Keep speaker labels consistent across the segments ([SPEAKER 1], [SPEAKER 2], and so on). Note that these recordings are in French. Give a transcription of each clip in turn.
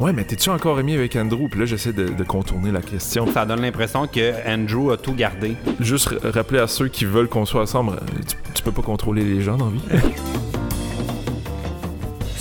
[SPEAKER 1] Ouais, mais t'es-tu encore ami avec Andrew? Puis là, j'essaie de, de contourner la question.
[SPEAKER 2] Ça donne l'impression que Andrew a tout gardé.
[SPEAKER 1] Juste rappeler à ceux qui veulent qu'on soit ensemble, euh, tu, tu peux pas contrôler les gens dans la vie.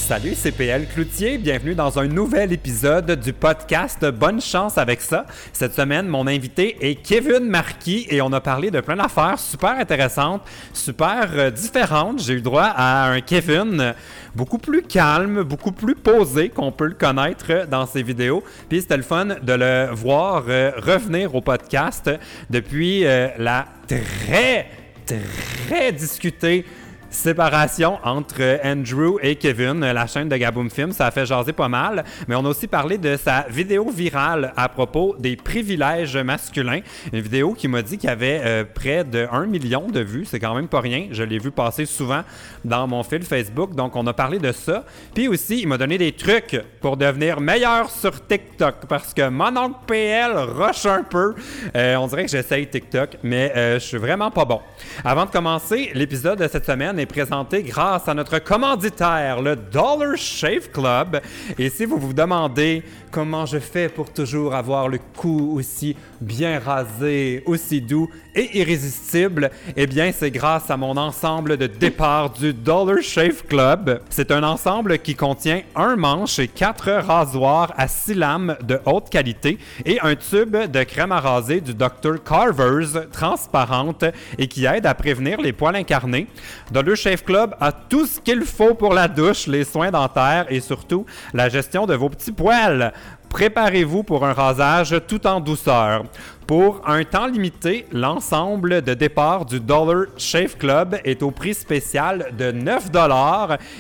[SPEAKER 2] Salut, c'est PL Cloutier. Bienvenue dans un nouvel épisode du podcast Bonne chance avec ça. Cette semaine, mon invité est Kevin Marquis et on a parlé de plein d'affaires super intéressantes, super euh, différentes. J'ai eu droit à un Kevin euh, beaucoup plus calme, beaucoup plus posé qu'on peut le connaître euh, dans ses vidéos. Puis c'était le fun de le voir revenir au podcast depuis la très, très discutée séparation entre Andrew et Kevin, la chaîne de Gaboom Film. Ça a fait jaser pas mal. Mais on a aussi parlé de sa vidéo virale à propos des privilèges masculins. Une vidéo qui m'a dit qu'il y avait euh, près de 1 million de vues. C'est quand même pas rien. Je l'ai vu passer souvent dans mon fil Facebook. Donc, on a parlé de ça. Puis aussi, il m'a donné des trucs pour devenir meilleur sur TikTok parce que mon oncle PL rush un peu. Euh, on dirait que j'essaye TikTok, mais euh, je suis vraiment pas bon. Avant de commencer, l'épisode de cette semaine présenté grâce à notre commanditaire, le Dollar Shave Club. Et si vous vous demandez comment je fais pour toujours avoir le cou aussi bien rasé, aussi doux et irrésistible, eh bien c'est grâce à mon ensemble de départ du Dollar Shave Club. C'est un ensemble qui contient un manche et quatre rasoirs à six lames de haute qualité et un tube de crème à raser du Dr. Carver's transparente et qui aide à prévenir les poils incarnés. Dollar Shave Club a tout ce qu'il faut pour la douche, les soins dentaires et surtout la gestion de vos petits poils. Préparez-vous pour un rasage tout en douceur. Pour un temps limité, l'ensemble de départ du Dollar Shave Club est au prix spécial de 9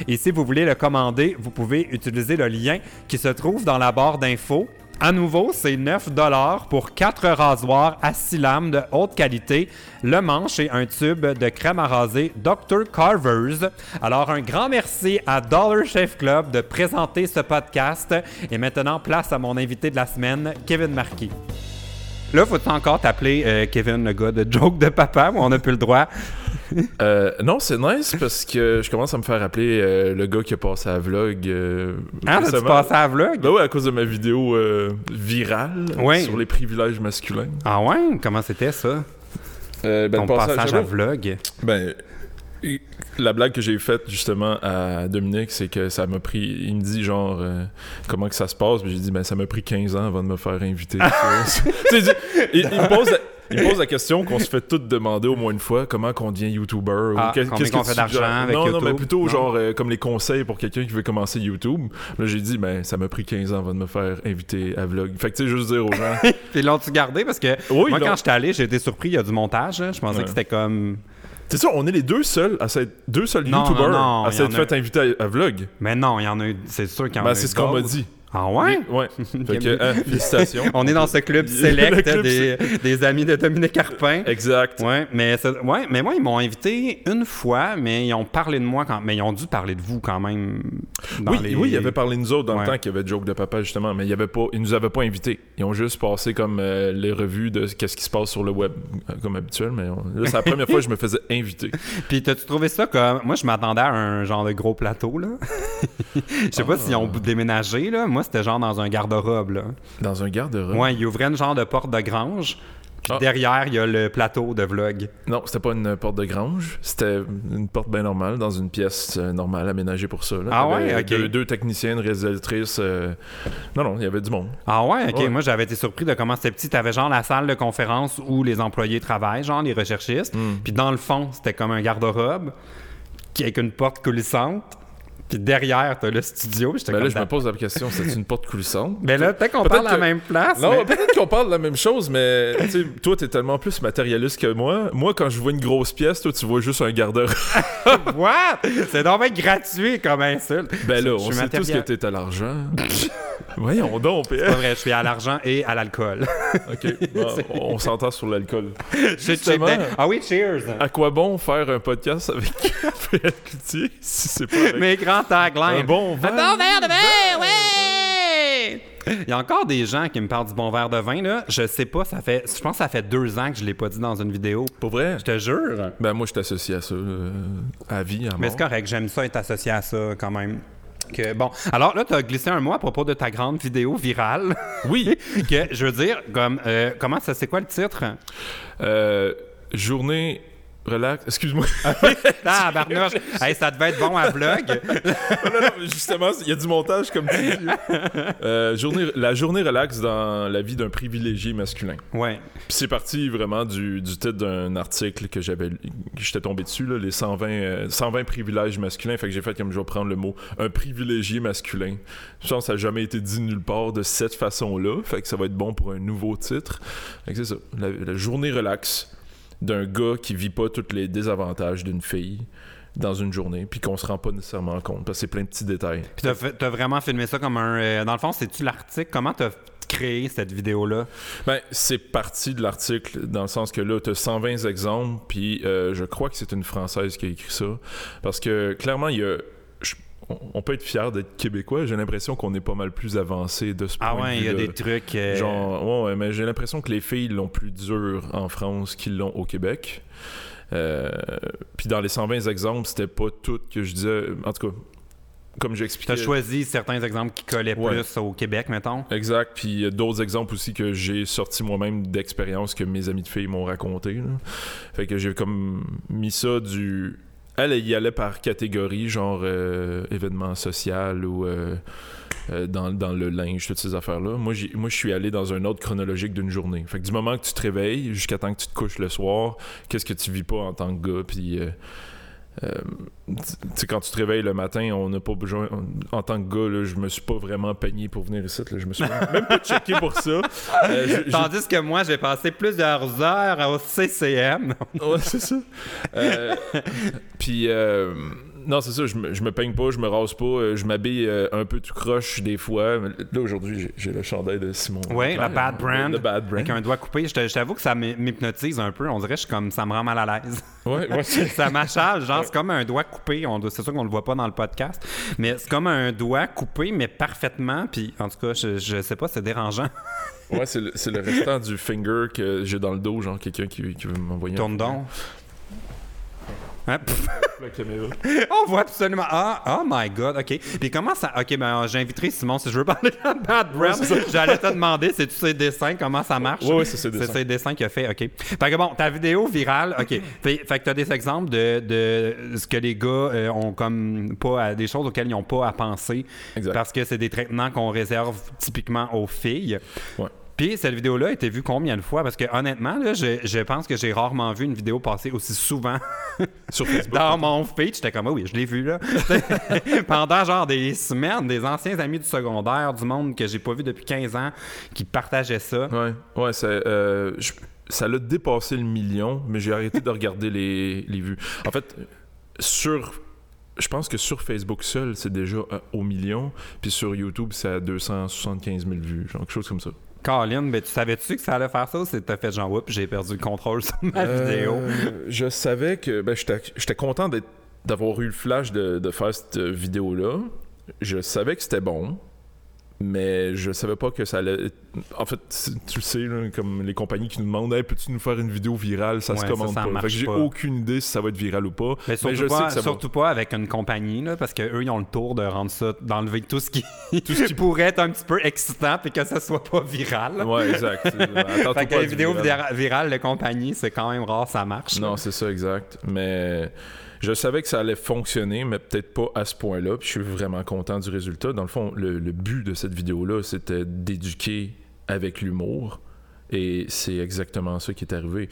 [SPEAKER 2] et si vous voulez le commander, vous pouvez utiliser le lien qui se trouve dans la barre d'infos. À nouveau, c'est 9 pour 4 rasoirs à 6 lames de haute qualité, le manche et un tube de crème à raser Dr. Carver's. Alors, un grand merci à Dollar Shave Club de présenter ce podcast. Et maintenant, place à mon invité de la semaine, Kevin Marquis. Là, faut encore t'appeler euh, Kevin, le gars de Joke de Papa, ou on n'a plus le droit?
[SPEAKER 1] Euh, non, c'est nice parce que je commence à me faire appeler euh, le gars qui a passé à vlog. Euh,
[SPEAKER 2] Hein, tu
[SPEAKER 1] récemment.
[SPEAKER 2] passé à vlog?
[SPEAKER 1] Ben ouais, à cause de ma vidéo euh, virale
[SPEAKER 2] Ouais.
[SPEAKER 1] sur les privilèges masculins.
[SPEAKER 2] Ah ouais? Comment c'était ça?
[SPEAKER 1] Euh, ben,
[SPEAKER 2] Ton
[SPEAKER 1] passage
[SPEAKER 2] passage
[SPEAKER 1] à
[SPEAKER 2] à
[SPEAKER 1] vlog? Ben, la blague que j'ai faite justement à Dominique, c'est que ça m'a pris. Il me dit genre euh, comment que ça se passe, puis j'ai dit ben ça m'a pris 15 ans avant de me faire inviter. Tu il, il me pose il me pose la question qu'on se fait toutes demander au moins une fois comment qu'on devient YouTuber
[SPEAKER 2] Ah,
[SPEAKER 1] ou qu'est-ce que
[SPEAKER 2] qu'on fait d'argent avec
[SPEAKER 1] non, Non, mais
[SPEAKER 2] YouTube?
[SPEAKER 1] plutôt
[SPEAKER 2] Non.
[SPEAKER 1] genre euh, comme les conseils pour quelqu'un qui veut commencer YouTube. Là j'ai dit ben ça m'a pris 15 ans avant de me faire inviter à vlog. Fait que tu sais juste dire aux gens.
[SPEAKER 2] Puis l'ont-tu gardé? Parce que
[SPEAKER 1] Oui,
[SPEAKER 2] moi,
[SPEAKER 1] ils
[SPEAKER 2] quand j'étais allé, j'ai été surpris, il y a du montage. Je pensais
[SPEAKER 1] Ouais.
[SPEAKER 2] que c'était comme...
[SPEAKER 1] c'est ça, on est les deux seuls à s'être deux seuls
[SPEAKER 2] Non,
[SPEAKER 1] YouTubers
[SPEAKER 2] non, non,
[SPEAKER 1] à s'être
[SPEAKER 2] en a-
[SPEAKER 1] fait inviter à, à vlog.
[SPEAKER 2] Mais non, il y en a eu... C'est sûr qu'il y en a
[SPEAKER 1] Ben,
[SPEAKER 2] eu
[SPEAKER 1] c'est ce qu'on m'a dit.
[SPEAKER 2] Ah ouais?
[SPEAKER 1] Ouais. fait que, hein, félicitations.
[SPEAKER 2] On est dans ce club
[SPEAKER 1] Le
[SPEAKER 2] select
[SPEAKER 1] club
[SPEAKER 2] des, des amis de Dominique Carpin.
[SPEAKER 1] Exact.
[SPEAKER 2] Ouais, mais ouais, mais moi ils m'ont invité une fois, mais ils ont parlé de moi quand, mais ils ont dû parler de vous quand même. dans
[SPEAKER 1] Oui,
[SPEAKER 2] les-
[SPEAKER 1] oui, il avait parlé de nous autres dans
[SPEAKER 2] Ouais.
[SPEAKER 1] le temps qu'il y avait Joke de Papa, justement, mais il, y avait pas, il nous avait pas invités. Ils ont juste passé comme euh, les revues de qu'est-ce qui se passe sur le web, euh, comme habituel, mais on- là, c'est la première fois que je me faisais inviter.
[SPEAKER 2] Puis t'as-tu trouvé ça comme moi je m'attendais à un genre de gros plateau là? Je sais pas s'ils ont déménagé là. Moi c'était genre dans un garde-robe là.
[SPEAKER 1] Dans un garde-robe?
[SPEAKER 2] Ouais, ils ouvraient une genre de porte de grange. Puis
[SPEAKER 1] Ah.
[SPEAKER 2] derrière, il y a le plateau de vlog.
[SPEAKER 1] Non, c'était pas une porte de grange, c'était une porte bien normale, dans une pièce euh, normale aménagée pour ça. là.
[SPEAKER 2] Ah
[SPEAKER 1] Il
[SPEAKER 2] ouais, ok.
[SPEAKER 1] Deux, deux techniciens, une réalisatrice. euh, Non, non, il y avait du monde.
[SPEAKER 2] Ah ouais, ok.
[SPEAKER 1] Ouais.
[SPEAKER 2] Moi, j'avais été surpris de comment c'était petit. T'avais genre la salle de conférence où les employés travaillent, genre les recherchistes.
[SPEAKER 1] Hmm.
[SPEAKER 2] Puis dans le fond, c'était comme un garde-robe qui avec une porte coulissante. Puis derrière, t'as le studio.
[SPEAKER 1] Ben là, je me pose la question, c'est une porte coulissante?
[SPEAKER 2] Mais là, peut-être qu'on parle à la même place.
[SPEAKER 1] Non,
[SPEAKER 2] mais-
[SPEAKER 1] peut-être qu'on parle de la même chose, mais toi, t'es tellement plus matérialiste que moi. Moi, quand je vois une grosse pièce, toi, tu vois juste un garde-robe.
[SPEAKER 2] What? C'est bien gratuit comme insulte.
[SPEAKER 1] Ben là, on sait tous que t'es à l'argent. Voyons donc,
[SPEAKER 2] C'est pas vrai, je suis à l'argent et à l'alcool.
[SPEAKER 1] OK, bon, on s'entend sur l'alcool.
[SPEAKER 2] Justement. Ah oui, cheers!
[SPEAKER 1] À quoi bon faire un podcast avec PF Cloutier si c'est pas avec
[SPEAKER 2] Mes grands taglines.
[SPEAKER 1] un bon verre?
[SPEAKER 2] Un bon verre de vin, ouais! Il y a encore des gens qui me parlent du bon verre de vin, là. Je sais pas, ça fait. Je pense que ça fait deux ans que je l'ai pas dit dans une vidéo.
[SPEAKER 1] Pour vrai?
[SPEAKER 2] Je te jure.
[SPEAKER 1] Ben moi, je t'associe à ça, euh, à vie, à mort.
[SPEAKER 2] Mais c'est correct, j'aime ça être associé à ça quand même. Que, bon, alors là, tu as glissé un mot à propos de ta grande vidéo virale.
[SPEAKER 1] Oui.
[SPEAKER 2] que, je veux dire, comme, euh, comment ça, c'est quoi le titre?
[SPEAKER 1] Euh, journée relax. Excuse-moi.
[SPEAKER 2] Ah, barnouche! hey, ça devait être bon à vlog.
[SPEAKER 1] non, non, mais justement, il y a du montage, comme tu dis. Euh, journée, la journée relax dans la vie d'un privilégié masculin.
[SPEAKER 2] Ouais.
[SPEAKER 1] Puis c'est parti vraiment du, du titre d'un article que j'avais que j'étais tombé dessus, là, les 120, euh, 120 privilèges masculins. Fait que j'ai fait comme je vais prendre le mot un privilégié masculin. Je pense que ça n'a jamais été dit nulle part de cette façon-là. Fait que ça va être bon pour un nouveau titre. Fait que c'est ça. La, la journée relax d'un gars qui vit pas tous les désavantages d'une fille dans une journée, puis qu'on se rend pas nécessairement compte, parce que c'est plein de petits détails.
[SPEAKER 2] Puis t'as, fait- t'as vraiment filmé ça comme un. euh, dans le fond, c'est-tu l'article? Comment t'as créé cette vidéo-là?
[SPEAKER 1] Ben, c'est parti de l'article, dans le sens que là, tu as 120 exemples, puis euh, je crois que c'est une Française qui a écrit ça. Parce que clairement, il y a. on- peut être fier d'être québécois. J'ai l'impression qu'on est pas mal plus avancé de ce
[SPEAKER 2] Ah
[SPEAKER 1] point de
[SPEAKER 2] ouais, il y a des trucs. euh,
[SPEAKER 1] Genre, ouais, ouais, mais j'ai l'impression que les filles l'ont plus dur en France qu'ils l'ont au Québec. Euh, puis dans les 120 exemples, c'était pas tout que je disais. En tout cas, comme j'expliquais.
[SPEAKER 2] T'as choisi certains exemples qui collaient
[SPEAKER 1] Ouais.
[SPEAKER 2] plus au Québec, mettons?
[SPEAKER 1] Exact. Puis il y a d'autres exemples aussi que j'ai sortis moi-même d'expériences que mes amis de filles m'ont raconté. là. Fait que j'ai comme mis ça du. Elle, y allait par catégorie, genre euh, événement social ou euh, euh, dans, dans le linge, toutes ces affaires-là. Moi, moi, je suis allé dans un ordre chronologique d'une journée. Fait que du moment que tu te réveilles jusqu'à temps que tu te couches le soir, qu'est-ce que tu vis pas en tant que gars, puis. Euh, tu quand tu te réveilles le matin, on n'a pas besoin. En tant que gars, là, je me suis pas vraiment peigné pour venir ici. Là, je me suis même, pas checké pour ça. Euh, je- je-
[SPEAKER 2] Tandis que moi, j'ai passé plusieurs heures au CCM.
[SPEAKER 1] Ouais, c'est ça. Euh, Puis, euh, non, c'est ça, je me, je me peigne pas, je me rase pas, euh, je m'habille euh, un peu tout croche des fois. Là, aujourd'hui, j'ai- le chandail de Simon.
[SPEAKER 2] Oui, la Bad Brand.
[SPEAKER 1] Le Bad Brand.
[SPEAKER 2] Avec un doigt coupé. Je t'avoue que ça m'hy- m'hypnotise un peu. On dirait que je suis comme ça me rend mal à l'aise.
[SPEAKER 1] Ouais, ouais, c'est-
[SPEAKER 2] ça m'achale, genre, c'est comme un doigt coupé. C'est sûr qu'on le voit pas dans le podcast, mais c'est comme un doigt coupé, mais parfaitement. Puis, en tout cas, je, je sais pas, c'est dérangeant.
[SPEAKER 1] ouais, c'est le, le restant du finger que j'ai dans le dos, genre quelqu'un qui, qui veut m'envoyer. un-
[SPEAKER 2] Tourne donc. Hein, on voit absolument. Ah, oh my god, ok. Puis comment ça. Ok, ben j'inviterai Simon si je veux parler de Bad Brand. J'allais te demander, c'est-tu ses dessins, comment ça marche?
[SPEAKER 1] Ouais, ouais, c'est
[SPEAKER 2] C'est
[SPEAKER 1] dessins.
[SPEAKER 2] ses dessins qu'il a fait, ok. Fait que bon, ta vidéo virale, ok. Fait, fait que t'as des exemples de, de ce que les gars euh, ont comme pas à- des choses auxquelles ils n'ont pas à penser.
[SPEAKER 1] Exact.
[SPEAKER 2] Parce que c'est des traitements qu'on réserve typiquement aux filles.
[SPEAKER 1] Ouais.
[SPEAKER 2] Puis cette vidéo-là a été vue combien de fois? Parce que honnêtement, là, je, je pense que j'ai rarement vu une vidéo passer aussi souvent
[SPEAKER 1] Sur Facebook.
[SPEAKER 2] dans mon feed. J'étais comme, Ah oui, je l'ai vu là. Pendant genre des semaines, des anciens amis du secondaire, du monde que j'ai pas vu depuis 15 ans, qui partageaient ça.
[SPEAKER 1] Ouais, ouais, ça, euh, ça l'a dépassé le million, mais j'ai arrêté de regarder les, les vues. En fait, sur. Je pense que sur Facebook seul, c'est déjà euh, au million, puis sur YouTube, c'est à 275 000 vues, genre quelque chose comme ça.
[SPEAKER 2] Colin, ben, tu savais-tu que ça allait faire ça ou t'as fait genre, oups, j'ai perdu le contrôle sur ma
[SPEAKER 1] Euh,
[SPEAKER 2] vidéo?
[SPEAKER 1] Je savais que. Ben, j'étais content d'avoir eu le flash de, de faire cette vidéo-là. Je savais que c'était bon, mais je savais pas que ça allait. En fait, tu le sais, comme les compagnies qui nous demandent hey, peux-tu nous faire une vidéo virale? Ça se commande
[SPEAKER 2] ça, ça
[SPEAKER 1] pas. Fait que j'ai aucune idée si ça va être viral ou pas.
[SPEAKER 2] Mais surtout,
[SPEAKER 1] je sais
[SPEAKER 2] pas,
[SPEAKER 1] que ça va-
[SPEAKER 2] surtout pas avec une compagnie, là, parce qu'eux, ils ont le tour de rendre ça, d'enlever tout ce qui, tout ce qui pourrait être un petit peu excitant et que ça soit pas viral.
[SPEAKER 1] Ouais, exact.
[SPEAKER 2] Fait que les vidéos
[SPEAKER 1] viral.
[SPEAKER 2] vira- virales de compagnie, c'est quand même rare, ça marche.
[SPEAKER 1] Non, c'est ça, exact. Mais je savais que ça allait fonctionner, mais peut-être pas à ce point-là. Je suis vraiment content du résultat. Dans le fond, le, but de cette vidéo-là, c'était d'éduquer avec l'humour. Et c'est exactement ça qui est arrivé.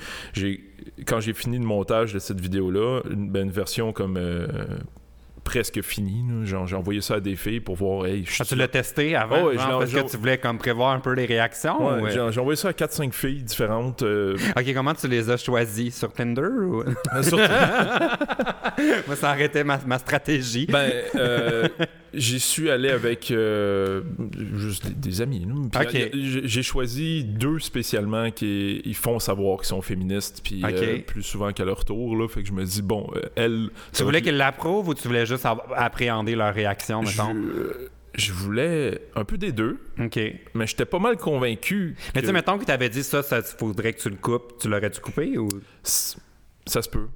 [SPEAKER 1] Quand j'ai fini le montage de cette vidéo-là, une, ben, une version comme euh, presque genre, j'ai envoyé ça à des filles pour voir, hey,
[SPEAKER 2] Ah, tu l'as testé avant,
[SPEAKER 1] Oh,
[SPEAKER 2] genre, parce que tu voulais comme prévoir un peu les réactions?
[SPEAKER 1] Ouais,
[SPEAKER 2] ou-
[SPEAKER 1] j'ai, envoyé ça à 4-5 filles différentes. euh,
[SPEAKER 2] Ok, comment tu les as choisis? Sur Tinder ou... Moi, ça ma, ma stratégie.
[SPEAKER 1] Ben, euh, j'ai su aller avec euh, juste des, des amis. euh, j'ai- choisi deux spécialement qui ils font savoir qu'ils sont féministes, puis euh, plus souvent qu'à leur tour. Là, fait que je me dis, bon, euh, elles...
[SPEAKER 2] tu voulais qu'ils l'approuvent ou tu voulais juste appréhender leur réaction,
[SPEAKER 1] je,
[SPEAKER 2] mettons?
[SPEAKER 1] euh, je voulais un peu des deux,
[SPEAKER 2] OK.
[SPEAKER 1] mais j'étais pas mal convaincu.
[SPEAKER 2] Mais
[SPEAKER 1] que
[SPEAKER 2] tu sais, mettons que tu avais dit ça, ça faudrait que tu le coupes, tu l'aurais-tu coupé ou...
[SPEAKER 1] ça se peut.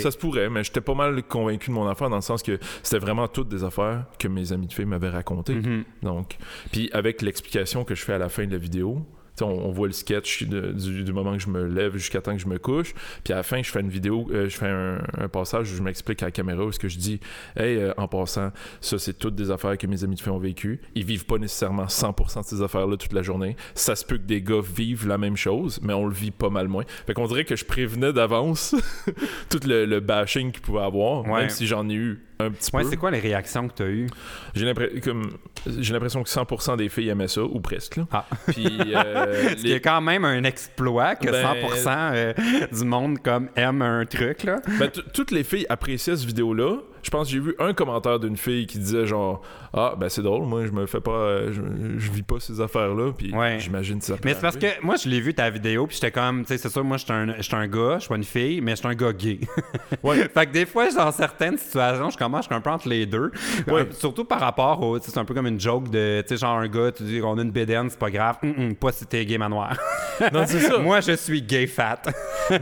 [SPEAKER 1] Ça se pourrait, mais j'étais pas mal convaincu de mon affaire dans le sens que c'était vraiment toutes des affaires que mes amis de filles m'avaient racontées.
[SPEAKER 2] Mhm.
[SPEAKER 1] Donc, puis avec l'explication que je fais à la fin de la vidéo, on, on voit le sketch de- du, du moment que je me lève jusqu'à temps que je me couche. Puis à la fin, je fais une vidéo, euh, je fais un, un passage où je m'explique à la caméra où ce que je dis, hey, euh, en passant, ça c'est toutes des affaires que mes amis de filles ont vécues. Ils vivent pas nécessairement 100% de ces affaires-là toute la journée. Ça se peut que des gars vivent la même chose, mais on le vit pas mal moins. Fait qu'on dirait que je prévenais d'avance tout le, le bashing qu'il pouvait avoir,
[SPEAKER 2] Ouais.
[SPEAKER 1] même si j'en ai eu un petit
[SPEAKER 2] Ouais,
[SPEAKER 1] peu.
[SPEAKER 2] c'est quoi les réactions que tu as eues?
[SPEAKER 1] J'ai l'impression que 100% des filles aimaient ça ou presque là.
[SPEAKER 2] Ah.
[SPEAKER 1] Puis euh,
[SPEAKER 2] est quand même un exploit que
[SPEAKER 1] Ben-
[SPEAKER 2] 100% euh, du monde comme aime un truc, là.
[SPEAKER 1] ben, toutes les filles appréciaient cette vidéo là. Je pense que j'ai vu un commentaire d'une fille qui disait genre ah ben c'est drôle moi je me fais pas euh, je, je vis pas ces affaires là puis
[SPEAKER 2] Ouais.
[SPEAKER 1] j'imagine que ça peut
[SPEAKER 2] Mais c'est parce que moi, je l'ai vu ta vidéo, puis j'étais comme, tu sais, c'est sûr, moi, j'étais un, j'étais un gars, je suis pas une fille, mais j'étais un gars gay.
[SPEAKER 1] Ouais.
[SPEAKER 2] fait que des fois, dans certaines situations, je commence, je suis un peu entre les deux.
[SPEAKER 1] Ouais.
[SPEAKER 2] Euh, surtout par rapport au, c'est un peu comme une joke de, tu sais, genre un gars, tu dis, on a une bédaine, c'est pas grave. Hum, hum, pas si t'es gay manoir.
[SPEAKER 1] non c'est ça.
[SPEAKER 2] moi, je suis gay fat.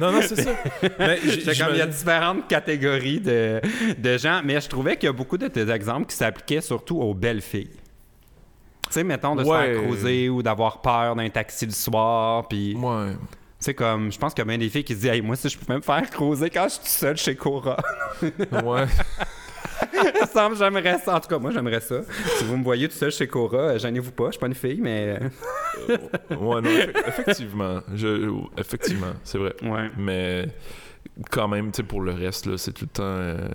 [SPEAKER 1] Non non c'est ça. Mais
[SPEAKER 2] comme, il y a différentes catégories de, de gens, mais je trouvais qu'il y a beaucoup de tes exemples qui s'appliquaient surtout aux belles filles. Tu sais, mettons, de se faire cruiser ou d'avoir peur d'un taxi le soir, puis...
[SPEAKER 1] Ouais.
[SPEAKER 2] C'est comme, je pense qu'il y a bien des filles qui se disent, hey, moi, si je pouvais me faire creuser quand je suis tout seul chez Cora,
[SPEAKER 1] Ouais.
[SPEAKER 2] ça semble, j'aimerais ça. En tout cas, moi, j'aimerais ça. Si vous me voyez tout seul chez Cora, euh, gênez-vous pas, je suis pas une fille, mais.
[SPEAKER 1] Ouais, non, effe- effectivement. Je, effectivement, c'est vrai.
[SPEAKER 2] Ouais.
[SPEAKER 1] Mais quand même, tu sais, pour le reste, c'est tout le temps euh,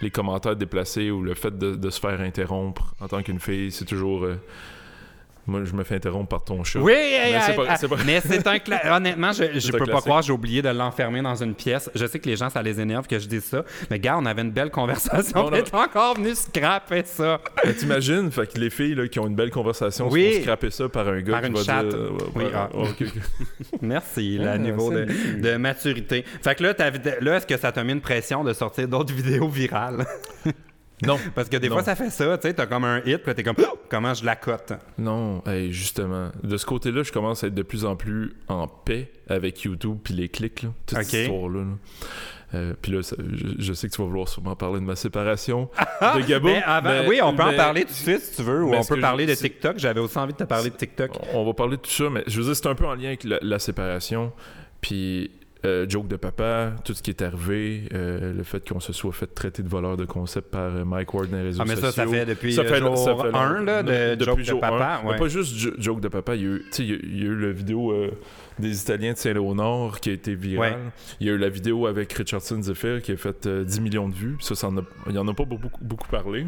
[SPEAKER 1] les commentaires déplacés ou le fait de, de se faire interrompre en tant qu'une fille, c'est toujours. euh, moi, je me fais interrompre par ton chat.
[SPEAKER 2] Oui,
[SPEAKER 1] Mais c'est
[SPEAKER 2] hey,
[SPEAKER 1] pas-
[SPEAKER 2] hey,
[SPEAKER 1] c'est pas-
[SPEAKER 2] mais c'est un cla- Honnêtement, je, peux pas
[SPEAKER 1] classique.
[SPEAKER 2] croire, j'ai oublié de l'enfermer dans une pièce. Je sais que les gens, ça les énerve que je dise ça. Mais gars, on avait une belle conversation. On est encore venu scraper ça.
[SPEAKER 1] Mais T'imagines, fait que les filles là, qui ont une belle conversation
[SPEAKER 2] Oui.
[SPEAKER 1] se font scraper ça par un gars
[SPEAKER 2] Par
[SPEAKER 1] qui
[SPEAKER 2] une
[SPEAKER 1] va
[SPEAKER 2] chatte.
[SPEAKER 1] dire. euh,
[SPEAKER 2] Oui, ah. Merci, le
[SPEAKER 1] Ah,
[SPEAKER 2] niveau de, maturité. Fait que là, ta vid- là est-ce que ça t'a mis une pression de sortir d'autres vidéos virales?
[SPEAKER 1] Non.
[SPEAKER 2] Parce que des
[SPEAKER 1] Non.
[SPEAKER 2] fois, ça fait ça, tu sais, t'as comme un hit, puis t'es comme, comment je la cote?
[SPEAKER 1] Non, hey, justement. De ce côté-là, je commence à être de plus en plus en paix avec YouTube puis les clics, là, toute
[SPEAKER 2] Ok.
[SPEAKER 1] cette histoire-là. là. Euh, puis là, ça- je, je sais que tu vas vouloir sûrement parler de ma séparation de Gabo.
[SPEAKER 2] Mais avant-
[SPEAKER 1] mais-
[SPEAKER 2] oui, on peut en parler tout de suite si tu veux, ou on peut parler
[SPEAKER 1] je-
[SPEAKER 2] de TikTok. J'avais aussi envie de te parler de TikTok.
[SPEAKER 1] On va parler de tout ça, mais je veux dire, c'est un peu en lien avec la, la séparation. Puis, euh, joke de papa, tout ce qui est arrivé, euh, le fait qu'on se soit fait traiter de voleur de concept par euh, Mike Ward dans les réseaux
[SPEAKER 2] Ah, mais ça,
[SPEAKER 1] sociaux.
[SPEAKER 2] ça fait depuis
[SPEAKER 1] Ça
[SPEAKER 2] euh,
[SPEAKER 1] fait-
[SPEAKER 2] jour
[SPEAKER 1] ça fait
[SPEAKER 2] 1, là, de
[SPEAKER 1] depuis
[SPEAKER 2] joke de papa.
[SPEAKER 1] Mais pas juste jo- joke de papa, il y a eu, il y a- il y a eu la vidéo euh, des Italiens de Saint-Léonard qui a été virale.
[SPEAKER 2] Ouais.
[SPEAKER 1] Il y a eu la vidéo avec Richardson Zephyr qui a fait euh, 10 millions de vues. Ça, ça en a- il y en a pas beaucoup, beaucoup parlé.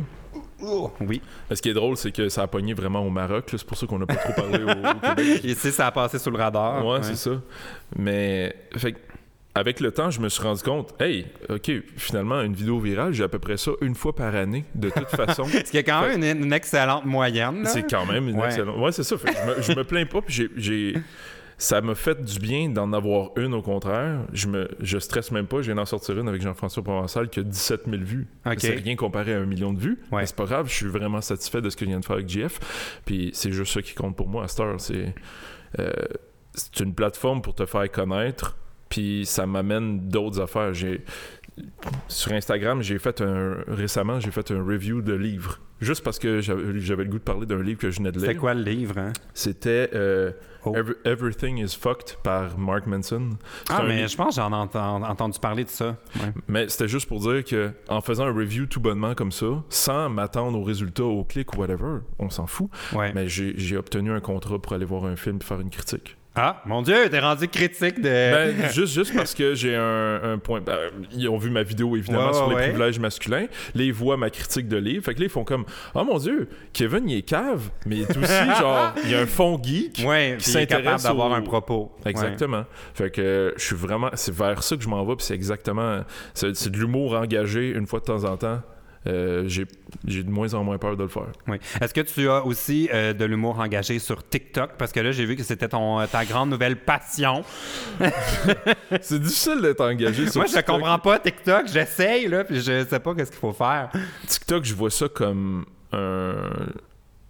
[SPEAKER 2] Oui.
[SPEAKER 1] Mais ce qui est drôle, c'est que ça a pogné vraiment au Maroc. C'est pour ça qu'on n'a pas trop parlé au, au Québec.
[SPEAKER 2] Ici, ça a passé sous le radar.
[SPEAKER 1] Ouais, c'est ça. Mais, fait avec le temps, je me suis rendu compte, hey, ok, finalement, une vidéo virale, j'ai à peu près ça une fois par année, de toute façon.
[SPEAKER 2] Ce qui est quand même une, une excellente moyenne.
[SPEAKER 1] C'est quand même une
[SPEAKER 2] Ouais.
[SPEAKER 1] excellente. Ouais, c'est ça. Fait je, me, je me plains pas, puis j'ai. Ça m'a fait du bien d'en avoir une, au contraire. Je me, je stresse même pas. Je viens d'en sortir une avec Jean-François Provençal qui a 17 000 vues. C'est rien comparé à un million de vues.
[SPEAKER 2] Ouais.
[SPEAKER 1] Mais c'est pas grave. Je suis vraiment satisfait de ce que je viens de faire avec JF. Puis c'est juste ça qui compte pour moi à cette heure. C'est, euh, c'est une plateforme pour te faire connaître. Puis ça m'amène d'autres affaires. J'ai, sur Instagram, j'ai fait un récemment, j'ai fait un review de livres. Juste parce que j'avais, le goût de parler d'un livre que je venais de lire.
[SPEAKER 2] C'est quoi le livre, hein?
[SPEAKER 1] C'était euh,
[SPEAKER 2] Oh.
[SPEAKER 1] Every- Everything is Fucked par Mark Manson.
[SPEAKER 2] Ah, mais
[SPEAKER 1] livre-
[SPEAKER 2] je pense que j'en ai enten- entendu parler de ça. Ouais.
[SPEAKER 1] Mais c'était juste pour dire que en faisant un review tout bonnement comme ça, sans m'attendre aux résultats, aux clics ou whatever, on s'en fout.
[SPEAKER 2] Ouais.
[SPEAKER 1] Mais j'ai j'ai obtenu un contrat pour aller voir un film et faire une critique.
[SPEAKER 2] Ah, mon Dieu, t'es rendu critique de.
[SPEAKER 1] Ben, juste, juste parce que j'ai un, un point. ben, ils ont vu ma vidéo, évidemment, sur les
[SPEAKER 2] ouais.
[SPEAKER 1] privilèges masculins. Ils voient ma critique de livre. Fait que là, ils font comme Oh mon Dieu, Kevin, il est cave, mais il est aussi, genre, il y a un fond geek.
[SPEAKER 2] ouais,
[SPEAKER 1] qui s'intéresse
[SPEAKER 2] d'avoir
[SPEAKER 1] au-
[SPEAKER 2] un propos. Ouais.
[SPEAKER 1] Exactement. Fait que je suis vraiment. C'est vers ça que je m'en vais, puis c'est exactement. C'est de l'humour engagé une fois de temps en temps. Euh, j'ai de moins en moins peur de le faire.
[SPEAKER 2] Oui. Est-ce que tu as aussi euh, de l'humour engagé sur TikTok? Parce que là, j'ai vu que c'était euh, ta grande nouvelle passion.
[SPEAKER 1] c'est difficile d'être engagé sur
[SPEAKER 2] Moi, je
[SPEAKER 1] TikTok.
[SPEAKER 2] comprends pas TikTok. J'essaye, là, puis je sais pas qu'est-ce qu'il faut faire.
[SPEAKER 1] TikTok, je vois ça comme un.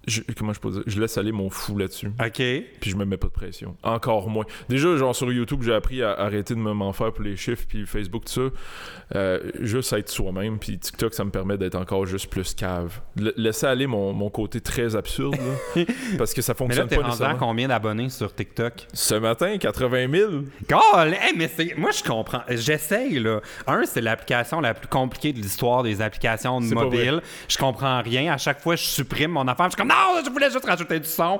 [SPEAKER 1] Je- comment je peux dire, je laisse aller mon fou là-dessus.
[SPEAKER 2] OK.
[SPEAKER 1] Puis je me mets pas de pression. Encore moins. Déjà, genre sur YouTube, j'ai appris à arrêter de me m'en faire pour les chiffres, puis Facebook, tout ça. Euh, juste être soi-même, puis TikTok, ça me permet d'être encore juste plus cave. L- laisser aller mon, mon côté très absurde, là, parce que ça
[SPEAKER 2] Mais là,
[SPEAKER 1] fonctionne pas nécessairement.
[SPEAKER 2] combien d'abonnés sur TikTok?
[SPEAKER 1] Ce matin, 80 000.
[SPEAKER 2] God, hey, mais c'est. Moi, je comprends. J'essaye, là. Un, c'est l'application la plus compliquée de l'histoire des applications de mobile. Je comprends rien. À chaque fois, je supprime mon affaire. Je suis comme, non, je voulais juste rajouter du son.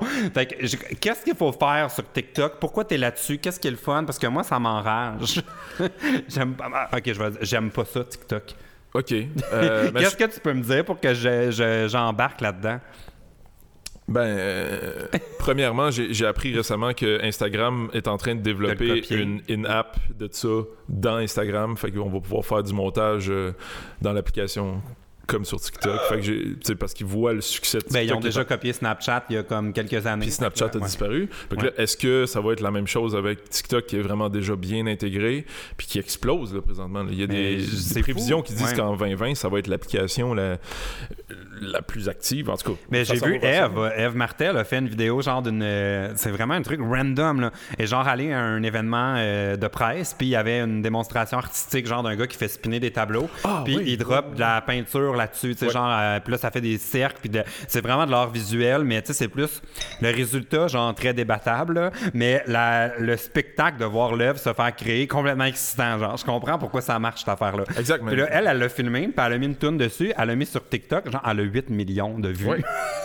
[SPEAKER 2] Qu'est-ce qu'il faut faire sur TikTok? Pourquoi t'es là-dessus? Qu'est-ce qui est le fun? Parce que moi, ça m'enrage. j'aime pas. ah, Ok, j'aime pas ça, TikTok.
[SPEAKER 1] OK. Euh, ben,
[SPEAKER 2] Qu'est-ce que tu peux me dire pour que je- je- j'embarque là-dedans?
[SPEAKER 1] Ben, euh, premièrement, j'ai appris récemment que Instagram est en train de développer une in-app de ça dans Instagram. Fait qu'on va pouvoir faire du montage euh, dans l'application comme sur TikTok. Fait que parce qu'ils voient le succès de TikTok.
[SPEAKER 2] Ben, ils ont déjà copié Snapchat il y a comme quelques années.
[SPEAKER 1] puis Snapchat a
[SPEAKER 2] Ouais.
[SPEAKER 1] disparu. Fait que
[SPEAKER 2] Ouais.
[SPEAKER 1] là, est-ce que ça va être la même chose avec TikTok qui est vraiment déjà bien intégré puis qui explose là, présentement? là? Il y a
[SPEAKER 2] Mais
[SPEAKER 1] des, des prévisions
[SPEAKER 2] fou.
[SPEAKER 1] qui disent
[SPEAKER 2] Ouais.
[SPEAKER 1] qu'en 2020, ça va être l'application la, la plus active. En tout cas,
[SPEAKER 2] Mais j'ai vu. Eve, Eve Martel a fait une vidéo genre d'une. euh, c'est vraiment un truc random, là. Et genre allé à un événement euh, de presse, puis il y avait une démonstration artistique, genre d'un gars qui fait spinner des tableaux.
[SPEAKER 1] Ah,
[SPEAKER 2] puis
[SPEAKER 1] oui.
[SPEAKER 2] il drop de la peinture là-dessus, tu sais, genre. euh, puis là, ça fait des cercles, puis de- c'est vraiment de l'art visuel, mais tu sais, c'est plus le résultat, genre très débattable, là. Mais la- le spectacle de voir l'œuvre se faire créer complètement excitant, genre. Je comprends pourquoi ça marche, cette affaire-là.
[SPEAKER 1] Exact, mais-
[SPEAKER 2] Puis là, elle, elle l'a filmé, puis elle a mis une toune dessus, elle l'a mis sur TikTok, genre, elle a 8 millions de vues.
[SPEAKER 1] Oui.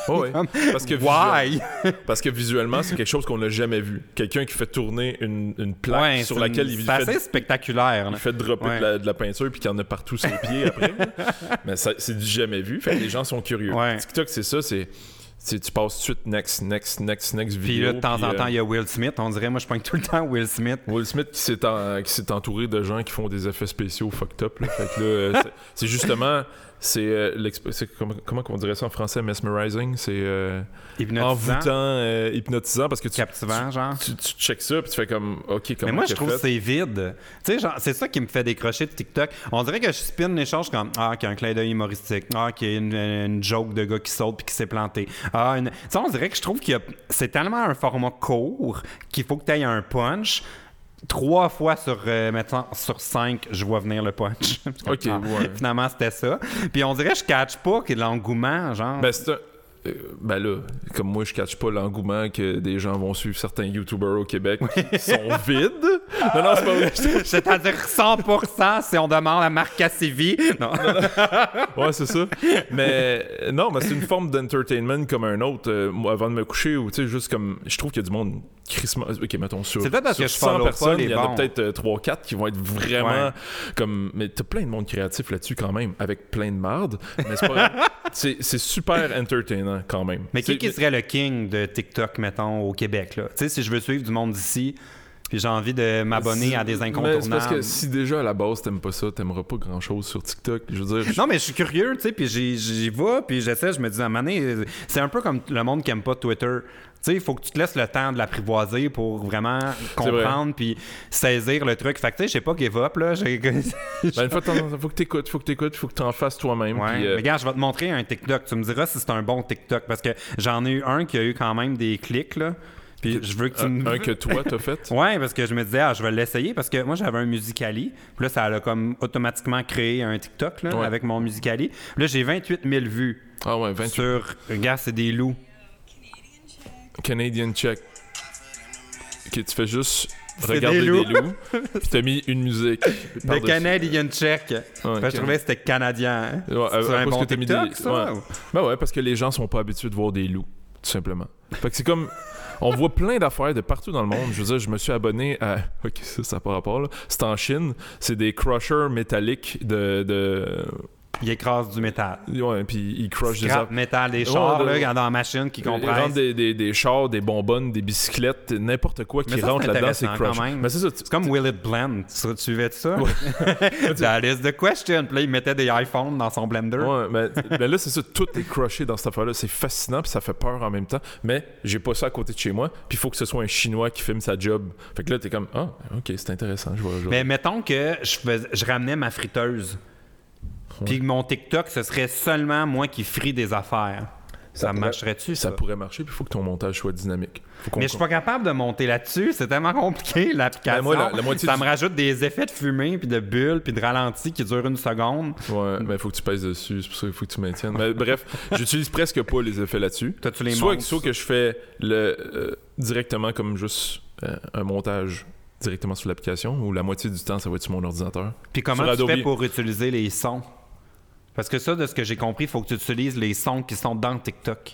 [SPEAKER 1] Oh, oui. Parce que
[SPEAKER 2] Why?
[SPEAKER 1] Parce que visuellement, c'est quelque chose qu'on n'a jamais vu. Quelqu'un qui fait tourner une, une plaque
[SPEAKER 2] Ouais,
[SPEAKER 1] sur laquelle
[SPEAKER 2] une-
[SPEAKER 1] il
[SPEAKER 2] c'est
[SPEAKER 1] fait,
[SPEAKER 2] assez spectaculaire.
[SPEAKER 1] il
[SPEAKER 2] là.
[SPEAKER 1] fait dropper
[SPEAKER 2] Ouais.
[SPEAKER 1] de, la, de la peinture puis qu'il en a partout sur les pieds après. Mais c'est du jamais vu. Fait que les gens sont curieux.
[SPEAKER 2] Ouais.
[SPEAKER 1] TikTok, c'est ça. C'est, tu passes tout de suite next, next, next, next
[SPEAKER 2] Puis
[SPEAKER 1] vidéo.
[SPEAKER 2] là, de temps en
[SPEAKER 1] puis,
[SPEAKER 2] temps,
[SPEAKER 1] euh,
[SPEAKER 2] il y a Will Smith. On dirait, moi, je pointe tout le temps Will Smith.
[SPEAKER 1] Will Smith qui s'est, en- entouré de gens qui font des effets spéciaux fucked up. là. Fait que là, euh, c'est justement. C'est, euh, comment, comment on dirait ça en français? Mesmerizing? C'est euh,
[SPEAKER 2] Hypnotisant,
[SPEAKER 1] envoûtant, euh, hypnotisant parce que tu,
[SPEAKER 2] captivant, genre.
[SPEAKER 1] tu, tu checkes ça puis tu fais comme OK, comment
[SPEAKER 2] Mais moi, je
[SPEAKER 1] a
[SPEAKER 2] trouve c'est vide. Tu sais, c'est ça qui me fait décrocher de TikTok. On dirait que je spin les choses comme Ah, qu'il y a un clin d'œil humoristique. Ah, qu'il y a une, une joke de gars qui saute puis qui s'est planté. Ah, une... Tu on dirait que je trouve que c'est tellement un format court qu'il faut que tu aies un punch. Trois fois sur, euh, mettons, sur cinq, je vois venir le punch.
[SPEAKER 1] Ok, ouais.
[SPEAKER 2] Finalement, c'était ça. Puis on dirait que je catch pas de l'engouement, genre.
[SPEAKER 1] Ben, c'est un- euh, ben là, comme moi, je catch pas l'engouement que des gens vont suivre certains YouTubers au Québec qui sont vides. Non, non, c'est pas vrai.
[SPEAKER 2] C'est-à-dire 100% si on demande à Marc Cassivi. Non.
[SPEAKER 1] Ouais, c'est ça. Mais non, mais c'est une forme d'entertainment comme un autre. Euh, moi, avant de me coucher, ou tu sais, juste comme. Je trouve qu'il y a du monde crissement. Ok, mettons sur.
[SPEAKER 2] C'est peut-être parce que je
[SPEAKER 1] personnes, il y en a peut-être euh, 3-4 qui vont être vraiment
[SPEAKER 2] Ouais.
[SPEAKER 1] comme. Mais t'as plein de monde créatif là-dessus quand même, avec plein de marde. Mais c'est pas super entertainant quand même.
[SPEAKER 2] Mais qui, serait le king de TikTok, mettons, au Québec? là? Tu sais, si je veux suivre du monde d'ici, puis j'ai envie de m'abonner à des
[SPEAKER 1] Mais
[SPEAKER 2] incontournables.
[SPEAKER 1] c'est parce que si déjà à la base t'aimes pas ça, t'aimeras pas grand chose sur TikTok. Je veux dire,
[SPEAKER 2] Non, mais je suis curieux, tu sais, puis j'y, vais, puis j'essaie, je me dis, à un moment donné, euh, c'est un peu comme le monde qui aime pas Twitter. Tu sais, il faut que tu te laisses le temps de l'apprivoiser pour vraiment comprendre puis saisir le truc. Fait que, tu sais, je sais pas give up, là.
[SPEAKER 1] Ben, une fois, t'en- faut que t'écoutes, faut que t'écoutes, faut que t'en fasses toi-même.
[SPEAKER 2] Ouais.
[SPEAKER 1] euh,
[SPEAKER 2] Mais regarde, je vais te montrer un TikTok. Tu me diras si c'est un bon TikTok, parce que j'en ai eu un qui a eu quand même des clics, là. Puis je veux que tu
[SPEAKER 1] un,
[SPEAKER 2] me...
[SPEAKER 1] un que toi t'as fait?
[SPEAKER 2] Ouais, parce que je me disais, ah, je vais l'essayer parce que moi j'avais un Musicali. Puis là, ça a comme automatiquement créé un TikTok là,
[SPEAKER 1] Ouais.
[SPEAKER 2] avec mon Musicali. Là, j'ai 28 000 vues
[SPEAKER 1] Ah ouais, 28.
[SPEAKER 2] sur. Regarde, c'est des loups.
[SPEAKER 1] Canadian check. Ok, tu fais juste regarder
[SPEAKER 2] des
[SPEAKER 1] des
[SPEAKER 2] loups.
[SPEAKER 1] loups, puis t'as mis une musique.
[SPEAKER 2] Le
[SPEAKER 1] par-dessus.
[SPEAKER 2] Canadian Check. Que je trouvais que c'était canadien. hein.
[SPEAKER 1] Ouais,
[SPEAKER 2] un bon
[SPEAKER 1] que t'as mis des-
[SPEAKER 2] ça?
[SPEAKER 1] ouais. Ben ouais, parce que les gens sont pas habitués de voir des loups, tout simplement. Fait que c'est comme. On voit plein d'affaires de partout dans le monde. Je veux dire, je me suis abonné à. Ok, ça, ça n'a pas rapport, là. C'est en Chine. C'est des crushers métalliques de. de...
[SPEAKER 2] Il écrase du métal.
[SPEAKER 1] Ouais, puis ils crushent des
[SPEAKER 2] métal des chars
[SPEAKER 1] Ouais, de-
[SPEAKER 2] là, dans la machine qui
[SPEAKER 1] Ils
[SPEAKER 2] compresse.
[SPEAKER 1] rentrent des, des, des chars, des bonbonnes, des bicyclettes, n'importe quoi qui rentre là-dedans, c'est crush.
[SPEAKER 2] quand même.
[SPEAKER 1] Mais c'est ça.
[SPEAKER 2] C'est comme Will It Blend. Tu, suivais ça? That is the question. Puis là, il mettait des iPhones dans son blender.
[SPEAKER 1] Ouais, mais, mais là, c'est ça, tout est crushé dans cette affaire-là. C'est fascinant, puis ça fait peur en même temps. Mais j'ai pas ça à côté de chez moi, puis il faut que ce soit un Chinois qui filme sa job. Fait que là, t'es comme, ah, ok, c'est intéressant, je vois. je vois.
[SPEAKER 2] Mais mettons que je, fais- je ramenais ma friteuse. Puis que mon TikTok, ce serait seulement moi qui frie des affaires. Ça, marcherait-tu, ça?
[SPEAKER 1] Ça? pourrait marcher, puis il faut que ton montage soit dynamique.
[SPEAKER 2] Mais je suis pas capable de monter là-dessus. C'est tellement compliqué, l'application.
[SPEAKER 1] Ben, moi, la- la moitié
[SPEAKER 2] ça
[SPEAKER 1] du-
[SPEAKER 2] me rajoute des effets de fumée, puis de bulles, puis de ralenti qui durent une seconde.
[SPEAKER 1] Ouais, mais il faut que tu pèses dessus, c'est pour ça qu'il faut que tu maintiennes. Mais bref, j'utilise presque pas les effets là-dessus.
[SPEAKER 2] Toi, tu les
[SPEAKER 1] soit,
[SPEAKER 2] montes.
[SPEAKER 1] soit que je fais le euh, directement comme juste euh, un montage directement sur l'application, ou la moitié du temps, ça va être sur mon ordinateur.
[SPEAKER 2] Puis comment
[SPEAKER 1] Sur
[SPEAKER 2] tu fais pour utiliser les sons? Parce que ça, de ce que j'ai compris, il faut que tu utilises les sons qui sont dans TikTok.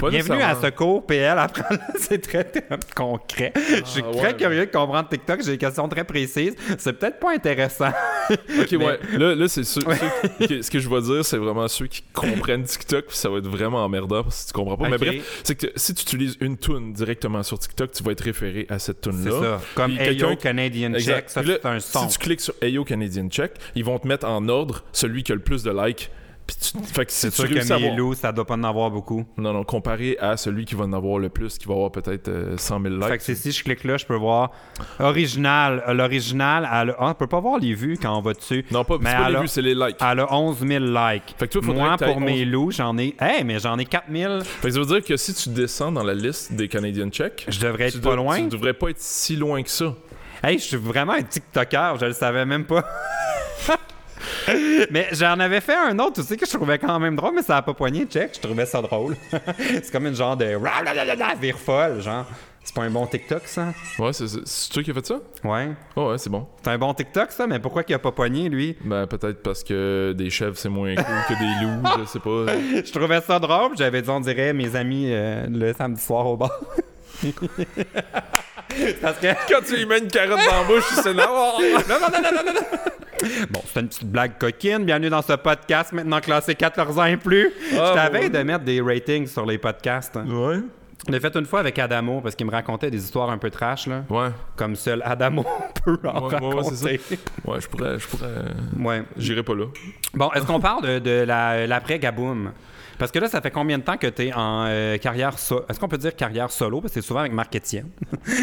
[SPEAKER 1] Pas
[SPEAKER 2] Bienvenue à ce cours PL apprend. C'est très, très concret. je suis
[SPEAKER 1] Ah,
[SPEAKER 2] très
[SPEAKER 1] ouais.
[SPEAKER 2] curieux de comprendre TikTok. J'ai des questions très précises. C'est peut-être pas intéressant.
[SPEAKER 1] Ok, ouais. Là, là c'est qui- ce que je vais dire, c'est vraiment ceux qui comprennent TikTok, puis ça va être vraiment emmerdant que tu comprends pas. Mais bref, c'est que si tu utilises une tune directement sur TikTok, tu vas être référé à cette
[SPEAKER 2] C'est
[SPEAKER 1] tune-là.
[SPEAKER 2] ça. Comme Ayo Canadian
[SPEAKER 1] Exact.
[SPEAKER 2] Check, ça c'est un son.
[SPEAKER 1] Si tu cliques sur Ayo Canadian Check, ils vont te mettre en ordre celui qui a le plus de likes. Si
[SPEAKER 2] C'est
[SPEAKER 1] tu
[SPEAKER 2] sûr que Milou, ça doit pas en avoir beaucoup.
[SPEAKER 1] Non, non, comparé à celui qui va en avoir le plus, qui va avoir peut-être euh, 100 000 likes.
[SPEAKER 2] Fait que si je clique là, je peux voir original. Euh, L'original, elle a... ah, on peut pas voir les vues quand on va dessus.
[SPEAKER 1] Non, pas,
[SPEAKER 2] Mais
[SPEAKER 1] pas les vues, c'est les likes.
[SPEAKER 2] Elle a 11 000 likes.
[SPEAKER 1] Fait que toi,
[SPEAKER 2] Moi,
[SPEAKER 1] que
[SPEAKER 2] pour mes
[SPEAKER 1] 11
[SPEAKER 2] loups, j'en ai... Hey, mais j'en ai 4 000.
[SPEAKER 1] Fait que ça veut dire que si tu descends dans la liste des Canadian Check,
[SPEAKER 2] Je devrais être pas
[SPEAKER 1] dois-
[SPEAKER 2] loin.
[SPEAKER 1] Tu devrais pas être si loin que ça.
[SPEAKER 2] Hey, je suis vraiment un TikToker, je le savais même pas. mais j'en avais fait un autre aussi que je trouvais quand même drôle, mais ça a pas poigné, check, je trouvais ça drôle. c'est comme une genre de vire folle, genre. C'est pas un bon TikTok, ça?
[SPEAKER 1] Ouais, c'est c'est- toi qui as fait ça?
[SPEAKER 2] Ouais.
[SPEAKER 1] Oh, ouais, c'est bon.
[SPEAKER 2] C'est un bon TikTok, ça, mais pourquoi qu'il a pas poigné, lui?
[SPEAKER 1] Ben, peut-être parce que des chèvres, c'est moins cool que des loups, je sais pas.
[SPEAKER 2] Je trouvais ça drôle, j'avais dit, on dirait mes amis euh, le samedi soir au bar. Parce que.
[SPEAKER 1] Quand tu lui mets une carotte dans la bouche, c'est là.
[SPEAKER 2] Non, non, non, non, non, non, non. Bon, c'est une petite blague coquine. Bienvenue dans ce podcast maintenant classé 14 ans et plus.
[SPEAKER 1] Ah,
[SPEAKER 2] je t'avais de mettre des ratings sur les podcasts. hein.
[SPEAKER 1] Ouais.
[SPEAKER 2] Je l'ai fait une fois avec Adamo parce qu'il me racontait des histoires un peu trash, là.
[SPEAKER 1] Ouais.
[SPEAKER 2] Comme seul Adamo peut en
[SPEAKER 1] Ouais, ouais, ouais,
[SPEAKER 2] raconter.
[SPEAKER 1] Ouais, je pourrais. Je pourrais.
[SPEAKER 2] Ouais.
[SPEAKER 1] J'irai pas là.
[SPEAKER 2] Bon, est-ce qu'on parle de, de la- l'après Gaboum? Parce que là, ça fait combien de temps que tu es en euh, carrière solo? Est-ce qu'on peut dire carrière solo? Parce que c'est souvent avec Marc Etienne.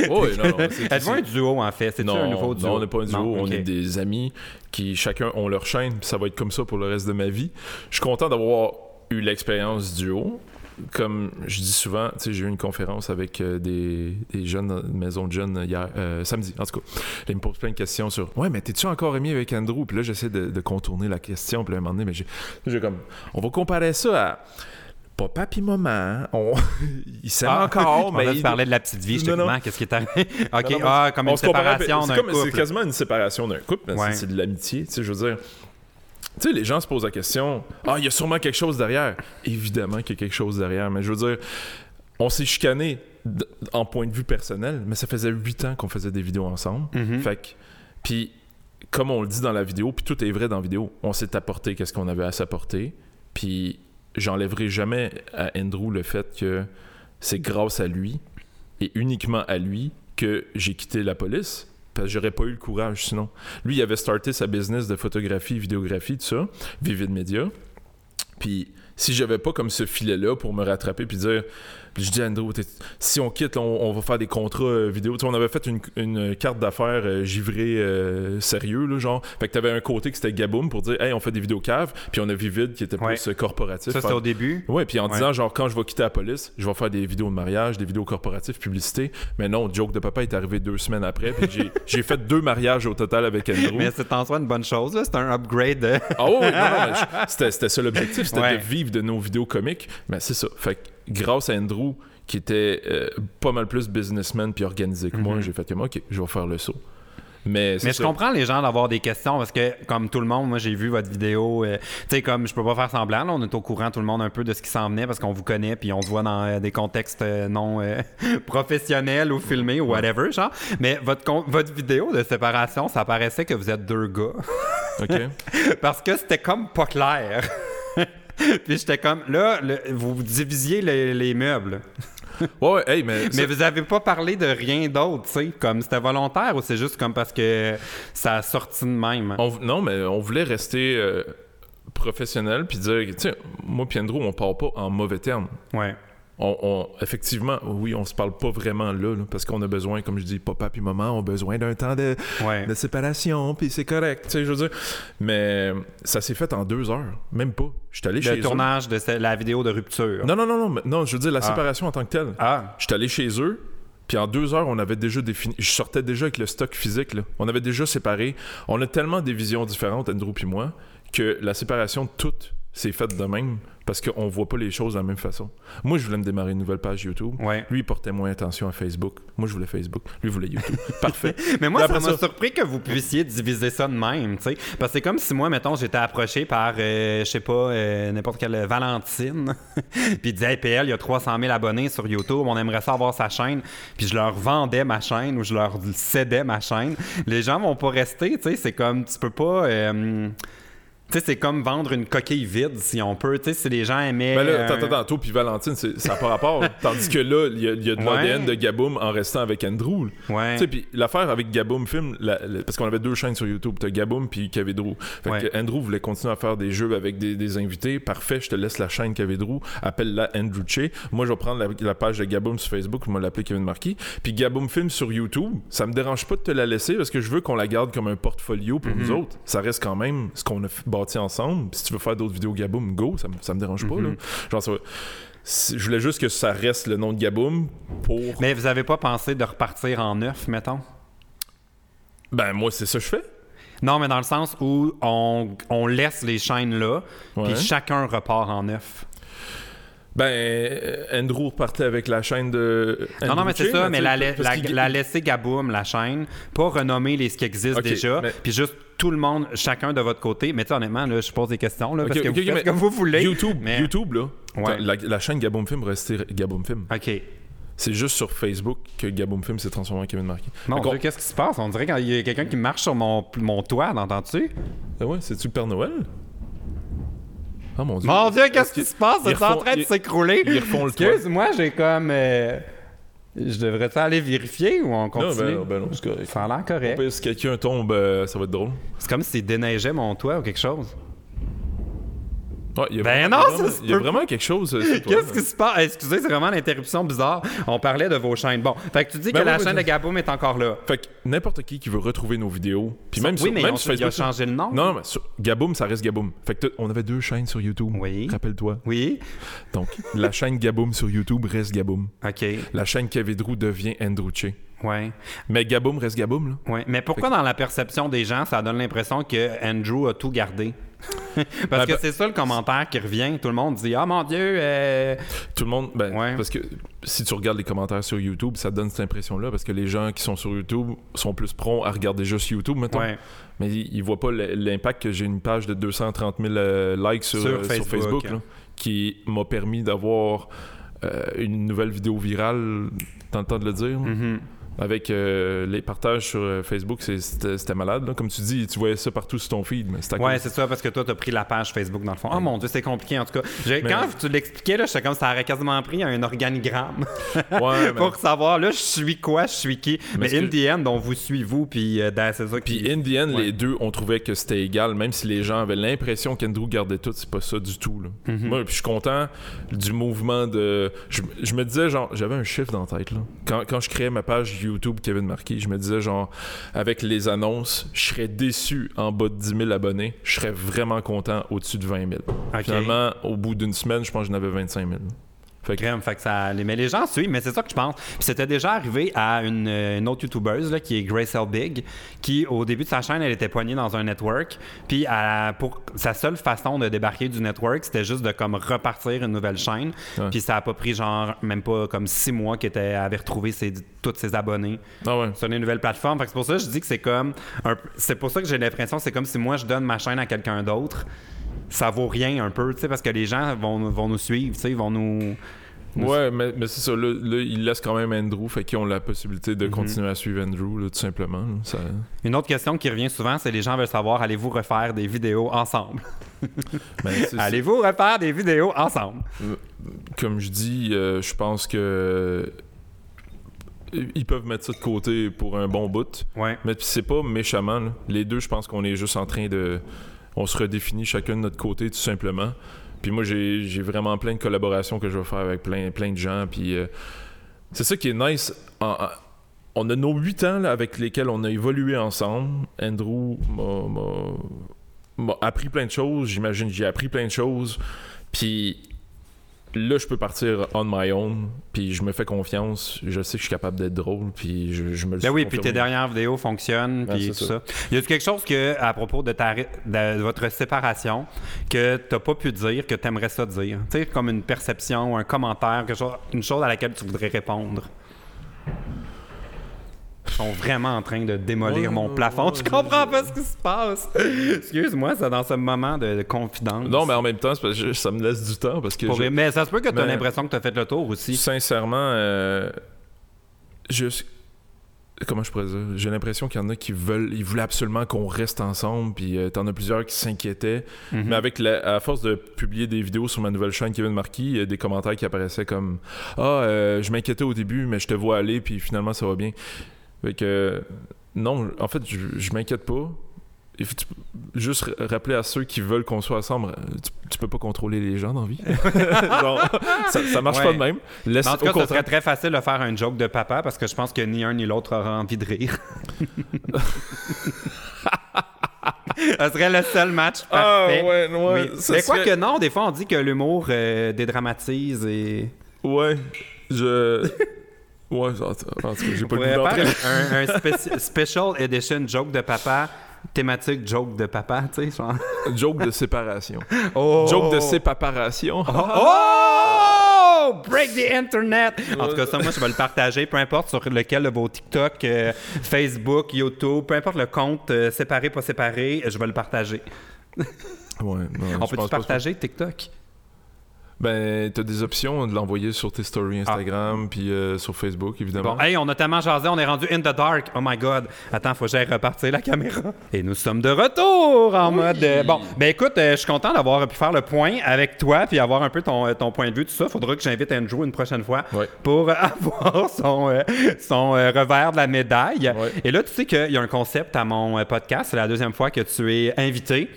[SPEAKER 1] Oh, oui, non,
[SPEAKER 2] Êtes-vous un duo, en fait? C'est un nouveau duo?
[SPEAKER 1] non, on n'est pas un duo,
[SPEAKER 2] Non,
[SPEAKER 1] on est des amis qui chacun ont leur chaîne, ça va être comme ça pour le reste de ma vie. Je suis content d'avoir eu l'expérience duo. Comme je dis souvent, tu sais, j'ai eu une conférence avec euh, des, des jeunes maisons de jeunes hier, euh, samedi, en tout cas. Là, ils me posent plein de questions sur Ouais, mais t'es-tu encore ami avec Andrew? Puis là, j'essaie de, de contourner la question, puis là, à un moment donné, mais j'ai comme On va comparer ça à papa puis maman. On... ils s'aiment
[SPEAKER 2] Ah,
[SPEAKER 1] encore, mais.
[SPEAKER 2] se parler de la petite vie,
[SPEAKER 1] Non, non.
[SPEAKER 2] justement. Qu'est-ce qui est arrivé? OK,
[SPEAKER 1] Non, non,
[SPEAKER 2] ah, comme
[SPEAKER 1] on
[SPEAKER 2] une séparation d'un
[SPEAKER 1] comme- C'est
[SPEAKER 2] couple.
[SPEAKER 1] quasiment une séparation d'un couple, mais
[SPEAKER 2] Ouais.
[SPEAKER 1] c'est c'est de l'amitié. Tu sais, je veux dire. Tu sais, les gens se posent la question Ah, il y a sûrement quelque chose derrière. Évidemment qu'il y a quelque chose derrière, mais je veux dire, on s'est chicané en point de vue personnel, mais ça faisait huit ans qu'on faisait des vidéos ensemble.
[SPEAKER 2] Mhm.
[SPEAKER 1] Fait que, puis, comme on le dit dans la vidéo, puis tout est vrai dans la vidéo, on s'est apporté qu'est-ce qu'on avait à s'apporter, puis j'enlèverai jamais à Andrew le fait que c'est grâce à lui et uniquement à lui que j'ai quitté la police. Parce que j'aurais pas eu le courage sinon. Lui, il avait starté sa business de photographie, vidéographie, tout ça, Vivid Media. Puis si j'avais pas comme ce filet-là pour me rattraper puis dire, je dis à Andrew, si on quitte, là, on, on va faire des contrats euh, vidéo. Tu sais, on avait fait une, une carte d'affaires euh, givrée euh, sérieux, là, genre. Fait que t'avais un côté qui c'était Gaboum pour dire, hey, on fait des vidéos caves. Puis on a Vivid qui était
[SPEAKER 2] Ouais.
[SPEAKER 1] plus euh, corporatif.
[SPEAKER 2] Ça, c'était au début?
[SPEAKER 1] Ouais, puis en
[SPEAKER 2] Ouais.
[SPEAKER 1] disant, genre, quand je vais quitter la police, je vais faire des vidéos de mariage, des vidéos corporatives, publicité. Mais non, Joke de Papa est arrivé deux semaines après, puis j'ai- fait deux mariages au total avec Andrew.
[SPEAKER 2] Mais c'est en soi une bonne chose. là. C'est un upgrade. de-
[SPEAKER 1] Ah oui, oui, non, non, c'était, c'était ça l'objectif, c'était
[SPEAKER 2] Ouais.
[SPEAKER 1] de vivre de nos vidéos comiques. Mais c'est ça. Fait que grâce à Andrew, qui était euh, pas mal plus businessman puis organisé que moi, j'ai fait comme, OK, je vais faire le saut. Mais,
[SPEAKER 2] Mhm. Je comprends les gens d'avoir des questions parce que, comme tout le monde, moi j'ai vu votre vidéo. euh, tu sais, comme je peux pas faire semblant, là, on est au courant tout le monde un peu de ce qui s'en venait parce qu'on vous connaît puis on se voit dans euh, des contextes euh, non professionnels ou filmés ou whatever, genre. Mais votre, votre vidéo de séparation, ça paraissait que vous êtes deux gars
[SPEAKER 1] OK.
[SPEAKER 2] parce que c'était comme pas clair. puis j'étais comme, là, le- vous divisiez les, les meubles.
[SPEAKER 1] Ouais, ouais, hey, mais.
[SPEAKER 2] Mais vous avez pas parlé de rien d'autre, tu sais, comme c'était volontaire ou c'est juste comme parce que ça a sorti de même?
[SPEAKER 1] on- non, mais on voulait rester euh, professionnel puis dire, tu sais, moi puis Andrew, on part pas en mauvais termes.
[SPEAKER 2] Ouais.
[SPEAKER 1] On, on- effectivement, oui, on se parle pas vraiment là, là, parce qu'on a besoin, comme je dis, papa puis maman ont besoin d'un temps de,
[SPEAKER 2] Ouais.
[SPEAKER 1] de séparation, puis c'est correct, tu sais, je veux dire. Mais ça s'est fait en deux heures, même pas. Je suis allé chez
[SPEAKER 2] Le tournage de la vidéo de rupture.
[SPEAKER 1] eux. Non, non, non, non, mais- non, je veux dire la
[SPEAKER 2] Ah.
[SPEAKER 1] séparation en tant que telle.
[SPEAKER 2] Ah,
[SPEAKER 1] Je suis allé chez eux, puis en deux heures, on avait déjà défini. Je sortais déjà avec le stock physique, là. On avait déjà séparé. On a tellement des visions différentes, Andrew puis moi, que la séparation, toute s'est faite de même parce qu'on voit pas les choses de la même façon. Moi, je voulais me démarrer une nouvelle page YouTube.
[SPEAKER 2] ouais.
[SPEAKER 1] Lui, il portait moins attention à Facebook. Moi, je voulais Facebook. Lui, voulait YouTube. Parfait.
[SPEAKER 2] Mais moi, ça m'a
[SPEAKER 1] ça-
[SPEAKER 2] surpris que vous puissiez diviser ça de même, tu sais. Parce que c'est comme si moi, mettons, j'étais approché par, euh, je sais pas, euh, n'importe quelle Valentine, puis il disait, hey, PL, il y a 300 000 abonnés sur YouTube, on aimerait ça avoir sa chaîne, puis je leur vendais ma chaîne ou je leur cédais ma chaîne. Les gens vont pas rester, tu sais, c'est comme, tu peux pas... euh, tu sais, c'est comme vendre une coquille vide, si on peut. Tu sais, si les gens aimaient...
[SPEAKER 1] Ben là, attends, attends, toi puis Valentine, ça n'a pas rapport. Tandis que là, il y a, y a de
[SPEAKER 2] Ouais.
[SPEAKER 1] l'ADN de Gaboum en restant avec Andrew.
[SPEAKER 2] Ouais.
[SPEAKER 1] Tu sais, puis l'affaire avec Gaboum Film, la- la- parce qu'on avait deux chaînes sur YouTube, t'as Gaboum puis Kavedrou. Fait
[SPEAKER 2] Ouais.
[SPEAKER 1] que Andrew voulait continuer à faire des jeux avec des, des invités. Parfait, je te laisse la chaîne Kavedrou. Appelle-la Andrew Che. Moi, je vais prendre la, la page de Gaboum sur Facebook, je vais l'appeler Kevin Marquis. Puis Gaboum Film sur YouTube, ça me dérange pas de te la laisser parce que je veux qu'on la garde comme un portfolio pour
[SPEAKER 2] Mhm.
[SPEAKER 1] nous autres. Ça reste quand même ce qu'on a f- bâti ensemble. Si tu veux faire d'autres vidéos Gaboum, go, ça, ça me dérange pas.
[SPEAKER 2] Mhm.
[SPEAKER 1] Là. Genre, ça je voulais juste que ça reste le nom de Gaboum pour.
[SPEAKER 2] Mais vous avez pas pensé de repartir en neuf, mettons?
[SPEAKER 1] Ben, moi, c'est ça que je fais.
[SPEAKER 2] Non, mais dans le sens où on, on laisse les chaînes là, puis chacun repart en neuf.
[SPEAKER 1] Ben, euh, Andrew repartait avec la chaîne de.
[SPEAKER 2] non, non,
[SPEAKER 1] Andrew
[SPEAKER 2] mais c'est ça, mais la, la, laisser Gaboum, la chaîne, pas renommer les ce qui existe déjà,
[SPEAKER 1] mais-
[SPEAKER 2] puis juste tout le monde, chacun de votre côté. Mais tu sais, honnêtement, là, je pose des questions, là, parce
[SPEAKER 1] Ok,
[SPEAKER 2] que
[SPEAKER 1] ok,
[SPEAKER 2] vous faites voulez.
[SPEAKER 1] YouTube,
[SPEAKER 2] mais-
[SPEAKER 1] YouTube, là.
[SPEAKER 2] Ouais.
[SPEAKER 1] La, la chaîne Gaboum Film restait Gaboum Film.
[SPEAKER 2] OK.
[SPEAKER 1] C'est juste sur Facebook que Gaboum Film s'est transformé en Kevin Marquis.
[SPEAKER 2] Mon Dieu, qu'est-ce qui se passe? On dirait qu'il y a quelqu'un qui marche sur mon, mon toit, entends-tu?
[SPEAKER 1] Ah ouais, c'est-tu le Père Noël? Ah mon dieu.
[SPEAKER 2] Mon Dieu, qu'est-ce
[SPEAKER 1] Est-ce
[SPEAKER 2] qui se passe? C'est en train de s'écrouler.
[SPEAKER 1] Ils refont le.
[SPEAKER 2] Excuse-moi, j'ai comme. euh, Je devrais aller vérifier ou on continue?
[SPEAKER 1] ben, non, ben non, c'est correct.
[SPEAKER 2] Ça a l'air correct.
[SPEAKER 1] Si quelqu'un tombe, euh, ça va être drôle.
[SPEAKER 2] C'est comme s'il déneigeait mon toit ou quelque chose.
[SPEAKER 1] Ouais,
[SPEAKER 2] Ben non, ça
[SPEAKER 1] Il y a
[SPEAKER 2] peut
[SPEAKER 1] vraiment quelque chose. euh,
[SPEAKER 2] Qu'est-ce qui se passe? Excusez, c'est vraiment l'interruption bizarre. On parlait de vos chaînes. Bon, fait que tu dis
[SPEAKER 1] Ben
[SPEAKER 2] que la
[SPEAKER 1] oui,
[SPEAKER 2] chaîne de Gaboum est encore là.
[SPEAKER 1] Fait que n'importe qui qui veut retrouver nos vidéos, puis même
[SPEAKER 2] oui,
[SPEAKER 1] sur,
[SPEAKER 2] mais
[SPEAKER 1] même
[SPEAKER 2] on-
[SPEAKER 1] sur
[SPEAKER 2] il a
[SPEAKER 1] Facebook.
[SPEAKER 2] changé le nom.
[SPEAKER 1] Non, mais sur Gaboum, ça reste Gaboum. Fait que on avait deux chaînes sur YouTube.
[SPEAKER 2] Oui.
[SPEAKER 1] Rappelle-toi.
[SPEAKER 2] Oui.
[SPEAKER 1] Donc, la chaîne Gaboum sur YouTube reste Gaboum.
[SPEAKER 2] OK.
[SPEAKER 1] La chaîne Kavedrou devient Andrew Che.
[SPEAKER 2] Ouais.
[SPEAKER 1] Mais Gaboum reste Gaboum, là.
[SPEAKER 2] Ouais. Mais pourquoi, dans la perception des gens, ça donne l'impression que Andrew a tout gardé? Parce
[SPEAKER 1] Ben,
[SPEAKER 2] que
[SPEAKER 1] ben-
[SPEAKER 2] c'est ça le commentaire qui revient. Tout le monde dit Ah mon Dieu, euh,
[SPEAKER 1] Tout le monde, ben,
[SPEAKER 2] Ouais.
[SPEAKER 1] parce que si tu regardes les commentaires sur YouTube, ça te donne cette impression-là, parce que les gens qui sont sur YouTube sont plus prompts à regarder juste YouTube, mettons.
[SPEAKER 2] ouais.
[SPEAKER 1] Mais ils, ils voient pas l'impact que j'ai une page de 230 000 euh, likes sur,
[SPEAKER 2] Sur
[SPEAKER 1] euh, sur
[SPEAKER 2] Facebook, hein.
[SPEAKER 1] là, qui m'a permis d'avoir euh, une nouvelle vidéo virale, t'as le temps de le dire,
[SPEAKER 2] Mhm.
[SPEAKER 1] Avec euh, les partages sur euh, Facebook, c'était malade. là. Comme tu dis, tu voyais ça partout sur ton feed, mais
[SPEAKER 2] Ouais, c'est ça, parce que toi, t'as pris la page Facebook dans le fond. Oh mon Dieu, c'est compliqué en tout cas.
[SPEAKER 1] Mais-
[SPEAKER 2] Quand tu l'expliquais, j'étais comme ça aurait quasiment pris un organigramme
[SPEAKER 1] Ouais, mais-
[SPEAKER 2] pour savoir, là, je suis quoi, je suis qui. Mais,
[SPEAKER 1] ce
[SPEAKER 2] in
[SPEAKER 1] que-
[SPEAKER 2] the end, on vous suit vous, puis euh, c'est ça.
[SPEAKER 1] Puis in the end,
[SPEAKER 2] Ouais.
[SPEAKER 1] les deux, on trouvait que c'était égal, même si les gens avaient l'impression qu'Andrew gardait tout, c'est pas ça du tout. Là.
[SPEAKER 2] Mhm.
[SPEAKER 1] Moi, puis je suis content du mouvement de. Je, je me disais, genre, j'avais un chiffre dans la tête. Là. Quand, quand je créais ma page YouTube Kevin Marquis, je me disais, genre, avec les annonces, je serais déçu en bas de 10 000 abonnés, je serais vraiment content au-dessus de 20 000.
[SPEAKER 2] Ok.
[SPEAKER 1] Finalement, au bout d'une semaine, je pense que j'en avais 25 000. Fait que-
[SPEAKER 2] Crème, fait que ça, mais les gens suivent, mais c'est ça que je pense. Puis c'était déjà arrivé à une, euh, une autre YouTubeuse là, qui est Grace L. Big, qui au début de sa chaîne, elle était poignée dans un network. Puis elle- pour sa seule façon de débarquer du network, c'était juste de comme repartir une nouvelle chaîne.
[SPEAKER 1] Ouais.
[SPEAKER 2] Puis ça a pas pris genre même pas comme six mois qu'elle avait retrouvé ses, tous ses abonnés
[SPEAKER 1] Ah ouais.
[SPEAKER 2] sur plateformes. Fait que c'est pour ça que je dis que c'est comme un c'est pour ça que j'ai l'impression que c'est comme si moi je donne ma chaîne à quelqu'un d'autre. Ça vaut rien un peu, tu sais, parce que les gens vont, vont nous suivre, tu sais, ils vont nous. nous-
[SPEAKER 1] Ouais, mais, mais c'est ça. Là, là, ils laissent quand même Andrew, fait qu'ils ont la possibilité
[SPEAKER 2] Mhm.
[SPEAKER 1] de continuer à suivre Andrew, là, tout simplement. là. Ça-
[SPEAKER 2] Une autre question qui revient souvent, c'est les gens veulent savoir allez-vous refaire des vidéos ensemble?
[SPEAKER 1] Ben,
[SPEAKER 2] Allez-vous refaire des vidéos ensemble?
[SPEAKER 1] Comme je dis, euh, je pense que euh, ils peuvent mettre ça de côté pour un bon bout.
[SPEAKER 2] Ouais.
[SPEAKER 1] Mais c'est pas méchamment. là. Les deux, je pense qu'on est juste en train de. On se redéfinit chacun de notre côté, tout simplement. Puis moi, j'ai vraiment plein de collaborations que je vais faire avec plein, plein de gens. Puis euh, c'est ça qui est nice. On a nos huit ans là, avec lesquels on a évolué ensemble. Andrew m'a- appris plein de choses. J'imagine j'ai appris plein de choses. Puis là, je peux partir on my own. Puis je me fais confiance. Je sais que je suis capable d'être drôle. Puis je, je me le
[SPEAKER 2] Ben
[SPEAKER 1] suis
[SPEAKER 2] oui, puis tes dernières vidéos fonctionnent, puis tout ça.
[SPEAKER 1] ça.
[SPEAKER 2] Y a quelque chose que, à propos de, ta, de votre séparation que t'as pas pu dire, que t'aimerais ça dire? Tu sais, comme une perception, un commentaire, quelque chose, une chose à laquelle tu voudrais répondre. Sont vraiment en train de démolir
[SPEAKER 1] Ouais,
[SPEAKER 2] mon plafond. tu comprends pas ce qui se passe? Excuse-moi, c'est dans ce moment de, de confidence.
[SPEAKER 1] Non, mais en même temps, c'est parce que je- ça me laisse du temps. Parce que
[SPEAKER 2] Pour-
[SPEAKER 1] je-
[SPEAKER 2] Mais ça se peut que tu as l'impression que tu as fait le tour aussi.
[SPEAKER 1] Sincèrement, euh, je... Comment je pourrais dire? J'ai l'impression qu'il y en a qui veulent, ils voulaient absolument qu'on reste ensemble, puis euh, t'en as plusieurs qui s'inquiétaient.
[SPEAKER 2] Mhm.
[SPEAKER 1] Mais avec la, à force de publier des vidéos sur ma nouvelle chaîne Kevin Marquis, il y a des commentaires qui apparaissaient comme Ah, euh, je m'inquiétais au début, mais je te vois aller, puis finalement ça va bien. Fait que non, en fait, je, je m'inquiète pas. Il faut tu- juste rappeler à ceux qui veulent qu'on soit ensemble, tu, tu peux pas contrôler les gens dans la vie. Genre, ça, ça marche
[SPEAKER 2] Ouais.
[SPEAKER 1] pas de même. Laisse,
[SPEAKER 2] en tout cas,
[SPEAKER 1] contraire-
[SPEAKER 2] serait très facile de faire un joke de papa parce que je pense que ni un ni l'autre aura envie de rire. ça serait le seul match parfait.
[SPEAKER 1] Ah, ouais, ouais.
[SPEAKER 2] Oui.
[SPEAKER 1] ça
[SPEAKER 2] Mais quoi
[SPEAKER 1] serait-
[SPEAKER 2] que non, des fois on dit que l'humour euh, dédramatise et.
[SPEAKER 1] Ouais, je. Ouais, en tout cas, j'ai pas le goût
[SPEAKER 2] un, un spéci- special edition joke de papa, thématique joke de papa, tu sais, genre.
[SPEAKER 1] Joke de séparation.
[SPEAKER 2] Oh!
[SPEAKER 1] Joke de séparation.
[SPEAKER 2] Oh! Break the internet! En tout cas, ça, moi, je vais le partager, peu importe sur lequel de vos TikTok, euh, Facebook, YouTube, peu importe le compte, euh, séparé, pas séparé, je vais le partager.
[SPEAKER 1] Ouais, non,
[SPEAKER 2] On peut-tu partager TikTok?
[SPEAKER 1] Ben, t'as des options de l'envoyer sur tes stories Instagram, puis euh, sur Facebook, évidemment.
[SPEAKER 2] Bon, hey, on a tellement jasé, on est rendu in the dark. Oh my god. Attends, faut que j'aille repartir la caméra. Et nous sommes de retour en mode. euh, bon, ben écoute, euh, je suis content d'avoir pu faire le point avec toi puis avoir un peu ton, ton point de vue, tout ça. Faudra que j'invite Andrew une prochaine fois pour avoir son, son revers de la médaille. Et là, tu sais qu'il y a un concept à mon podcast. C'est la deuxième fois que tu es invité.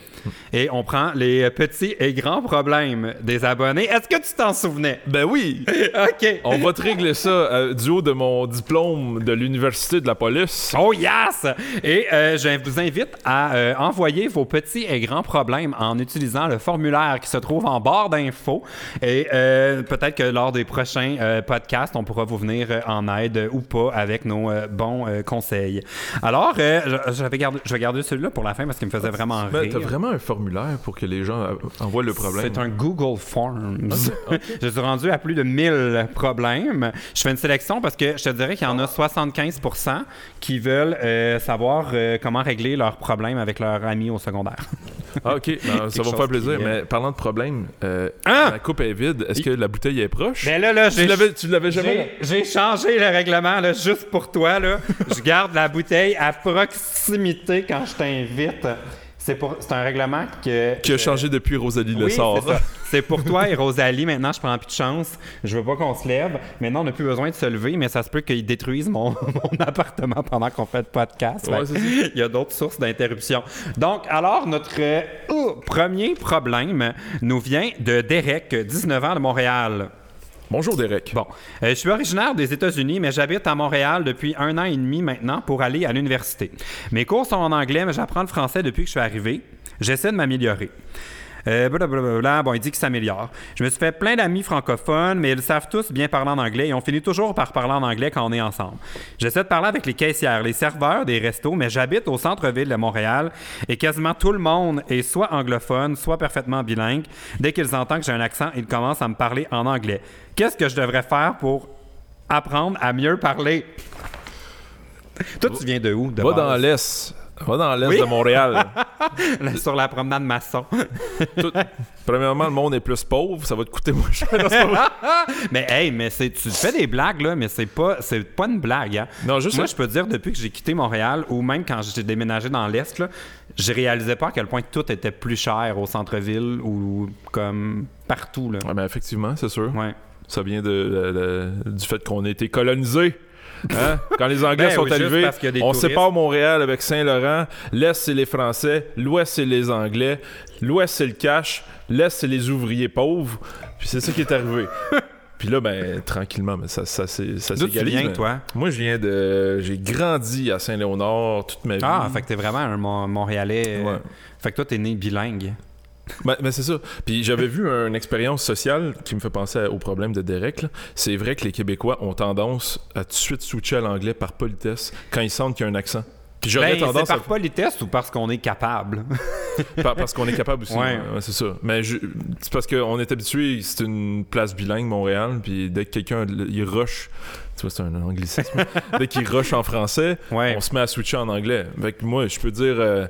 [SPEAKER 2] Et on prend les petits et grands problèmes des abonnés. Est-ce que tu t'en souvenais?
[SPEAKER 1] Ben oui!
[SPEAKER 2] OK.
[SPEAKER 1] On va te régler ça euh, du haut de mon diplôme de l'Université de la police.
[SPEAKER 2] Oh yes! Et euh, je vous invite à euh, envoyer vos petits et grands problèmes en utilisant le formulaire qui se trouve en barre d'infos. Et peut-être que lors des prochains podcasts, on pourra vous venir en aide ou pas avec nos bons conseils. Alors, je, je vais garder, je vais garder celui-là pour la fin parce qu'il me faisait vraiment
[SPEAKER 1] Ben,
[SPEAKER 2] rire.
[SPEAKER 1] t'as vraiment un formulaire pour que les gens envoient le problème.
[SPEAKER 2] C'est un Google Je suis rendu à plus de 1000 problèmes. Je fais une sélection parce que je te dirais qu'il y en a 75% qui veulent euh, savoir euh, comment régler leurs problèmes avec leurs amis au secondaire.
[SPEAKER 1] Ah, ok, Ben, ça va faire plaisir.
[SPEAKER 2] qui
[SPEAKER 1] Mais parlant de problème, euh,
[SPEAKER 2] Ah!
[SPEAKER 1] la coupe est vide. Est-ce que la bouteille est proche?
[SPEAKER 2] Mais là, là,
[SPEAKER 1] tu l'avais, jamais?
[SPEAKER 2] j'ai- j'ai changé le règlement là, juste pour toi. Là. je garde la bouteille à proximité quand je t'invite. C'est pour- c'est un règlement que,
[SPEAKER 1] Qui a changé depuis Rosalie
[SPEAKER 2] Oui,
[SPEAKER 1] Lessard.
[SPEAKER 2] c'est ça. C'est pour toi et Rosalie. Maintenant, je prends plus de chance. Je veux pas qu'on se lève. Maintenant, on n'a plus besoin de se lever, mais ça se peut qu'ils détruisent mon, mon appartement pendant qu'on fait le podcast.
[SPEAKER 1] Ouais, c'est
[SPEAKER 2] Il y a d'autres sources d'interruption. Donc, alors, notre euh, premier problème nous vient de Derek, 19 ans de Montréal.
[SPEAKER 1] Bonjour Derek.
[SPEAKER 2] Bon, euh, je suis originaire des États-Unis, mais j'habite à Montréal depuis un an et demi maintenant pour aller à l'université. Mes cours sont en anglais, mais j'apprends le français depuis que je suis arrivé. J'essaie de m'améliorer. Euh, blablabla. Bon, il dit qu'il s'améliore. Je me suis fait plein d'amis francophones, mais ils savent tous bien parler en anglais et on finit toujours par parler en anglais quand on est ensemble. J'essaie de parler avec les caissières, les serveurs des restos, mais j'habite au centre-ville de Montréal et quasiment tout le monde est soit anglophone, soit parfaitement bilingue. Dès qu'ils entendent que j'ai un accent, ils commencent à me parler en anglais. Qu'est-ce que je devrais faire pour apprendre à mieux parler? Toi, tu viens de où? De
[SPEAKER 1] Va
[SPEAKER 2] base?
[SPEAKER 1] dans l'Est. Va dans l'Est
[SPEAKER 2] Oui.
[SPEAKER 1] de Montréal.
[SPEAKER 2] Sur la promenade Masson.
[SPEAKER 1] Tout- Premièrement, le monde est plus pauvre, ça va te coûter moins cher.
[SPEAKER 2] Mais hey, mais c'est, tu fais des blagues, là, mais c'est pas, c'est pas une blague. Hein.
[SPEAKER 1] Non, juste
[SPEAKER 2] Moi, je peux te dire, depuis que j'ai quitté Montréal, ou même quand j'ai déménagé dans l'Est, là, je réalisais pas à quel point tout était plus cher au centre-ville ou comme partout. Là.
[SPEAKER 1] Ouais, ben, effectivement, c'est sûr.
[SPEAKER 2] Ouais.
[SPEAKER 1] Ça vient de, de- de- du fait qu'on a été colonisé Hein? Quand les Anglais
[SPEAKER 2] Ben
[SPEAKER 1] sont
[SPEAKER 2] oui,
[SPEAKER 1] arrivés, on
[SPEAKER 2] touristes.
[SPEAKER 1] sépare Montréal avec Saint-Laurent. L'Est, c'est les Français. L'Ouest, c'est les Anglais. L'Ouest, c'est le cash. L'Est, c'est les ouvriers pauvres. Puis c'est ça qui est arrivé. Puis là, ben, tranquillement, mais ça, ça, ça
[SPEAKER 2] D'où tu
[SPEAKER 1] s'égalise.
[SPEAKER 2] viens,
[SPEAKER 1] mais-
[SPEAKER 2] toi?
[SPEAKER 1] Moi, je viens de. J'ai grandi à Saint-Léonard toute ma vie.
[SPEAKER 2] Ah, fait que t'es vraiment un Mon- Montréalais. euh,
[SPEAKER 1] Ouais.
[SPEAKER 2] Fait que toi, t'es né bilingue.
[SPEAKER 1] Ben, ben, c'est ça. Puis j'avais vu une expérience sociale qui me fait penser au problème de Derek. C'est vrai que les Québécois ont tendance à tout de suite switcher à l'anglais par politesse quand ils sentent qu'il y a un accent. Puis j'aurais
[SPEAKER 2] Ben, c'est
[SPEAKER 1] tendance
[SPEAKER 2] par
[SPEAKER 1] à
[SPEAKER 2] politesse ou parce qu'on est capable?
[SPEAKER 1] Par- parce qu'on est capable aussi.
[SPEAKER 2] Ouais.
[SPEAKER 1] ouais, c'est ça. Mais je- c'est parce qu'on est habitué, c'est une place bilingue, Montréal, puis dès que quelqu'un il rush, tu vois, c'est un anglicisme, dès qu'il rush en français,
[SPEAKER 2] Ouais.
[SPEAKER 1] on se met à switcher en anglais. Fait que moi, je peux dire euh,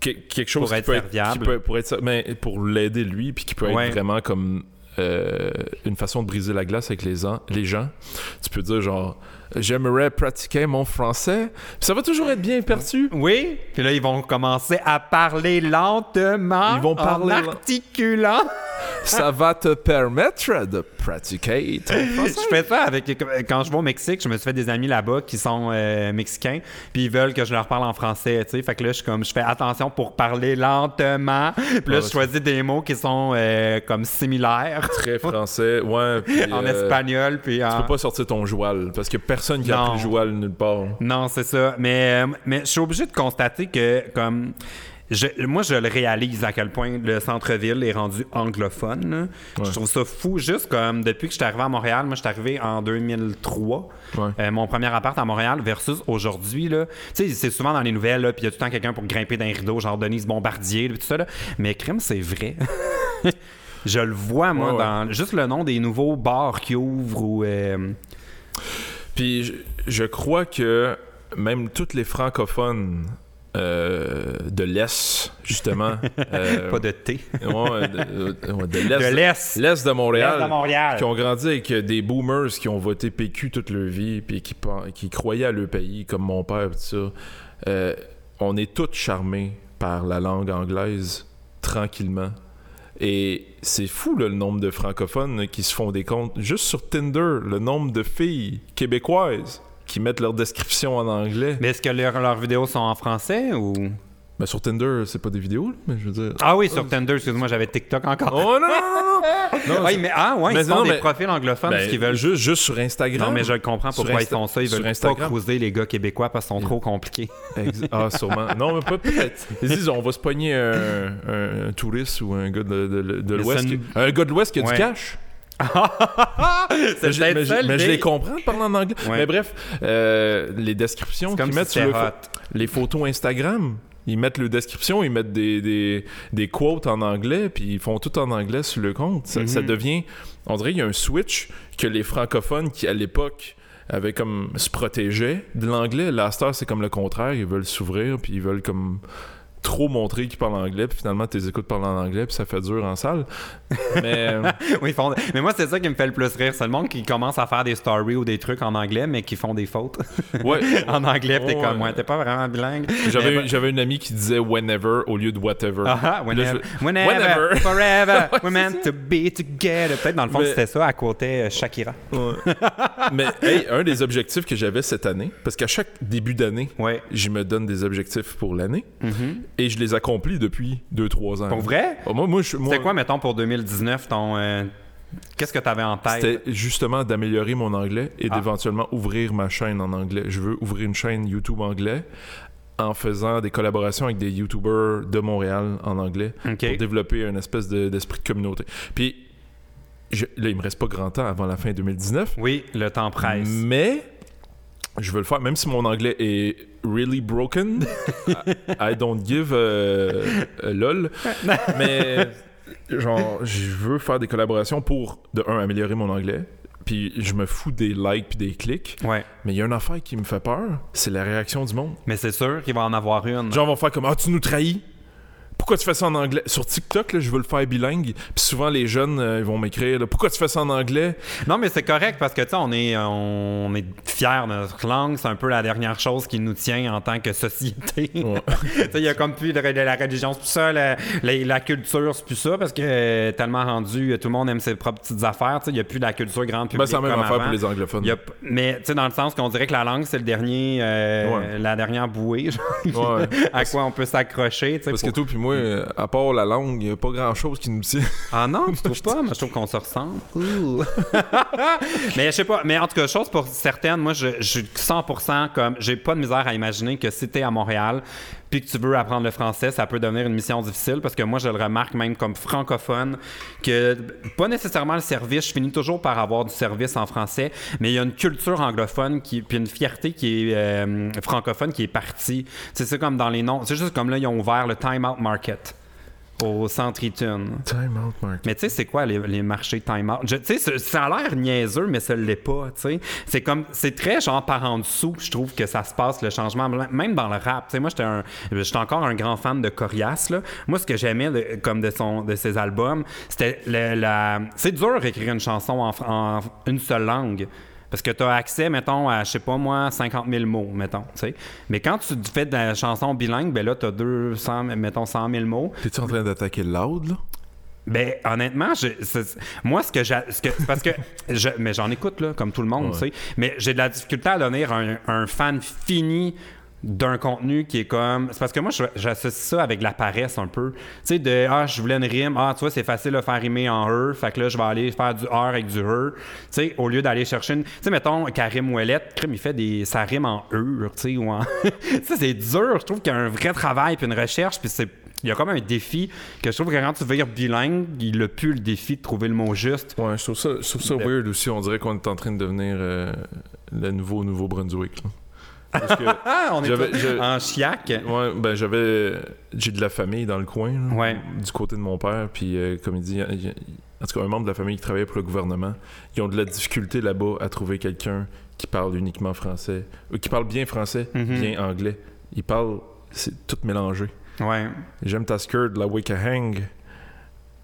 [SPEAKER 1] que- quelque chose
[SPEAKER 2] Pour
[SPEAKER 1] qui
[SPEAKER 2] être
[SPEAKER 1] peut être,
[SPEAKER 2] serviable.
[SPEAKER 1] qui peut- pour être, mais pour l'aider lui, puis qui peut
[SPEAKER 2] Ouais.
[SPEAKER 1] être vraiment comme euh, une façon de briser la glace avec les, an- les gens. Tu peux dire genre, j'aimerais pratiquer mon français. Ça va toujours être bien perçu.
[SPEAKER 2] Oui, puis là, ils vont commencer à parler lentement.
[SPEAKER 1] Ils vont parler
[SPEAKER 2] en articulant.
[SPEAKER 1] Ça va te permettre de pratiquer ton français.
[SPEAKER 2] je fais ça avec quand je vais au Mexique, je me suis fait des amis là-bas qui sont euh, mexicains, puis ils veulent que je leur parle en français, tu sais. Fait que là, je suis comme, je fais attention pour parler lentement. Puis là,
[SPEAKER 1] Ouais,
[SPEAKER 2] je choisis des mots qui sont euh, comme similaires
[SPEAKER 1] Très français, ouais. puis,
[SPEAKER 2] en
[SPEAKER 1] euh,
[SPEAKER 2] espagnol, puis
[SPEAKER 1] Tu
[SPEAKER 2] en.
[SPEAKER 1] peux pas sortir ton joual parce que personne qui a
[SPEAKER 2] Non.
[SPEAKER 1] appris le joual nulle part.
[SPEAKER 2] Non, c'est ça. Mais, euh, mais je suis obligé de constater que, comme. Je- moi, je le réalise à quel point le centre-ville est rendu anglophone.
[SPEAKER 1] Ouais.
[SPEAKER 2] Je trouve ça fou, juste comme depuis que je suis arrivé à Montréal. Moi, je suis arrivé en 2003.
[SPEAKER 1] Ouais.
[SPEAKER 2] Euh, mon premier appart à Montréal versus aujourd'hui. Tu sais, c'est souvent dans les nouvelles, puis il y a tout le temps quelqu'un pour grimper d'un rideau, genre Denise Bombardier, là, tout ça. Là. Mais crime, c'est vrai. je le vois, moi,
[SPEAKER 1] Ouais,
[SPEAKER 2] dans juste le nom des nouveaux bars qui ouvrent ou. euh,
[SPEAKER 1] Puis je, je crois que même toutes les francophones euh, de l'Est, justement. euh,
[SPEAKER 2] pas de thé.
[SPEAKER 1] ouais, de, l'Est.
[SPEAKER 2] De l'Est.
[SPEAKER 1] L'Est de Montréal.
[SPEAKER 2] L'Est de Montréal.
[SPEAKER 1] Qui ont grandi avec euh, des boomers qui ont voté PQ toute leur vie, puis qui, qui croyaient à leur pays, comme mon père, tout ça. Euh, on est tous charmés par la langue anglaise, tranquillement. Et c'est fou, là, le nombre de francophones qui se font des comptes. Juste sur Tinder, le nombre de filles québécoises qui mettent leur description en anglais.
[SPEAKER 2] Mais est-ce que leurs leurs vidéos sont en français ou?
[SPEAKER 1] Mais sur Tinder, c'est pas des vidéos, mais je veux dire.
[SPEAKER 2] Ah oui, sur Tinder, excuse-moi, j'avais TikTok encore.
[SPEAKER 1] Oh non, non, non, non! non
[SPEAKER 2] Oui, mais ah ouais,
[SPEAKER 1] Mais
[SPEAKER 2] ils font
[SPEAKER 1] non,
[SPEAKER 2] des
[SPEAKER 1] mais-
[SPEAKER 2] profils anglophones
[SPEAKER 1] ben,
[SPEAKER 2] parce qu'ils veulent.
[SPEAKER 1] juste, juste sur Instagram.
[SPEAKER 2] Non, mais je comprends pourquoi ils font ça. Ils veulent pas
[SPEAKER 1] Instagram.
[SPEAKER 2] cruiser les gars québécois parce qu'ils sont trop compliqués.
[SPEAKER 1] Ex- Ah, sûrement. Non, mais pas peut-être. Ils disent, on va se pogner un, un- un touriste ou un gars de, de- de
[SPEAKER 2] Mais
[SPEAKER 1] l'Ouest. Un gars de l'Ouest qui a
[SPEAKER 2] Ouais.
[SPEAKER 1] du cash. Mais, je- mais mais je les comprends de parler en anglais.
[SPEAKER 2] Ouais.
[SPEAKER 1] Mais bref, euh, les descriptions qu'ils
[SPEAKER 2] si
[SPEAKER 1] mettent sur le les photos Instagram. Ils mettent le description, ils mettent des, des, des quotes en anglais, puis ils font tout en anglais sur le compte. Ça,
[SPEAKER 2] Mhm.
[SPEAKER 1] ça devient. On dirait qu'il y a un switch que les francophones qui, à l'époque, avaient comme se protégeaient de l'anglais. Heure, c'est comme le contraire. Ils veulent s'ouvrir, puis ils veulent comme trop montrer qu'ils parlent anglais, puis finalement, tes écoutes parlent en anglais, puis ça fait dur en salle. Mais.
[SPEAKER 2] Oui, ils font... Mais moi, c'est ça qui me fait le plus rire. C'est le monde qui commence à faire des stories ou des trucs en anglais, mais qui font des fautes
[SPEAKER 1] ouais.
[SPEAKER 2] en anglais. T'es
[SPEAKER 1] Ouais.
[SPEAKER 2] comme, ouais, t'es pas vraiment bilingue.
[SPEAKER 1] J'avais, une amie qui disait whenever au lieu de whatever.
[SPEAKER 2] Ah, ah, whenever,
[SPEAKER 1] je-
[SPEAKER 2] whenever,
[SPEAKER 1] Whenever.
[SPEAKER 2] forever,
[SPEAKER 1] Ouais,
[SPEAKER 2] we're meant to be together. Peut-être dans le fond,
[SPEAKER 1] Mais-
[SPEAKER 2] c'était ça à côté euh, Shakira.
[SPEAKER 1] Mais hey, un des objectifs que j'avais cette année, parce qu'à chaque début d'année,
[SPEAKER 2] Ouais.
[SPEAKER 1] je me donne des objectifs pour l'année
[SPEAKER 2] Mhm.
[SPEAKER 1] Et je les accomplis depuis 2-3 ans.
[SPEAKER 2] Pour vrai?
[SPEAKER 1] Oh, moi, moi, je- moi,
[SPEAKER 2] C'était quoi, mettons, pour 2019, ton. euh, Qu'est-ce que t'avais en tête?
[SPEAKER 1] C'était justement d'améliorer mon anglais et
[SPEAKER 2] Ah.
[SPEAKER 1] d'éventuellement ouvrir ma chaîne en anglais. Je veux ouvrir une chaîne YouTube anglais en faisant des collaborations avec des YouTubers de Montréal en anglais pour développer une espèce de- d'esprit de communauté. Puis je- là, il me reste pas grand temps avant la fin 2019.
[SPEAKER 2] Oui, le temps presse.
[SPEAKER 1] Mais je veux le faire, même si mon anglais est really broken. I, I don't give lol. Mais genre, je veux faire des collaborations pour, de un, améliorer mon anglais. Puis je me fous des likes puis des clics.
[SPEAKER 2] Ouais.
[SPEAKER 1] Mais il y a une affaire qui me fait peur, c'est la réaction du monde.
[SPEAKER 2] Mais c'est sûr qu'il va en avoir une.
[SPEAKER 1] Genre, on va faire comme Ah, tu nous trahis. Pourquoi tu fais ça en anglais? Sur TikTok, là, je veux le faire bilingue. Puis souvent, les jeunes, euh, ils vont m'écrire Pourquoi tu fais ça en anglais?
[SPEAKER 2] Non, mais c'est correct parce que, tu sais, on est, on est fiers de notre langue. C'est un peu la dernière chose qui nous tient en tant que société.
[SPEAKER 1] Ouais.
[SPEAKER 2] Tu sais, il y a comme plus de, de la religion, c'est plus ça, la, la- la culture, c'est plus ça, parce que euh, tellement rendu, tout le monde aime ses propres petites affaires, tu sais, il n'y a plus de la culture grande publique
[SPEAKER 1] Ben, c'est la même affaire
[SPEAKER 2] avant.
[SPEAKER 1] pour les anglophones.
[SPEAKER 2] A mais tu sais, dans le sens qu'on dirait que la langue, c'est le dernier, euh,
[SPEAKER 1] Ouais.
[SPEAKER 2] la dernière bouée, genre,
[SPEAKER 1] Ouais.
[SPEAKER 2] à quoi on peut s'accrocher.
[SPEAKER 1] Parce que toi, puis moi, à part la langue, il n'y a pas grand chose qui nous tient.
[SPEAKER 2] Ah non, tu trouves pas? Moi, je trouve qu'on se ressemble. Ouh. mais je sais pas. Mais en tout cas, chose pour certaines, moi, je, je suis 100% comme. J'ai pas de misère à imaginer que si t'es à Montréal puis que tu veux apprendre le français, ça peut devenir une mission difficile parce que moi, je le remarque même comme francophone que pas nécessairement le service. Je finis toujours par avoir du service en français, mais il y a une culture anglophone qui, puis une fierté qui est euh, francophone qui est partie. C'est comme dans les noms. C'est juste comme là, ils ont ouvert le Time Out Market au centre Eaton.
[SPEAKER 1] Time out, Mark.
[SPEAKER 2] Mais tu sais, c'est quoi les, les marchés time-out? Je- Tu sais, ça- a l'air niaiseux, mais ça l'est pas, tu sais. C'est comme, c'est très genre par en dessous, je trouve que ça se passe, le changement, même dans le rap. Tu sais, moi, j'étais un, j'étais encore un grand fan de Corias, là. Moi, ce que j'aimais, de- comme de son, de ses albums, c'était le- la... C'est dur d'écrire une chanson en une seule langue. Parce que tu as accès, mettons, à, je sais pas moi, 50 000 mots, mettons, tu sais. Mais quand tu fais de la chanson bilingue, ben là, tu as 200, mettons, 100 000 mots.
[SPEAKER 1] T'es-tu en train d'attaquer loud, là?
[SPEAKER 2] Ben honnêtement, je, moi ce que j'ai, parce que je, mais j'en écoute là, comme tout le monde,
[SPEAKER 1] Ouais.
[SPEAKER 2] tu sais. Mais j'ai de la difficulté à donner un, un fan fini d'un contenu qui est comme c'est parce que moi je- j'associe ça avec la paresse un peu tu sais de ah je voulais une rime ah tu vois c'est facile de faire rimer en e fait que là je vais aller faire du r avec du e tu sais au lieu d'aller chercher une tu sais mettons Karim Ouellette Karim il fait des ça rime en e tu sais ou en ça c'est dur je trouve qu'il y a un vrai travail puis une recherche puis c'est il y a comme un défi que je trouve que quand tu veux dire bilingue, il a plus le défi de trouver le mot juste.
[SPEAKER 1] Ouais, je trouve ça, je trouve ça
[SPEAKER 2] Ben-
[SPEAKER 1] weird aussi. On dirait qu'on est en train de devenir euh, le nouveau Nouveau-Brunswick. Parce que,
[SPEAKER 2] Ah, on est
[SPEAKER 1] je-
[SPEAKER 2] en chiac.
[SPEAKER 1] ouais, ben j'avais. J'ai de la famille dans le coin, là,
[SPEAKER 2] Ouais.
[SPEAKER 1] du côté de mon père. Puis, euh, comme il dit, il y a- il y a- en tout cas, un membre de la famille qui travaillait pour le gouvernement, ils ont de la difficulté là-bas à trouver quelqu'un qui parle uniquement français, ou qui parle bien français,
[SPEAKER 2] Mhm.
[SPEAKER 1] bien anglais. Ils parlent, c'est tout mélangé.
[SPEAKER 2] Ouais.
[SPEAKER 1] J'aime ta skirt, la way hang.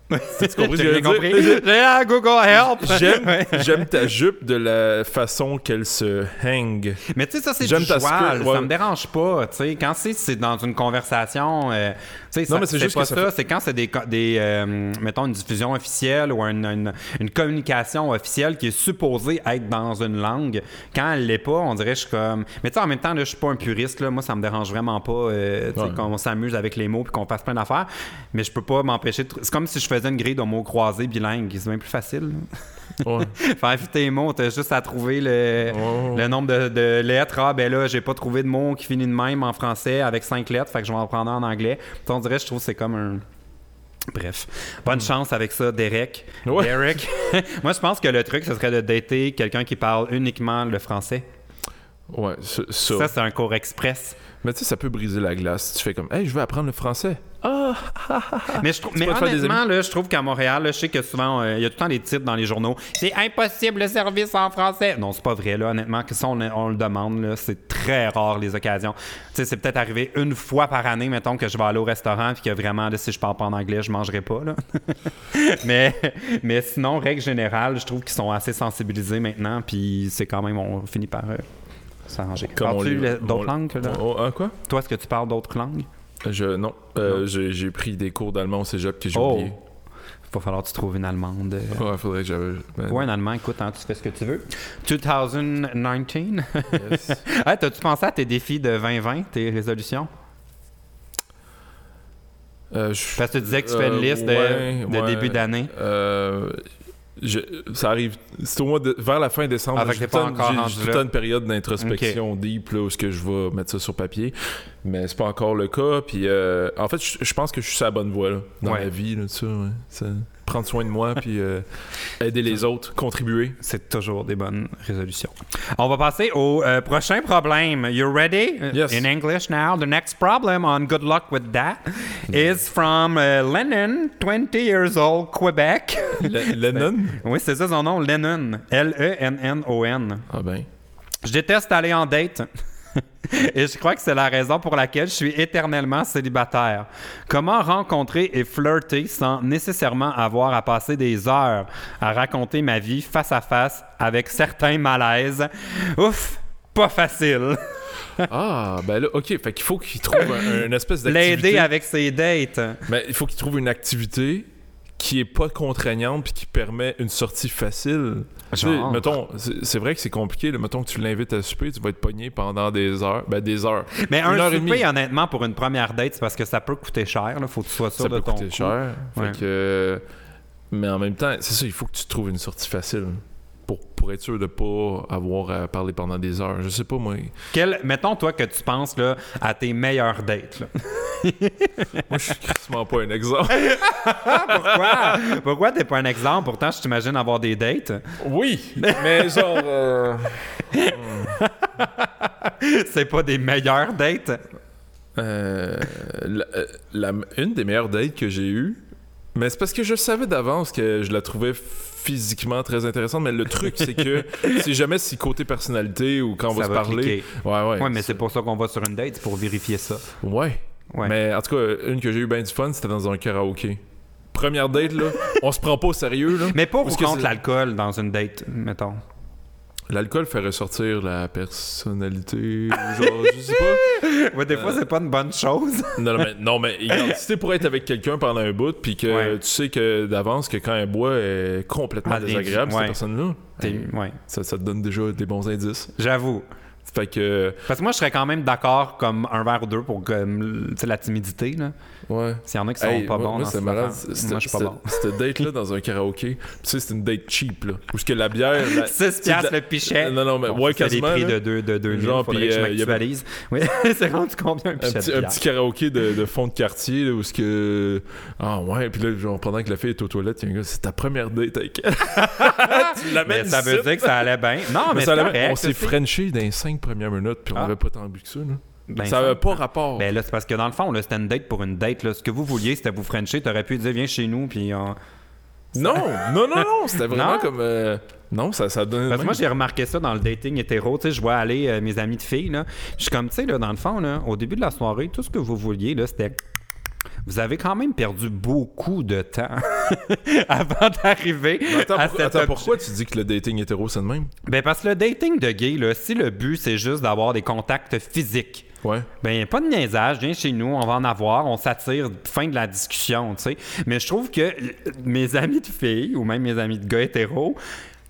[SPEAKER 1] Tu compris ce que je veux dire?
[SPEAKER 2] Ah, Google Help.
[SPEAKER 1] J'aime, ta jupe de la façon qu'elle se hang.
[SPEAKER 2] Mais tu sais, ça, c'est
[SPEAKER 1] J'aime
[SPEAKER 2] du joual. Ça me dérange pas. Tu sais, quand c'est, c'est dans une conversation, euh, tu sais, ça-
[SPEAKER 1] Non, mais c'est juste
[SPEAKER 2] pas
[SPEAKER 1] que ça
[SPEAKER 2] ça. C'est quand c'est des, des euh, mettons, une diffusion officielle ou une, une, une communication officielle qui est supposée être dans une langue. Quand elle l'est pas, on dirait que je suis comme. Mais tu sais, en même temps, là, je suis pas un puriste. Là. Moi, ça me dérange vraiment pas euh,
[SPEAKER 1] Ouais.
[SPEAKER 2] qu'on s'amuse avec les mots puis qu'on fasse plein d'affaires. Mais je peux pas m'empêcher de. C'est comme si je faisais une grille de mots croisés bilingues. C'est bien plus facile.
[SPEAKER 1] Ouais.
[SPEAKER 2] Faire les mots, t'as juste à trouver le, le nombre de, de lettres. Ah, ben là, j'ai pas trouvé de mot qui finit de même en français avec cinq lettres, fait que je vais en prendre un en anglais. Puis on dirait, je trouve que c'est comme un. Bref. Bonne chance avec ça, Derek.
[SPEAKER 1] Ouais.
[SPEAKER 2] Derek. Moi, je pense que le truc, ce serait de dater quelqu'un qui parle uniquement le français.
[SPEAKER 1] Ouais, ça. ça.
[SPEAKER 2] Ça, c'est un cours express.
[SPEAKER 1] Mais tu sais, ça peut briser la glace. Tu fais comme, hey, je veux apprendre le français.
[SPEAKER 2] Mais, je trouve, mais honnêtement, là, je trouve qu'à Montréal, là, je sais que souvent, euh, il y a tout le temps des titres dans les journaux. C'est impossible le service en français. Non, c'est pas vrai, là, honnêtement. Que ça, on, on le demande, là. C'est très rare, les occasions. Tu sais, c'est peut-être arrivé une fois par année, mettons, que je vais aller au restaurant puis que vraiment, là, si je parle pas en anglais, je mangerai pas, là. mais, mais sinon, règle générale, je trouve qu'ils sont assez sensibilisés maintenant puis c'est quand même, on finit par euh, s'arranger.
[SPEAKER 1] Comme on
[SPEAKER 2] Parles-tu
[SPEAKER 1] les-
[SPEAKER 2] le- d'autres
[SPEAKER 1] on-
[SPEAKER 2] langues, là?
[SPEAKER 1] Oh, hein, quoi?
[SPEAKER 2] Toi, est-ce que tu parles d'autres langues?
[SPEAKER 1] Je, non. Euh, J'ai, j'ai pris des cours d'allemand au cégep que j'ai
[SPEAKER 2] Oh!
[SPEAKER 1] oublié.
[SPEAKER 2] Va falloir que tu trouves une allemande. euh,
[SPEAKER 1] Ouais, faudrait que j'avais. ben,
[SPEAKER 2] Ouais, un allemand, écoute, hein, tu fais ce que tu veux. 2019.
[SPEAKER 1] yes.
[SPEAKER 2] hey, T'as-tu pensé à tes défis de 2020, tes résolutions?
[SPEAKER 1] Euh, je-
[SPEAKER 2] Parce que tu disais que tu fais une
[SPEAKER 1] Euh,
[SPEAKER 2] liste de,
[SPEAKER 1] ouais,
[SPEAKER 2] de
[SPEAKER 1] ouais.
[SPEAKER 2] début d'année.
[SPEAKER 1] Je- ça arrive. C'est au mois de, vers la fin décembre.
[SPEAKER 2] Ah, fait que
[SPEAKER 1] j'ai tout une période d'introspection deep là, où est-ce que je vais mettre ça sur papier. Mais c'est pas encore le cas. Puis euh, en fait, je, je pense que je suis sur la bonne voie là, dans
[SPEAKER 2] Ouais.
[SPEAKER 1] ma vie. Là, ça, ouais. Ça- prendre soin de moi puis euh, aider les autres, contribuer.
[SPEAKER 2] C'est toujours des bonnes résolutions. On va passer au euh, prochain problème. You ready?
[SPEAKER 1] Yes.
[SPEAKER 2] In English now. The next problem on good luck with that is from uh, Lennon, 20 years old, Quebec.
[SPEAKER 1] Le- Lennon?
[SPEAKER 2] oui, c'est ça son nom, Lennon. L-E-N-N-O-N.
[SPEAKER 1] Ah ben.
[SPEAKER 2] Je déteste aller en date. Et je crois que c'est la raison pour laquelle je suis éternellement célibataire. Comment rencontrer et flirter sans nécessairement avoir à passer des heures à raconter ma vie face à face avec certains malaises? Ouf, pas facile.
[SPEAKER 1] Ah, ben là, ok, fait qu'il faut qu'il trouve un- une espèce d'activité.
[SPEAKER 2] L'aider avec ses dates.
[SPEAKER 1] Mais il faut qu'il trouve une activité qui est pas contraignante puis qui permet une sortie facile.
[SPEAKER 2] Genre.
[SPEAKER 1] mettons, c'est vrai que c'est compliqué. là. Mettons que tu l'invites à souper, tu vas être pogné pendant des heures. Ben, des heures.
[SPEAKER 2] Mais
[SPEAKER 1] Une
[SPEAKER 2] un
[SPEAKER 1] heure
[SPEAKER 2] souper, honnêtement, pour une première date, c'est parce que ça peut coûter cher. Là. Faut que tu sois sûr
[SPEAKER 1] Ça
[SPEAKER 2] de
[SPEAKER 1] peut
[SPEAKER 2] ton
[SPEAKER 1] coûter
[SPEAKER 2] coût.
[SPEAKER 1] cher. Fait
[SPEAKER 2] Ouais.
[SPEAKER 1] que, mais en même temps, c'est ça, il faut que tu trouves une sortie facile. Pour, pour être sûr de pas avoir à parler pendant des heures. Je sais pas, moi.
[SPEAKER 2] Quel, mettons, toi, que tu penses là, à tes meilleures dates. là.
[SPEAKER 1] Moi, je suis quasiment pas un exemple.
[SPEAKER 2] Pourquoi? Pourquoi t'es pas un exemple? Pourtant, je t'imagine avoir des dates.
[SPEAKER 1] Oui, mais genre. euh,
[SPEAKER 2] c'est pas des meilleures dates?
[SPEAKER 1] Euh, la- euh, la- une des meilleures dates que j'ai eues, mais c'est parce que je savais d'avance que je la trouvais physiquement très intéressante, mais le truc, c'est que c'est jamais si côté personnalité ou quand on va, se parler. Ouais, ouais.
[SPEAKER 2] Ouais, mais c'est pour ça qu'on va sur une date, c'est pour vérifier ça.
[SPEAKER 1] Ouais.
[SPEAKER 2] Ouais.
[SPEAKER 1] Mais en tout cas, une que j'ai eu bien du fun, c'était dans un karaoké. Première date, là, on se prend pas au sérieux, là.
[SPEAKER 2] Mais pour
[SPEAKER 1] Parce que
[SPEAKER 2] contre l'alcool dans une date, mettons?
[SPEAKER 1] L'alcool fait ressortir la personnalité, genre, je sais pas.
[SPEAKER 2] Ouais, des fois, c'est pas une bonne chose.
[SPEAKER 1] Non, non, mais, non, mais regarde, si t'es pour être avec quelqu'un pendant un bout, puis que
[SPEAKER 2] Ouais.
[SPEAKER 1] tu sais que d'avance que quand elle boit est complètement
[SPEAKER 2] Ah,
[SPEAKER 1] désagréable,
[SPEAKER 2] ouais.
[SPEAKER 1] cette personne-là,
[SPEAKER 2] ouais,
[SPEAKER 1] ça, ça te donne déjà des bons indices.
[SPEAKER 2] j'avoue.
[SPEAKER 1] Fait que,
[SPEAKER 2] Parce que moi, je serais quand même d'accord comme un verre ou deux pour comme, la timidité. Là.
[SPEAKER 1] Ouais.
[SPEAKER 2] S'il y en a qui sont
[SPEAKER 1] Hey,
[SPEAKER 2] pas bons
[SPEAKER 1] moi,
[SPEAKER 2] dans
[SPEAKER 1] c'est
[SPEAKER 2] cette
[SPEAKER 1] malade.
[SPEAKER 2] affaire.
[SPEAKER 1] Cette-
[SPEAKER 2] Moi, je suis pas
[SPEAKER 1] cette-
[SPEAKER 2] bon.
[SPEAKER 1] Cette date-là dans un karaoké, tu sais, c'est une date cheap, là. Où ce que la bière. la-
[SPEAKER 2] 6
[SPEAKER 1] c'est
[SPEAKER 2] piastres
[SPEAKER 1] la-
[SPEAKER 2] le pichet.
[SPEAKER 1] Non, non, mais
[SPEAKER 2] Bon,
[SPEAKER 1] ouais,
[SPEAKER 2] c'est des prix
[SPEAKER 1] là.
[SPEAKER 2] de 2 de,
[SPEAKER 1] Genre, puis, euh, y a-
[SPEAKER 2] m'actualise. Oui, c'est rendu combien un
[SPEAKER 1] Un
[SPEAKER 2] pichet
[SPEAKER 1] petit,
[SPEAKER 2] de
[SPEAKER 1] un petit karaoké de, de fond de quartier là, où ce que ah ouais puis là genre pendant que la fille est aux toilettes il y a un gars c'est ta première date avec elle tu l'amènes
[SPEAKER 2] ça veut dire que ça allait bien. Non, mais,
[SPEAKER 1] ça
[SPEAKER 2] correct,
[SPEAKER 1] on s'est frenché dans les cinq premières minutes puis on
[SPEAKER 2] Ah.
[SPEAKER 1] avait pas tant bu que ça là.
[SPEAKER 2] Ben,
[SPEAKER 1] ça avait pas rapport
[SPEAKER 2] Ben là, c'est parce que dans le fond, c'était une date pour une date. Là. Ce que vous vouliez, c'était vous frencher. T'aurais pu dire, viens chez nous, puis... on-
[SPEAKER 1] non non non non c'était vraiment
[SPEAKER 2] Non?
[SPEAKER 1] comme euh, non ça ça donne
[SPEAKER 2] Parce que moi, j'ai remarqué ça dans le dating hétéro. Tu sais, je vois aller euh, mes amis de filles, là. Je suis comme, tu sais, là, dans le fond, là, au début de la soirée, tout ce que vous vouliez, là, c'était... Vous avez quand même perdu beaucoup de temps avant d'arriver
[SPEAKER 1] attends,
[SPEAKER 2] à
[SPEAKER 1] pourquoi tu dis que le dating hétéro c'est de même?
[SPEAKER 2] Ben parce que le dating de gay, là, si le but c'est juste d'avoir des contacts physiques,
[SPEAKER 1] ouais
[SPEAKER 2] ben pas de niaisage, viens chez nous, on va en avoir, on s'attire, fin de la discussion, tu sais. Mais je trouve que mes amis de filles ou même mes amis de gars hétéros,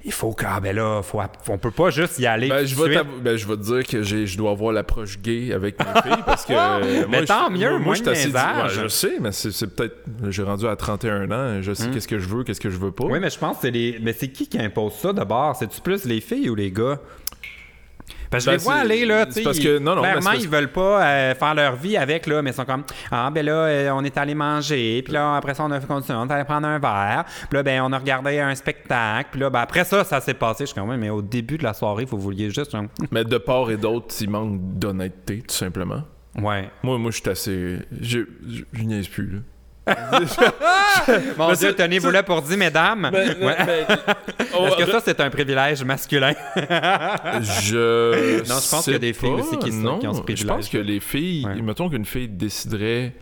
[SPEAKER 2] il faut que, ah ben là, faut, on peut pas juste y aller.
[SPEAKER 1] ben, je
[SPEAKER 2] de
[SPEAKER 1] vais ben, je vais te dire que j'ai- je dois avoir l'approche gay avec mes filles parce que euh,
[SPEAKER 2] Mais
[SPEAKER 1] moi,
[SPEAKER 2] tant
[SPEAKER 1] je-
[SPEAKER 2] mieux,
[SPEAKER 1] moi,
[SPEAKER 2] moins
[SPEAKER 1] je
[SPEAKER 2] de
[SPEAKER 1] suis assez dit- ouais, je sais mais c'est c'est peut-être j'ai rendu à 31 ans je sais qu'est-ce que je veux qu'est-ce que je veux pas
[SPEAKER 2] Oui, mais je pense que c'est les. Mais c'est qui qui impose ça d'abord? C'est-tu plus les filles ou les gars? Parce que je
[SPEAKER 1] Ben,
[SPEAKER 2] les vois aller, là, tu sais.
[SPEAKER 1] parce que- non, non,
[SPEAKER 2] Clairement, ils veulent pas euh, faire leur vie avec, là, mais ils sont comme, ah, ben là, euh, on est allé manger, puis là, après ça, on a fait continuer, on est allé prendre un verre, puis là, ben, on a regardé un spectacle, puis là, ben, après ça, ça s'est passé. Je suis comme, ouais, mais au début de la soirée, vous vouliez juste. genre,
[SPEAKER 1] Mais de part et d'autre, il manque d'honnêteté, tout simplement.
[SPEAKER 2] ouais.
[SPEAKER 1] Moi, moi je suis assez. Je, je, je niaise plus, là.
[SPEAKER 2] Mon Dieu, tenez-vous là pour dire, mesdames.
[SPEAKER 1] Ben,
[SPEAKER 2] Ouais.
[SPEAKER 1] oh,
[SPEAKER 2] Est-ce que ça, c'est un privilège masculin?
[SPEAKER 1] je.
[SPEAKER 2] Non, je pense qu'il y a des filles aussi qui sont-
[SPEAKER 1] non,
[SPEAKER 2] qui ont ce
[SPEAKER 1] Je
[SPEAKER 2] privilège.
[SPEAKER 1] pense que les filles.
[SPEAKER 2] Ouais.
[SPEAKER 1] Mettons qu'une fille déciderait.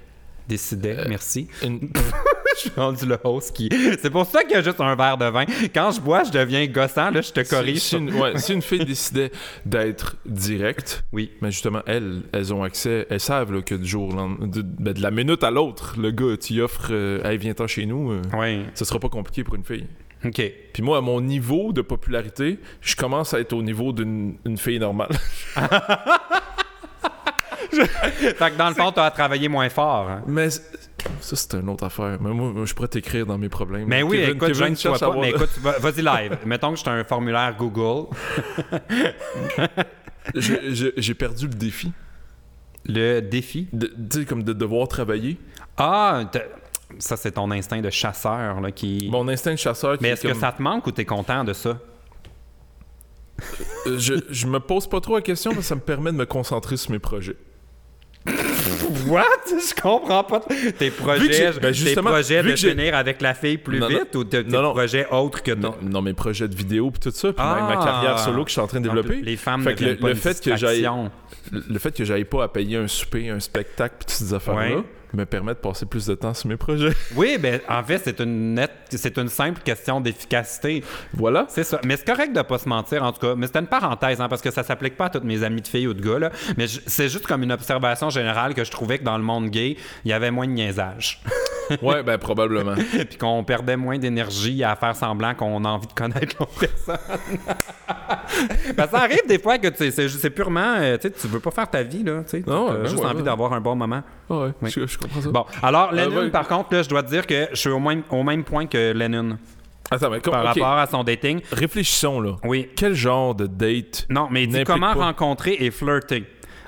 [SPEAKER 2] Décidait, merci.
[SPEAKER 1] une-
[SPEAKER 2] Je suis rendu le host qui. C'est pour ça qu'il y a juste un verre de vin. Quand je bois, je deviens gossant. Là, je te corrige.
[SPEAKER 1] Si, si une, ouais, si une fille décidait d'être directe,
[SPEAKER 2] Oui.
[SPEAKER 1] mais justement, elles, elles ont accès, elles savent là, que du jour, au lendemain- de, ben, de la minute à l'autre, le gars, tu offres, euh, hey, viens-t'en chez nous, euh,
[SPEAKER 2] Oui.
[SPEAKER 1] ce sera pas compliqué pour une fille.
[SPEAKER 2] OK.
[SPEAKER 1] Puis moi, à mon niveau de popularité, je commence à être au niveau d'une une fille normale.
[SPEAKER 2] Fait que dans le fond, tu as travaillé moins fort. hein.
[SPEAKER 1] Mais ça, c'est une autre affaire. Mais moi, je pourrais t'écrire dans mes problèmes.
[SPEAKER 2] Mais oui,
[SPEAKER 1] Kevin-
[SPEAKER 2] écoute,
[SPEAKER 1] Kevin
[SPEAKER 2] je ne
[SPEAKER 1] à
[SPEAKER 2] pas. Mais écoute, va- vas-y live. Mettons que je un formulaire Google.
[SPEAKER 1] J'ai perdu le défi.
[SPEAKER 2] Le défi?
[SPEAKER 1] Tu sais, comme de devoir travailler.
[SPEAKER 2] Ah, t'as- ça, c'est ton instinct de chasseur là, qui.
[SPEAKER 1] Mon instinct de chasseur qui
[SPEAKER 2] Mais
[SPEAKER 1] est
[SPEAKER 2] est-ce que ça te manque ou t'es content de ça?
[SPEAKER 1] Euh, je, je me pose pas trop la question parce que ça me permet de me concentrer sur mes projets.
[SPEAKER 2] What? Je comprends pas. Tes projets,
[SPEAKER 1] ben,
[SPEAKER 2] tes projets de finir avec la fille plus
[SPEAKER 1] Non, non.
[SPEAKER 2] vite ou tes tes
[SPEAKER 1] Non,
[SPEAKER 2] projets autres que
[SPEAKER 1] Non, non, mes projets de vidéo puis tout ça, puis
[SPEAKER 2] Ah.
[SPEAKER 1] même ma carrière solo que je suis en train de développer.
[SPEAKER 2] Les femmes
[SPEAKER 1] Fait que le,
[SPEAKER 2] pas
[SPEAKER 1] le
[SPEAKER 2] une
[SPEAKER 1] fait que le fait que j'aille pas à payer un souper, un spectacle puis toutes ces affaires-là
[SPEAKER 2] Ouais.
[SPEAKER 1] Me permet de passer plus de temps sur mes projets.
[SPEAKER 2] Oui, ben en fait, c'est une nette, c'est une simple question d'efficacité.
[SPEAKER 1] voilà.
[SPEAKER 2] C'est ça. Mais c'est correct de pas se mentir, en tout cas. Mais c'était une parenthèse, hein, parce que ça s'applique pas à toutes mes amies de filles ou de gars, là. Mais c'est juste comme une observation générale que je trouvais que dans le monde gay, il y avait moins de niaisage.
[SPEAKER 1] Ouais, ben probablement.
[SPEAKER 2] Puis qu'on perdait moins d'énergie à faire semblant qu'on a envie de connaître l'autre personne. Ben, ça arrive des fois que c'est, purement, euh, tu veux pas faire ta vie, là. Tu sais,
[SPEAKER 1] Non,
[SPEAKER 2] as
[SPEAKER 1] ouais,
[SPEAKER 2] juste
[SPEAKER 1] ouais,
[SPEAKER 2] envie
[SPEAKER 1] ouais.
[SPEAKER 2] d'avoir un bon moment.
[SPEAKER 1] Ah ouais,
[SPEAKER 2] Oui.
[SPEAKER 1] je, je comprends ça.
[SPEAKER 2] Bon, alors,
[SPEAKER 1] Euh,
[SPEAKER 2] Lennon, par contre, là, je dois te dire que je suis au même, au même point que Lennon
[SPEAKER 1] Attends, mais comme,
[SPEAKER 2] par rapport à son dating.
[SPEAKER 1] réfléchissons là.
[SPEAKER 2] Oui.
[SPEAKER 1] Quel genre de date
[SPEAKER 2] Non, mais
[SPEAKER 1] n'implique
[SPEAKER 2] comment
[SPEAKER 1] pas-
[SPEAKER 2] rencontrer et flirter?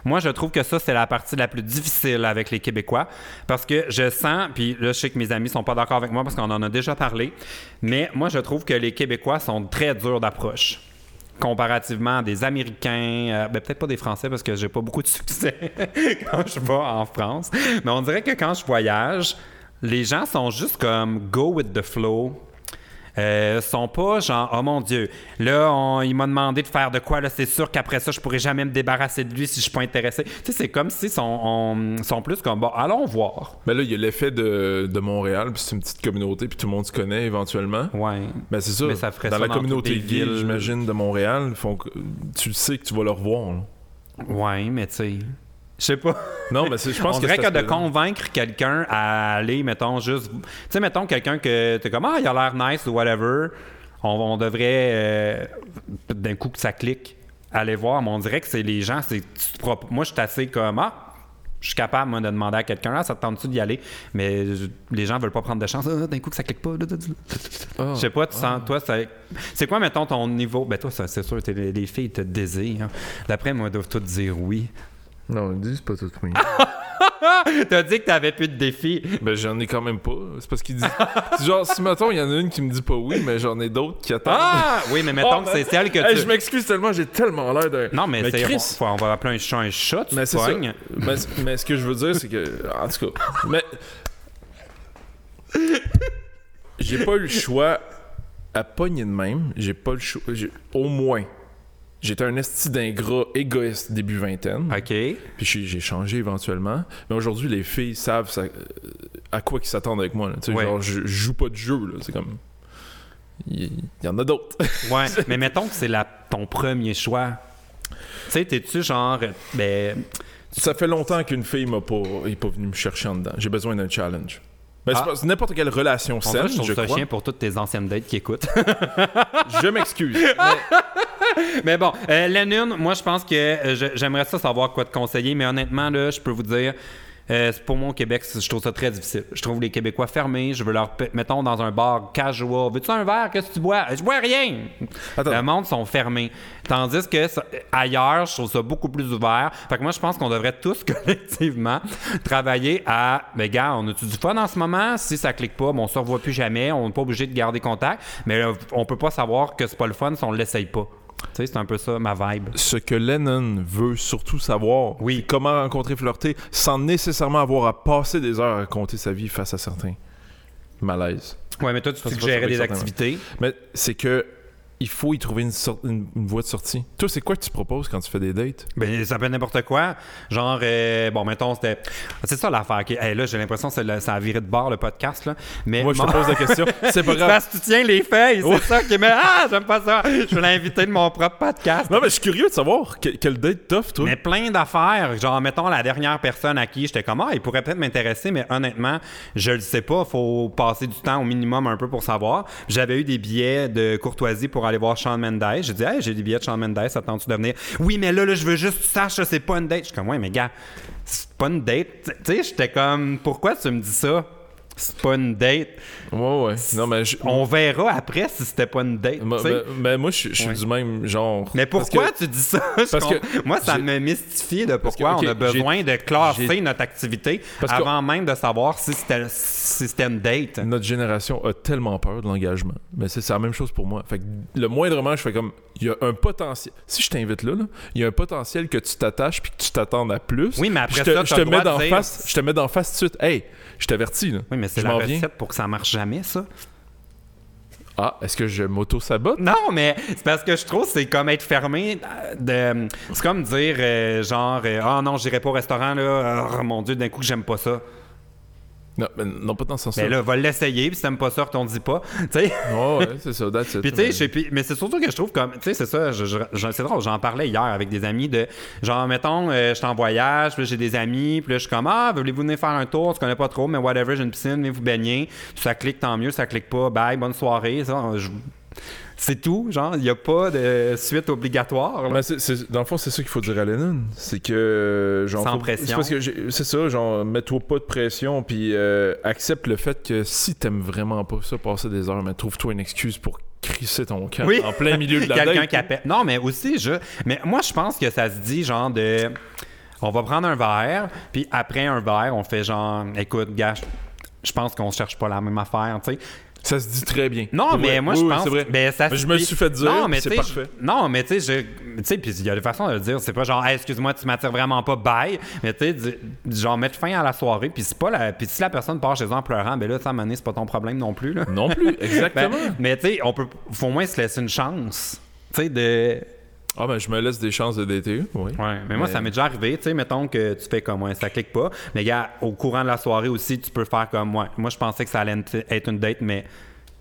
[SPEAKER 2] Moi, je trouve que ça, c'est la partie la plus difficile avec les Québécois. Parce que je sens, puis là, je sais que mes amis sont pas d'accord avec moi parce qu'on en a déjà parlé, mais moi, je trouve que les Québécois sont très durs d'approche. Comparativement à des Américains, euh, ben, peut-être pas des Français parce que j'ai pas beaucoup de succès quand je vais en France, mais on dirait que quand je voyage, les gens sont juste comme go with the flow. Euh, sont pas genre oh mon dieu là on- il m'a demandé de faire de quoi là c'est sûr qu'après ça je pourrais jamais me débarrasser de lui si je suis pas intéressé tu sais c'est comme si sont, on- sont plus comme bon allons voir
[SPEAKER 1] Ben là, il y a l'effet de, de Montréal, puis c'est une petite communauté, puis tout le monde se connaît éventuellement.
[SPEAKER 2] ouais
[SPEAKER 1] Ben c'est.
[SPEAKER 2] Mais ça ferait
[SPEAKER 1] dans
[SPEAKER 2] ça
[SPEAKER 1] la
[SPEAKER 2] dans
[SPEAKER 1] communauté gay, j'imagine, de Montréal, font tu sais que tu vas le revoir. là.
[SPEAKER 2] ouais mais tu sais je sais pas.
[SPEAKER 1] Non, mais je pense
[SPEAKER 2] on
[SPEAKER 1] que
[SPEAKER 2] dirait que de convaincre quelqu'un à aller mettons juste tu sais mettons quelqu'un que t'es comme ah il a l'air nice ou whatever on, on devrait euh, d'un coup que ça clique aller voir. Mais on dirait que c'est les gens c'est moi je suis assez comme ah je suis capable moi, de demander à quelqu'un ah, ça te tente-tu d'y aller? Mais je- les gens veulent pas prendre de chance. Ah, d'un coup que ça clique pas
[SPEAKER 1] Ah.
[SPEAKER 2] je sais pas tu sens toi ça- c'est quoi mettons ton niveau? Ben toi c'est sûr t'es- les, les filles te désirent. Hein. d'après moi elles doivent toutes dire oui
[SPEAKER 1] Non, ils disent pas tout oui.
[SPEAKER 2] t'as dit que t'avais plus de défis
[SPEAKER 1] ben j'en ai quand même pas. C'est parce qu'ils disent. genre, si mettons, il y en a une qui me dit pas oui, mais j'en ai d'autres qui attendent.
[SPEAKER 2] Ah! Oui, mais mettons
[SPEAKER 1] Oh,
[SPEAKER 2] que c'est
[SPEAKER 1] ben-
[SPEAKER 2] celle que
[SPEAKER 1] Hey,
[SPEAKER 2] tu...
[SPEAKER 1] je m'excuse tellement, j'ai tellement l'air d'un.
[SPEAKER 2] Non, mais, c'est...
[SPEAKER 1] Chris,
[SPEAKER 2] On, on va appeler un chat un chat, tu
[SPEAKER 1] Mais
[SPEAKER 2] pognes.
[SPEAKER 1] Mais, mais ce que je veux dire, c'est que. En tout cas. Mais. J'ai pas eu le choix à pogner de même. J'ai pas le choix. j'ai- Au moins. J'étais un esti d'ingrat égoïste début vingtaine.
[SPEAKER 2] OK.
[SPEAKER 1] Puis j'ai changé éventuellement. Mais aujourd'hui, les filles savent ça- euh, à quoi qu'ils s'attendent avec moi. Tu sais,
[SPEAKER 2] Ouais.
[SPEAKER 1] Genre, je, joue pas de jeu. C'est comme. Il y, en a d'autres.
[SPEAKER 2] Ouais, mais mettons que c'est ton premier choix. Tu sais, t'es-tu genre... Ben,
[SPEAKER 1] Ça fait longtemps qu'une fille m'a pas, est pas venue me chercher en dedans. J'ai besoin d'un challenge. Ben,
[SPEAKER 2] Ah.
[SPEAKER 1] c'est n'importe quelle relation saine,
[SPEAKER 2] je
[SPEAKER 1] je crois.
[SPEAKER 2] chien pour toutes tes anciennes dates qui écoutent.
[SPEAKER 1] Je m'excuse.
[SPEAKER 2] mais bon, euh, Lennon, moi, je pense que euh, j'aimerais ça savoir quoi te conseiller, mais honnêtement, là, je peux vous dire... euh, c'est pour moi au Québec, je trouve ça très difficile. Je trouve les Québécois fermés. Je veux leur, mettons dans un bar casual. Veux-tu un verre? Qu'est-ce que tu bois? Je bois rien.
[SPEAKER 1] Attends.
[SPEAKER 2] Le monde sont fermés. Tandis que ça- ailleurs, je trouve ça beaucoup plus ouvert. Fait que moi, je pense qu'on devrait tous collectivement travailler à. Mais gars, on a-tu du fun en ce moment? Si ça clique pas, bon, on se revoit plus jamais. On n'est pas obligé de garder contact. Mais euh, on peut pas savoir que c'est pas le fun si on l'essaye pas. Tu sais, c'est un peu ça ma vibe.
[SPEAKER 1] Ce que Lennon veut surtout savoir,
[SPEAKER 2] Oui.
[SPEAKER 1] c'est comment rencontrer flirter sans nécessairement avoir à passer des heures à raconter sa vie face à certains malaises.
[SPEAKER 2] Ouais, mais toi, tu suggérais des activités.
[SPEAKER 1] Mais c'est que il faut y trouver une, sorte, une, une voie de sortie. Toi, c'est quoi que tu proposes quand tu fais des dates?
[SPEAKER 2] Ben, ça peut être n'importe quoi. Genre, euh, bon, mettons, c'était. C'est ça l'affaire. Hey, là, j'ai l'impression que le- ça a viré de bord, le podcast. Là. Mais
[SPEAKER 1] Moi, je te pose la question. C'est pas grave.
[SPEAKER 2] Parce que tu tiens les feuilles, c'est ça qui met. Ah, j'aime pas ça. Je veux l'inviter de mon propre podcast.
[SPEAKER 1] Non, mais je suis curieux de savoir que- quel date t'offres, toi.
[SPEAKER 2] Mais plein d'affaires. Genre, mettons, la dernière personne à qui j'étais comme, ah, il pourrait peut-être m'intéresser, mais honnêtement, je le sais pas. Faut passer du temps au minimum un peu pour savoir. J'avais eu des billets de courtoisie pour aller voir Shawn Mendes. J'ai dit, hey, j'ai des billets de Shawn Mendes, attends-tu de venir? Oui, mais là, là, je veux juste que tu saches, c'est pas une date. Je suis comme, ouais, mais gars, c'est pas une date. Tu sais, j'étais comme, pourquoi tu me dis ça? C'est pas une date.
[SPEAKER 1] Ouais, ouais. Non, mais je-
[SPEAKER 2] On verra après si c'était pas une date.
[SPEAKER 1] mais- mais moi, je, je suis
[SPEAKER 2] Ouais.
[SPEAKER 1] du même genre.
[SPEAKER 2] Mais pourquoi
[SPEAKER 1] que-
[SPEAKER 2] tu dis ça? Je
[SPEAKER 1] parce que
[SPEAKER 2] Moi, ça me mystifie de pourquoi
[SPEAKER 1] que,
[SPEAKER 2] on a besoin de classer notre activité
[SPEAKER 1] Parce
[SPEAKER 2] avant même de savoir si c'était si c'était une date.
[SPEAKER 1] Notre génération a tellement peur de l'engagement. Mais c'est la même chose pour moi. Fait que le moindrement, je fais comme. Il y a un potentiel. Si je t'invite là, il y a un potentiel que tu t'attaches puis que tu t'attendes à plus.
[SPEAKER 2] Oui, mais après
[SPEAKER 1] je te,
[SPEAKER 2] ça,
[SPEAKER 1] je te mets
[SPEAKER 2] de
[SPEAKER 1] d'en face. Je te mets d'en face tout de suite. Hey, je t'avertis là.
[SPEAKER 2] Oui, mais c'est
[SPEAKER 1] Je
[SPEAKER 2] la
[SPEAKER 1] m'en viens.
[SPEAKER 2] recette pour que ça marche jamais, ça.
[SPEAKER 1] Ah, est-ce que je m'auto-sabote?
[SPEAKER 2] Non, mais c'est parce que je trouve que c'est comme être fermé. euh, De, c'est comme dire, euh, genre, euh, ah non, j'irai pas au restaurant, là. Oh mon Dieu, d'un coup, j'aime pas ça.
[SPEAKER 1] Non, mais non, pas dans ce sens-là.
[SPEAKER 2] Mais là, va l'essayer, puis si t'aimes pas ça, on dit pas. Tu sais.
[SPEAKER 1] Ouais, c'est ça, that's it.
[SPEAKER 2] Puis tu sais,
[SPEAKER 1] Mais-
[SPEAKER 2] c'est surtout que je trouve comme, tu sais, c'est ça, je- je- c'est drôle, j'en parlais hier avec des amis de, genre, mettons, euh, je suis en voyage, puis j'ai des amis, puis là, je suis comme, ah, voulez-vous venir faire un tour, tu connais pas trop, mais whatever, j'ai une piscine, venez vous baigner, ça clique, tant mieux, ça clique pas, bye, bonne soirée, ça, je- c'est tout, genre, il n'y a pas de suite obligatoire. là.
[SPEAKER 1] Mais c'est- c'est- dans le fond, c'est ça qu'il faut dire à Lennon. C'est que. Genre,
[SPEAKER 2] Sans
[SPEAKER 1] faut-
[SPEAKER 2] pression.
[SPEAKER 1] C'est parce que j'ai- c'est ça, genre, mets-toi pas de pression, puis euh, accepte le fait que si t'aimes vraiment pas ça, passer des heures, mais trouve-toi une excuse pour crisser ton camp
[SPEAKER 2] Oui.
[SPEAKER 1] en plein milieu de la
[SPEAKER 2] Quelqu'un qui appelle. Non, mais aussi, je. Mais moi, je pense que ça se dit, genre, de. On va prendre un verre, puis après un verre, on fait genre, écoute, gars, je- je pense qu'on cherche pas la même affaire, tu sais.
[SPEAKER 1] Ça se dit très bien.
[SPEAKER 2] Non, mais
[SPEAKER 1] vrai.
[SPEAKER 2] moi,
[SPEAKER 1] Oui,
[SPEAKER 2] je pense.
[SPEAKER 1] vrai.
[SPEAKER 2] ben, ça
[SPEAKER 1] Mais je me suis fait dire,
[SPEAKER 2] non, mais
[SPEAKER 1] c'est
[SPEAKER 2] tu sais,
[SPEAKER 1] parfait.
[SPEAKER 2] je- Non, mais tu sais, je- tu sais, puis il y a des façons de le dire. C'est pas genre, Hey, excuse-moi, tu m'attires vraiment pas, bye. Mais tu sais, genre, mettre fin à la soirée, puis c'est pas la. Puis si la personne part chez eux en pleurant, ben là, ça, à c'est pas ton problème non plus, là.
[SPEAKER 1] Non plus,
[SPEAKER 2] Ben,
[SPEAKER 1] exactement.
[SPEAKER 2] mais tu sais, on peut. Faut au moins se laisser une chance. Tu sais, de.
[SPEAKER 1] Ah, ben, je me laisse des chances de dater, oui.
[SPEAKER 2] Ouais, mais moi, ça m'est déjà arrivé, tu sais, mettons que tu fais comme, ouais, ça clique pas. Mais gars, au courant de la soirée aussi, tu peux faire comme, ouais, moi, je pensais que ça allait être une date, mais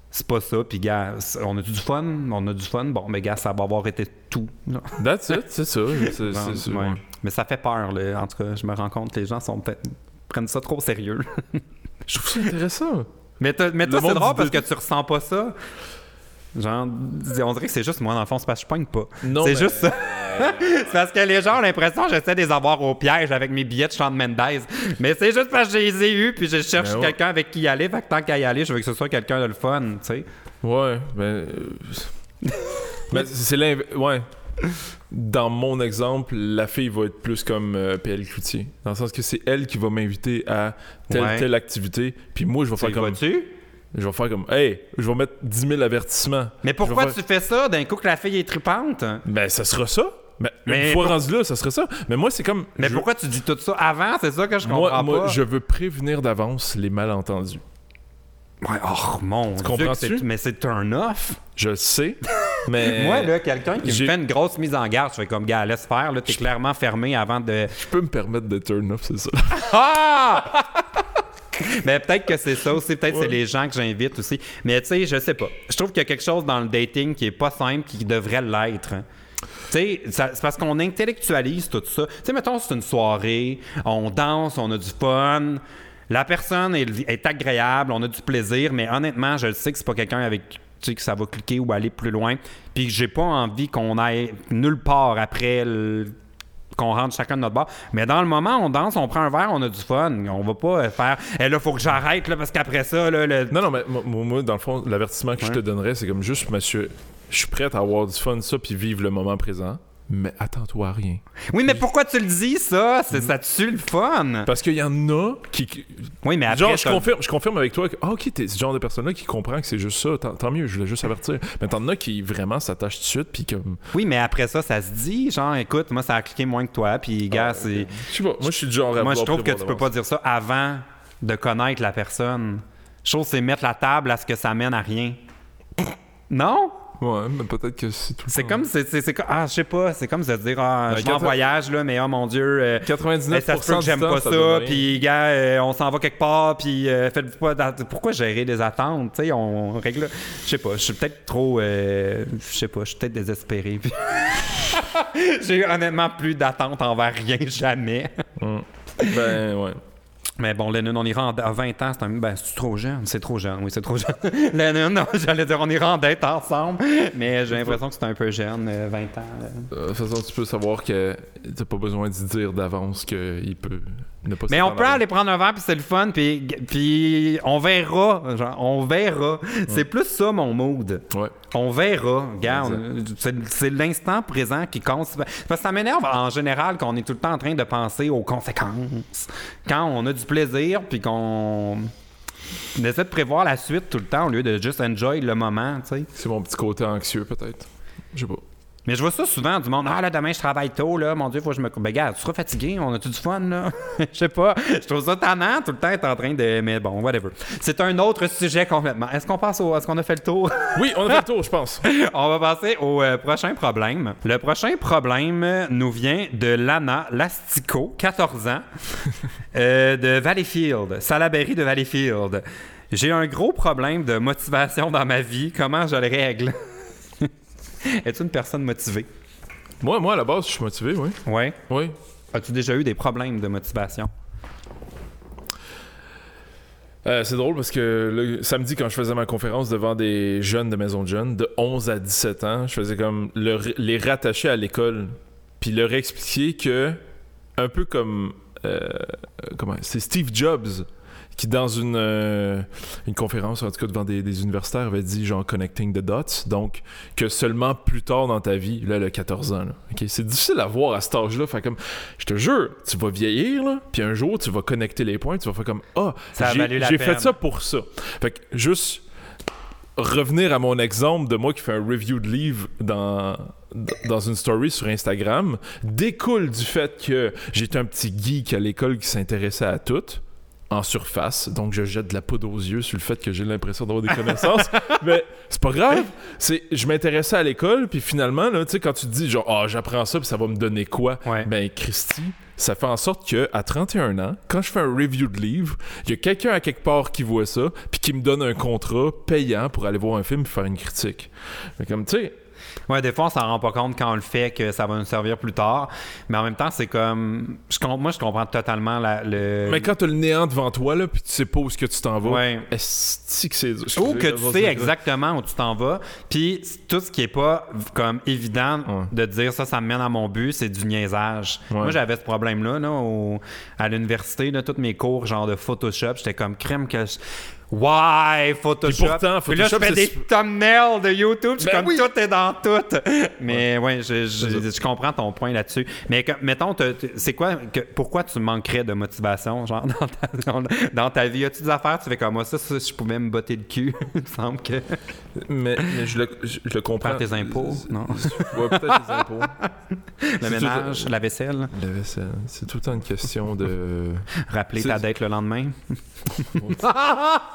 [SPEAKER 2] c'est pas ça. Puis, gars, on a du fun, on a du fun. Bon, mais gars, ça va avoir été tout.
[SPEAKER 1] That's it, c'est ça. C'est,
[SPEAKER 2] Ouais. Mais ça fait peur, là. En tout cas, je me rends compte que les gens sont peut-être prennent ça trop au sérieux.
[SPEAKER 1] Je trouve ça intéressant.
[SPEAKER 2] mais mais toi,
[SPEAKER 1] Le
[SPEAKER 2] c'est drôle parce que tu ressens pas ça. Genre, on dirait que c'est juste moi, dans le fond, c'est parce que je pogne pas.
[SPEAKER 1] Non,
[SPEAKER 2] c'est
[SPEAKER 1] mais-
[SPEAKER 2] juste ça. c'est parce que les gens ont l'impression que j'essaie de les avoir au piège avec mes billets de Shawn Mendes. Mais c'est juste parce que je les ai eus, puis je cherche
[SPEAKER 1] Ben ouais.
[SPEAKER 2] quelqu'un avec qui y aller. Fait que tant qu'à y aller, je veux que ce soit quelqu'un de le fun, tu sais.
[SPEAKER 1] Ouais, ben. euh, ben, c'est l'inv- Ouais. Dans mon exemple, la fille va être plus comme euh, PL Cloutier. Dans le sens que c'est elle qui va m'inviter à telle,
[SPEAKER 2] Ouais.
[SPEAKER 1] telle activité. Puis moi, je vais faire comme.
[SPEAKER 2] vas-tu?
[SPEAKER 1] Je vais faire comme. Hey, je vais mettre 10 000 avertissements.
[SPEAKER 2] Mais pourquoi tu fais ça? D'un coup que la fille est tripante?
[SPEAKER 1] Ben, ça sera ça. Ben,
[SPEAKER 2] Mais
[SPEAKER 1] une fois
[SPEAKER 2] pour-
[SPEAKER 1] rendu là, ça serait ça. Mais moi, c'est comme.
[SPEAKER 2] Mais
[SPEAKER 1] je-
[SPEAKER 2] pourquoi tu dis tout ça avant? C'est ça que je comprends
[SPEAKER 1] Moi,
[SPEAKER 2] pas.
[SPEAKER 1] je veux prévenir d'avance les malentendus.
[SPEAKER 2] Ouais, oh mon Dieu, que
[SPEAKER 1] comprends-tu?
[SPEAKER 2] c'est- mais c'est un off.
[SPEAKER 1] Je le sais, mais.
[SPEAKER 2] Moi, là, quelqu'un qui me fait une grosse mise en garde, je fais comme, gars, laisse faire, là, t'es clairement fermé avant de...
[SPEAKER 1] Je peux me permettre de turn off, c'est ça.
[SPEAKER 2] Ah! Mais peut-être que c'est ça aussi, peut-être
[SPEAKER 1] Ouais.
[SPEAKER 2] c'est les gens que j'invite aussi. Mais tu sais, je sais pas. Je trouve qu'il y a quelque chose dans le dating qui est pas simple, qui devrait l'être. hein. Tu sais, c'est parce qu'on intellectualise tout ça. Tu sais, mettons, c'est une soirée, on danse, on a du fun. La personne est, est agréable, on a du plaisir, mais honnêtement, je le sais que c'est pas quelqu'un avec tu sais, que ça va cliquer ou aller plus loin. Puis que j'ai pas envie qu'on aille nulle part après le- qu'on rentre chacun de notre bar. Mais dans le moment, on danse, on prend un verre, on a du fun. On va pas euh, faire Eh là, faut que j'arrête là, parce qu'après ça, là, le-
[SPEAKER 1] Non, non, mais moi, moi, dans le fond, l'avertissement que je te donnerais, c'est comme juste, monsieur, je suis prêt à avoir du fun, ça, puis vivre le moment présent, mais attends-toi à rien.
[SPEAKER 2] Oui, mais pourquoi tu le dis, ça? C'est, ça tue le fun.
[SPEAKER 1] Parce qu'il y en a qui.
[SPEAKER 2] Oui, mais après,
[SPEAKER 1] genre, je confirme, je confirme avec toi que, ah, ok, t'es ce genre de personne-là qui comprend que c'est juste ça, tant, tant mieux, je voulais juste avertir. Mais t'en as qui vraiment s'attachent tout de suite, puis comme.
[SPEAKER 2] Oui, mais après ça, ça se dit, genre, écoute, moi, ça a cliqué moins que toi, puis, gars, c'est...
[SPEAKER 1] Je sais pas, moi, je suis du genre à
[SPEAKER 2] Moi, je trouve que tu peux pas dire ça avant de connaître la personne. Que c'est mettre la table à ce que ça mène à rien. Non?
[SPEAKER 1] Ouais, mais peut-être que c'est tout le
[SPEAKER 2] C'est
[SPEAKER 1] temps.
[SPEAKER 2] comme, c'est, c'est, c'est co- ah, je sais pas, c'est comme se dire, ah,
[SPEAKER 1] Ben,
[SPEAKER 2] je en voyage, là, mais oh mon Dieu, euh,
[SPEAKER 1] 99%
[SPEAKER 2] Eh, ça se peut que
[SPEAKER 1] du
[SPEAKER 2] j'aime
[SPEAKER 1] temps,
[SPEAKER 2] pas ça,
[SPEAKER 1] donne rien.
[SPEAKER 2] puis gars, euh, on s'en va quelque part, puis euh, faites-vous pas d'att- pourquoi gérer des attentes, tu sais, on règle je sais pas, je suis peut-être trop euh, je sais pas, je suis peut-être désespéré. puis- J'ai honnêtement plus d'attentes envers rien jamais.
[SPEAKER 1] Ben, ouais.
[SPEAKER 2] Mais bon, Lennon, on ira en, à 20 ans, c'est un. Ben, c'est trop jeune. C'est trop jeune, oui, c'est trop jeune. Lennon, non, j'allais dire, on ira en date ensemble. Mais j'ai l'impression que c'est un peu jeune, euh, 20 ans. là.
[SPEAKER 1] Euh, De toute façon, tu peux savoir que t'as pas besoin d'y dire d'avance qu'il peut
[SPEAKER 2] Mais on peut aller prendre un verre, puis c'est le fun, puis, puis on verra. Genre, on verra. C'est plus ça, mon mood.
[SPEAKER 1] Ouais.
[SPEAKER 2] On verra. Regarde, c'est c'est l'instant présent qui compte. Parce que ça m'énerve en général qu'on est tout le temps en train de penser aux conséquences. Quand on a du plaisir, puis qu'on on essaie de prévoir la suite tout le temps au lieu de juste enjoy le moment, tu sais.
[SPEAKER 1] C'est mon petit côté anxieux, peut-être. Je sais pas.
[SPEAKER 2] Mais je vois ça souvent du monde. Ah là, demain je travaille tôt, là. Mon Dieu, faut que je me. Ben, gars, tu seras fatigué, on a-tu du fun, là? Je sais pas. Je trouve ça tannant tout le temps être en train de. Mais bon, whatever. C'est un autre sujet complètement. Est-ce qu'on passe au. Est-ce qu'on a fait le tour?
[SPEAKER 1] Oui, on a fait le tour, je pense.
[SPEAKER 2] On va passer au euh, prochain problème. Le prochain problème nous vient de Lana Lastico, 14 ans, euh, de Valleyfield, Salaberry de Valleyfield. J'ai un gros problème de motivation dans ma vie. Comment je le règle? Es-tu une personne motivée?
[SPEAKER 1] Moi, moi, à la base, je suis motivé, oui.
[SPEAKER 2] Oui.
[SPEAKER 1] Oui.
[SPEAKER 2] As-tu déjà eu des problèmes de motivation?
[SPEAKER 1] Euh, c'est drôle parce que le samedi, quand je faisais ma conférence devant des jeunes de maison de jeunes, de 11 à 17 ans, je faisais comme le- les rattacher à l'école, puis leur expliquer que, un peu comme. euh, comment C'est Steve Jobs qui, dans une, euh, une conférence, en tout cas devant des, des universitaires, avait dit genre connecting the dots. Donc, que seulement plus tard dans ta vie, là, le 14 ans, là, ok, c'est difficile à voir à cet âge-là. Fait comme, je te jure, tu vas vieillir, là, puis un jour, tu vas connecter les points, tu vas faire comme, ah,
[SPEAKER 2] a
[SPEAKER 1] j'ai fait ça pour ça. Fait que juste revenir à mon exemple de moi qui fais un review de livre dans, dans une story sur Instagram découle du fait que j'étais un petit geek à l'école qui s'intéressait à tout en surface, donc je jette de la poudre aux yeux sur le fait que j'ai l'impression d'avoir des connaissances, mais c'est pas grave. C'est, je m'intéressais à l'école, puis finalement, là, tu sais, quand tu te dis genre, ah, j'apprends ça, puis ça va me donner quoi,
[SPEAKER 2] Ouais.
[SPEAKER 1] ben Christy, ça fait en sorte que à 31 ans, quand je fais un review de livre, il y a quelqu'un à quelque part qui voit ça, puis qui me donne un contrat payant pour aller voir un film et faire une critique. Fait comme tu sais,
[SPEAKER 2] Ouais, des fois, on s'en rend pas compte quand on le fait que ça va nous servir plus tard. Mais en même temps, c'est comme. Je, moi, je comprends totalement la- le.
[SPEAKER 1] mais quand t'as le néant devant toi là, puis tu sais pas où est-ce que tu t'en vas,
[SPEAKER 2] Ouais.
[SPEAKER 1] est-ce que c'est?
[SPEAKER 2] Ou que tu sais exactement où tu t'en vas. Puis tout ce qui est pas comme évident
[SPEAKER 1] Ouais.
[SPEAKER 2] de dire ça, ça me mène à mon but, c'est du niaisage.
[SPEAKER 1] Ouais.
[SPEAKER 2] Moi, j'avais ce problème-là là, au- à l'université, là, tous mes cours genre de Photoshop, j'étais comme crème que je- Ouais, Photoshop.
[SPEAKER 1] Puis pourtant,
[SPEAKER 2] Puis là, je
[SPEAKER 1] Photoshop,
[SPEAKER 2] fais des thumbnails de YouTube. Je suis
[SPEAKER 1] Ben
[SPEAKER 2] comme
[SPEAKER 1] oui.
[SPEAKER 2] tout est dans tout. Mais ouais, je, je- je comprends ton point là-dessus. Mais que- mettons, c'est quoi, que, pourquoi tu manquerais de motivation, genre, dans ta, dans, dans ta vie? As-tu des affaires, tu fais comme moi, ça, ça, je pouvais me botter le cul. Il me semble que.
[SPEAKER 1] Mais, mais je, le, je, le comprends.
[SPEAKER 2] Faire tes impôts, non?
[SPEAKER 1] Ouais, peut-être les impôts.
[SPEAKER 2] Le ménage,
[SPEAKER 1] tout-
[SPEAKER 2] la vaisselle,
[SPEAKER 1] La vaisselle, c'est tout le temps une question de.
[SPEAKER 2] rappeler ta dette le lendemain.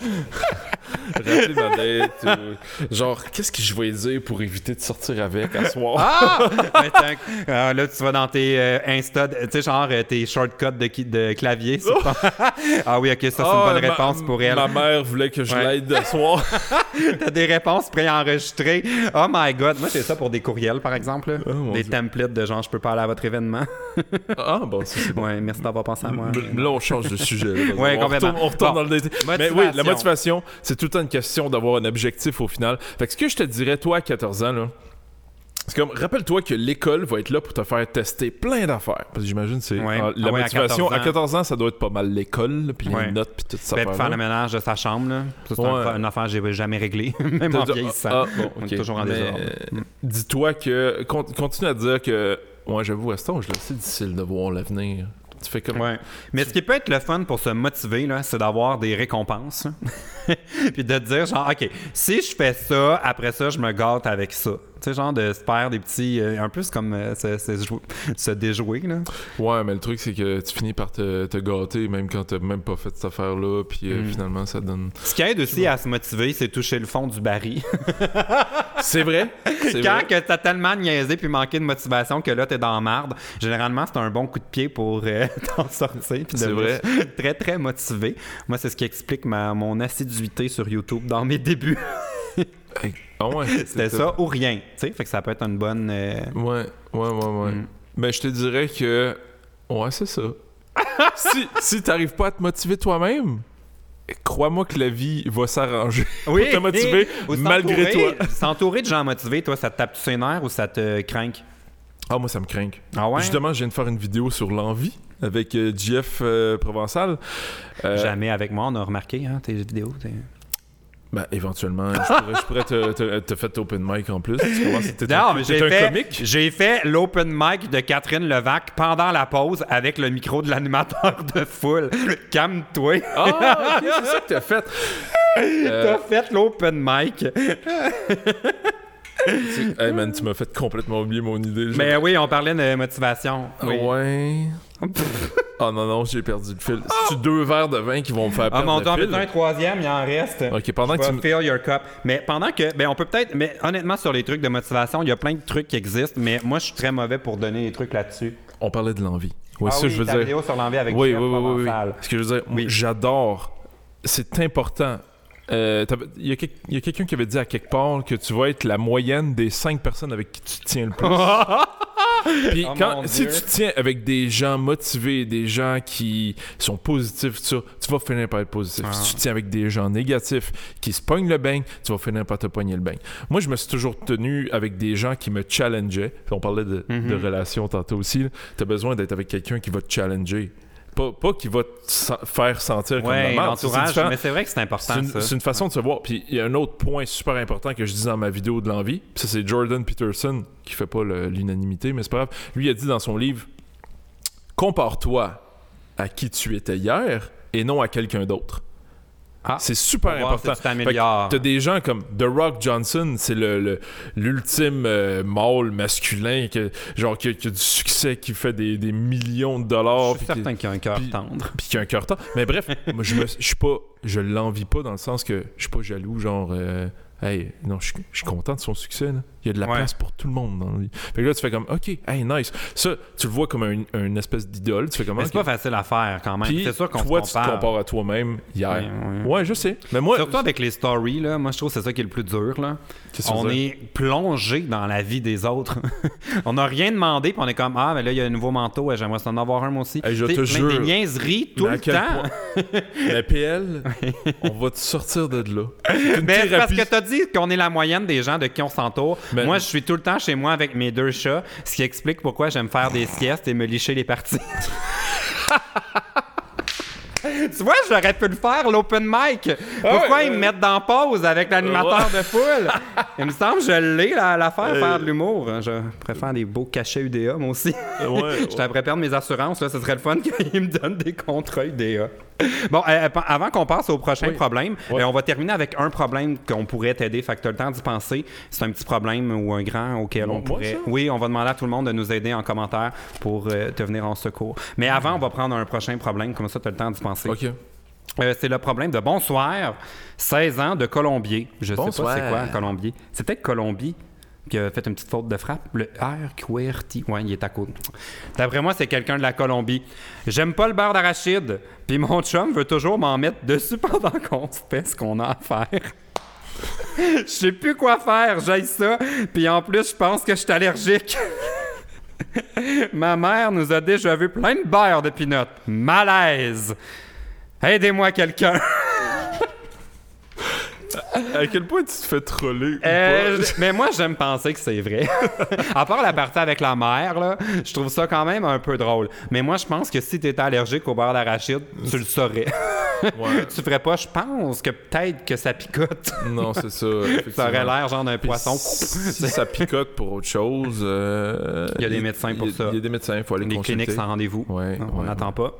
[SPEAKER 1] Rappeler ma ou- Genre, qu'est-ce que je vais dire pour éviter de sortir avec à soir?
[SPEAKER 2] Ah! Mais euh, là, tu vas dans tes euh, Insta, tu sais, genre euh, tes shortcuts de, de clavier. sur ton- ah oui, ok, ça, c'est une
[SPEAKER 1] Ah,
[SPEAKER 2] bonne
[SPEAKER 1] ma-
[SPEAKER 2] réponse pour elle.
[SPEAKER 1] Ma mère voulait que je
[SPEAKER 2] Ouais.
[SPEAKER 1] l'aide à soir.
[SPEAKER 2] T'as des réponses préenregistrées. Oh my god. Moi, c'est ça pour des courriels, par exemple.
[SPEAKER 1] Oh,
[SPEAKER 2] des
[SPEAKER 1] Dieu.
[SPEAKER 2] templates de genre, je peux pas aller à votre événement.
[SPEAKER 1] ah, bon, ça, c'est bon.
[SPEAKER 2] ouais, merci d'avoir pensé à moi.
[SPEAKER 1] Là, on change de sujet. là.
[SPEAKER 2] Ouais,
[SPEAKER 1] on
[SPEAKER 2] complètement.
[SPEAKER 1] retourne, on retourne
[SPEAKER 2] Bon.
[SPEAKER 1] dans le dating. Mais oui, la motivation, c'est tout le temps une question d'avoir un objectif au final. Fait que ce que je te dirais, toi, à 14 ans, là, c'est comme, rappelle-toi que l'école va être là pour te faire tester plein d'affaires. Parce que j'imagine, c'est
[SPEAKER 2] Ouais.
[SPEAKER 1] ah, la
[SPEAKER 2] Ah ouais, à
[SPEAKER 1] motivation.
[SPEAKER 2] 14 ans.
[SPEAKER 1] à 14 ans, ça doit être pas mal l'école, là, puis
[SPEAKER 2] Ouais.
[SPEAKER 1] les notes, puis toute ça.
[SPEAKER 2] Ben, faire le ménage de sa chambre, là. Ça, c'est un- une affaire que j'ai jamais réglée, même en vieillissant.
[SPEAKER 1] Ah, bon,
[SPEAKER 2] On est toujours en désordre.
[SPEAKER 1] Dis-toi que. con- Continue à dire que. Ouais, j'avoue, à cet âge-là, c'est difficile de voir l'avenir.
[SPEAKER 2] Mais ce qui peut être le fun pour se motiver, là, c'est d'avoir des récompenses. Puis de te dire, genre, OK, si je fais ça, après ça, je me gâte avec ça. Tu sais, genre de se faire des petits. euh, un peu c'est comme euh, se, se jou- se déjouer, là.
[SPEAKER 1] Ouais, mais le truc, c'est que tu finis par te, te gâter, même quand t'as même pas fait cette affaire-là, puis euh,
[SPEAKER 2] Mm.
[SPEAKER 1] finalement, ça donne.
[SPEAKER 2] Ce qui aide aussi à se motiver, c'est toucher le fond du baril.
[SPEAKER 1] C'est vrai.
[SPEAKER 2] Quand
[SPEAKER 1] vrai.
[SPEAKER 2] que t'as tellement niaisé puis manqué de motivation que là, t'es dans la marde, généralement, c'est un bon coup de pied pour euh, t'en sortir. puis
[SPEAKER 1] C'est vrai.
[SPEAKER 2] Très, très motivé. Moi, c'est ce qui explique ma, mon assiduité sur YouTube dans mes débuts.
[SPEAKER 1] Ah ouais.
[SPEAKER 2] C'était ça ou rien. Tu sais, fait que ça peut être une bonne. euh,
[SPEAKER 1] Ouais, ouais, ouais, ouais.
[SPEAKER 2] Mm.
[SPEAKER 1] Ben, je te dirais que. Ouais, c'est ça. si, si t'arrives pas à te motiver toi-même, crois-moi que la vie va s'arranger
[SPEAKER 2] Oui,
[SPEAKER 1] pour te motiver malgré toi.
[SPEAKER 2] S'entourer de gens motivés, toi, ça te tape sur les nerfs ou ça te craint?
[SPEAKER 1] Ah, moi, ça me craint.
[SPEAKER 2] Ah ouais?
[SPEAKER 1] Justement, je viens de faire une vidéo sur l'envie avec euh, Jeff euh, Provençal. Euh,
[SPEAKER 2] Jamais avec moi, on a remarqué hein, tes vidéos.
[SPEAKER 1] Ben, éventuellement, je pourrais, je pourrais te, te, te faire open mic en plus. Tu
[SPEAKER 2] Non, mais j'ai
[SPEAKER 1] un
[SPEAKER 2] fait,
[SPEAKER 1] comique.
[SPEAKER 2] j'ai fait l'open mic de Catherine Levac pendant la pause avec le micro de l'animateur de foule. Calme-toi.
[SPEAKER 1] Ah, c'est ça que t'as fait. Euh,
[SPEAKER 2] T'as fait l'open mic.
[SPEAKER 1] hey man, tu m'as fait complètement oublier mon idée.
[SPEAKER 2] Mais oui, on parlait de motivation. Oui.
[SPEAKER 1] Ouais. Ah non, non, j'ai perdu le fil. C'est deux verres de vin qui vont me faire
[SPEAKER 2] Ah
[SPEAKER 1] perdre
[SPEAKER 2] mon
[SPEAKER 1] le
[SPEAKER 2] dieu, en
[SPEAKER 1] fil?
[SPEAKER 2] fait, un troisième, il en reste.
[SPEAKER 1] Ok, pendant que
[SPEAKER 2] Tu
[SPEAKER 1] me-
[SPEAKER 2] fill your cup. Mais pendant que. Ben, on peut peut-être. Mais honnêtement, sur les trucs de motivation, il y a plein de trucs qui existent, mais moi, je suis très mauvais pour donner des trucs là-dessus.
[SPEAKER 1] On parlait de l'envie. Oui,
[SPEAKER 2] ah
[SPEAKER 1] ça,
[SPEAKER 2] oui,
[SPEAKER 1] je veux
[SPEAKER 2] ta
[SPEAKER 1] dire.
[SPEAKER 2] vidéo sur l'envie avec
[SPEAKER 1] Oui,
[SPEAKER 2] Jeff
[SPEAKER 1] oui, oui, oui, oui.
[SPEAKER 2] Provençal.
[SPEAKER 1] Ce que je veux dire,
[SPEAKER 2] Oui.
[SPEAKER 1] j'adore. C'est important. Euh, Il y a, quelqu'un qui avait dit à quelque part que tu vas être la moyenne des cinq personnes avec qui tu te tiens le plus. Puis
[SPEAKER 2] Oh
[SPEAKER 1] quand, si
[SPEAKER 2] Dieu.
[SPEAKER 1] tu te tiens avec des gens motivés, des gens qui sont positifs, tu vas finir par être positif.
[SPEAKER 2] Ah.
[SPEAKER 1] Si tu te tiens avec des gens négatifs qui se pognent le bain, tu vas finir par te pogner le bain. Moi, je me suis toujours tenu avec des gens qui me challengeaient. On parlait de, de relations tantôt aussi. Tu as besoin d'être avec quelqu'un qui va te challenger. Pas, pas qui va te faire sentir comme
[SPEAKER 2] Ouais, l'entourage. Mais c'est vrai que c'est important,
[SPEAKER 1] C'est une, façon de se voir. Puis il y a un autre point super important que je dis dans ma vidéo de l'envie. Puis ça, c'est Jordan Peterson qui fait pas l'unanimité, mais c'est pas grave. Lui, il a dit dans son livre Compare-toi à qui tu étais hier et non à quelqu'un d'autre.
[SPEAKER 2] Ah.
[SPEAKER 1] c'est super important. T'as des gens comme The Rock Johnson, c'est le l'ultime euh, mâle masculin que, genre, qui, a- qui a du succès, qui fait des, des millions de dollars.
[SPEAKER 2] Je suis certain qu'il y a un cœur tendre.
[SPEAKER 1] puis qui a un cœur tendre. Mais bref, moi, je me, je suis pas, je l'envie pas dans le sens que je suis pas jaloux, genre, euh, hey, non, je suis- je suis content de son succès. Là. Il y a de la
[SPEAKER 2] Ouais.
[SPEAKER 1] place pour tout le monde dans la vie. Fait que là, tu fais comme, ok, hey, nice. Ça, tu le vois comme un, une espèce d'idole. Tu fais comme,
[SPEAKER 2] Mais
[SPEAKER 1] ok.
[SPEAKER 2] c'est pas facile à faire quand même. C'est sûr qu'on se
[SPEAKER 1] toi, tu te
[SPEAKER 2] compare.
[SPEAKER 1] compares à toi-même hier.
[SPEAKER 2] Ouais,
[SPEAKER 1] Ouais,
[SPEAKER 2] ouais.
[SPEAKER 1] je sais. Mais moi,
[SPEAKER 2] Surtout avec les stories, là, moi je trouve que c'est ça qui est le plus dur. Là.
[SPEAKER 1] Qu'est-ce
[SPEAKER 2] On est plongé dans la vie des autres. on n'a rien demandé, puis on est comme Ah, mais là, il y a un nouveau manteau, j'aimerais en avoir un moi aussi.
[SPEAKER 1] Hey, je te jure.
[SPEAKER 2] Des niaiseries tout le temps.
[SPEAKER 1] la PL, on va te sortir de là.
[SPEAKER 2] Mais parce que t'as dit qu'on est la moyenne des gens de qui on s'entoure.
[SPEAKER 1] Mais-
[SPEAKER 2] Moi, je suis tout le temps chez moi avec mes deux chats, ce qui explique pourquoi j'aime faire des siestes et me licher les parties. tu vois, j'aurais pu le faire, l'open mic. Pourquoi
[SPEAKER 1] ouais,
[SPEAKER 2] ils me
[SPEAKER 1] ouais.
[SPEAKER 2] mettent dans pause avec l'animateur de foule? Il me semble que je l'ai, là, à l'affaire, faire de l'humour. Je préfère des beaux cachets UDA, moi aussi.
[SPEAKER 1] Ouais,
[SPEAKER 2] Je devrais perdre mes assurances, là, ce serait le fun qu'ils me donnent des contrats UDA. Bon, euh, pa- avant qu'on passe au prochain
[SPEAKER 1] Oui.
[SPEAKER 2] problème, euh, on va terminer avec un problème qu'on pourrait t'aider. Fait que t'as le temps d'y penser. C'est un petit problème ou un grand auquel on pourrait. Oui, on va demander à tout le monde de nous aider en commentaire pour euh, te venir en secours. Mais avant, on va prendre un prochain problème. Comme ça, tu as le temps d'y penser.
[SPEAKER 1] Ok.
[SPEAKER 2] Euh, c'est le problème de Bonsoir, 16 ans de Colombier. Je sais pas c'est quoi Colombier. C'est peut-être Colombie qui a fait une petite faute de frappe. Le R, QWERTY. Ouais, il est à côté. D'après moi, c'est quelqu'un de la Colombie. J'aime pas le beurre d'arachide. Puis mon chum veut toujours m'en mettre dessus pendant qu'on fait ce qu'on a à faire. Je sais plus quoi faire, j'aille ça. Puis en plus, je pense que je suis allergique. Ma mère nous a déjà vu plein de beurre de pinot. Malaise. Aidez-moi quelqu'un.
[SPEAKER 1] À quel point tu te fais troller ou
[SPEAKER 2] Euh,
[SPEAKER 1] pas?
[SPEAKER 2] mais moi, j'aime penser que c'est vrai. à part la partie avec la mère, là, je trouve ça quand même un peu drôle. Mais moi, je pense que si tu étais allergique au beurre d'arachide, tu le saurais.
[SPEAKER 1] Ouais.
[SPEAKER 2] tu ferais pas, je pense que peut-être que ça picote.
[SPEAKER 1] Non, c'est ça.
[SPEAKER 2] ça aurait l'air genre d'un poisson.
[SPEAKER 1] Si ça picote pour autre chose. euh,
[SPEAKER 2] Il y a des médecins pour
[SPEAKER 1] il y a-
[SPEAKER 2] ça.
[SPEAKER 1] Il y a des médecins, il faut aller
[SPEAKER 2] Les
[SPEAKER 1] consulter.
[SPEAKER 2] cliniques sans rendez-vous.
[SPEAKER 1] Ouais,
[SPEAKER 2] On
[SPEAKER 1] ouais,
[SPEAKER 2] n'attend pas.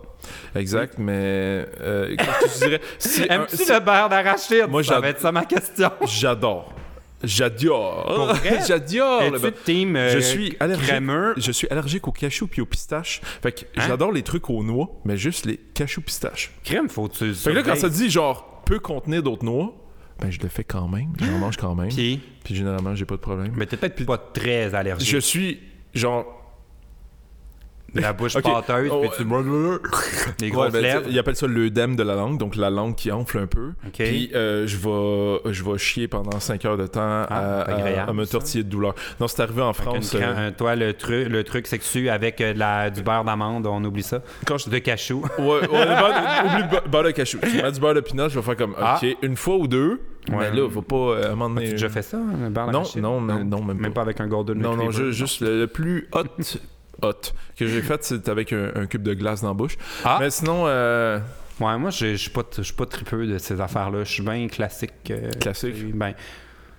[SPEAKER 1] Exact, mais euh, que tu dirais? Si
[SPEAKER 2] Aimes-tu
[SPEAKER 1] si-
[SPEAKER 2] le beurre d'arachide?
[SPEAKER 1] Moi,
[SPEAKER 2] ça va être ça ma question.
[SPEAKER 1] J'adore. J'adore. J'adore. le beurre.
[SPEAKER 2] team euh,
[SPEAKER 1] Je suis allergique.
[SPEAKER 2] crémeux?
[SPEAKER 1] Je suis allergique aux cachous puis aux pistaches. Fait que
[SPEAKER 2] Hein?
[SPEAKER 1] j'adore les trucs aux noix, mais juste les cachous pistaches.
[SPEAKER 2] Crème, faut-tu
[SPEAKER 1] Fait que là, quand ça dit genre peut contenir d'autres noix, ben je le fais quand même. J'en mange quand même. Puis,
[SPEAKER 2] Puis,
[SPEAKER 1] généralement, j'ai pas de problème.
[SPEAKER 2] mais t'es peut-être pas très allergique.
[SPEAKER 1] Je suis genre
[SPEAKER 2] La bouche
[SPEAKER 1] Ok.
[SPEAKER 2] pâteuse,
[SPEAKER 1] Oh,
[SPEAKER 2] puis tu... Les
[SPEAKER 1] Ouais,
[SPEAKER 2] grosses
[SPEAKER 1] ben,
[SPEAKER 2] lèvres.
[SPEAKER 1] tu- Ils appellent ça l'œdème de la langue, donc la langue qui enfle un peu.
[SPEAKER 2] OK.
[SPEAKER 1] Puis euh, je vais je vais chier pendant 5 heures de temps à,
[SPEAKER 2] Ah,
[SPEAKER 1] à-
[SPEAKER 2] agréable,
[SPEAKER 1] à me
[SPEAKER 2] ça.
[SPEAKER 1] tortiller de douleur. Non, c'est arrivé en France. euh,
[SPEAKER 2] toi, le, truc le truc sexu avec euh, la, du beurre d'amande, on oublie ça.
[SPEAKER 1] quand je
[SPEAKER 2] De cachou.
[SPEAKER 1] Ouais, ouais, beurre oublie le beurre- de cachou. Tu mets du beurre de pinot, je vais faire comme,
[SPEAKER 2] Ah.
[SPEAKER 1] OK, une fois ou deux,
[SPEAKER 2] Ouais.
[SPEAKER 1] mais là, faut pas, euh, un
[SPEAKER 2] as déjà fait ça, le beurre
[SPEAKER 1] Non,
[SPEAKER 2] d'arachide?
[SPEAKER 1] non, mais- non, même
[SPEAKER 2] Même
[SPEAKER 1] pas.
[SPEAKER 2] pas avec un Golden
[SPEAKER 1] Non, non, juste le, le plus hot, hot que j'ai fait, c'est avec un, un cube de glace dans la bouche.
[SPEAKER 2] Ah!
[SPEAKER 1] Mais sinon, euh,
[SPEAKER 2] Ouais, moi, je suis pas, pas tripeux de ces affaires-là. Je suis bien classique. euh,
[SPEAKER 1] Classique.
[SPEAKER 2] Ben,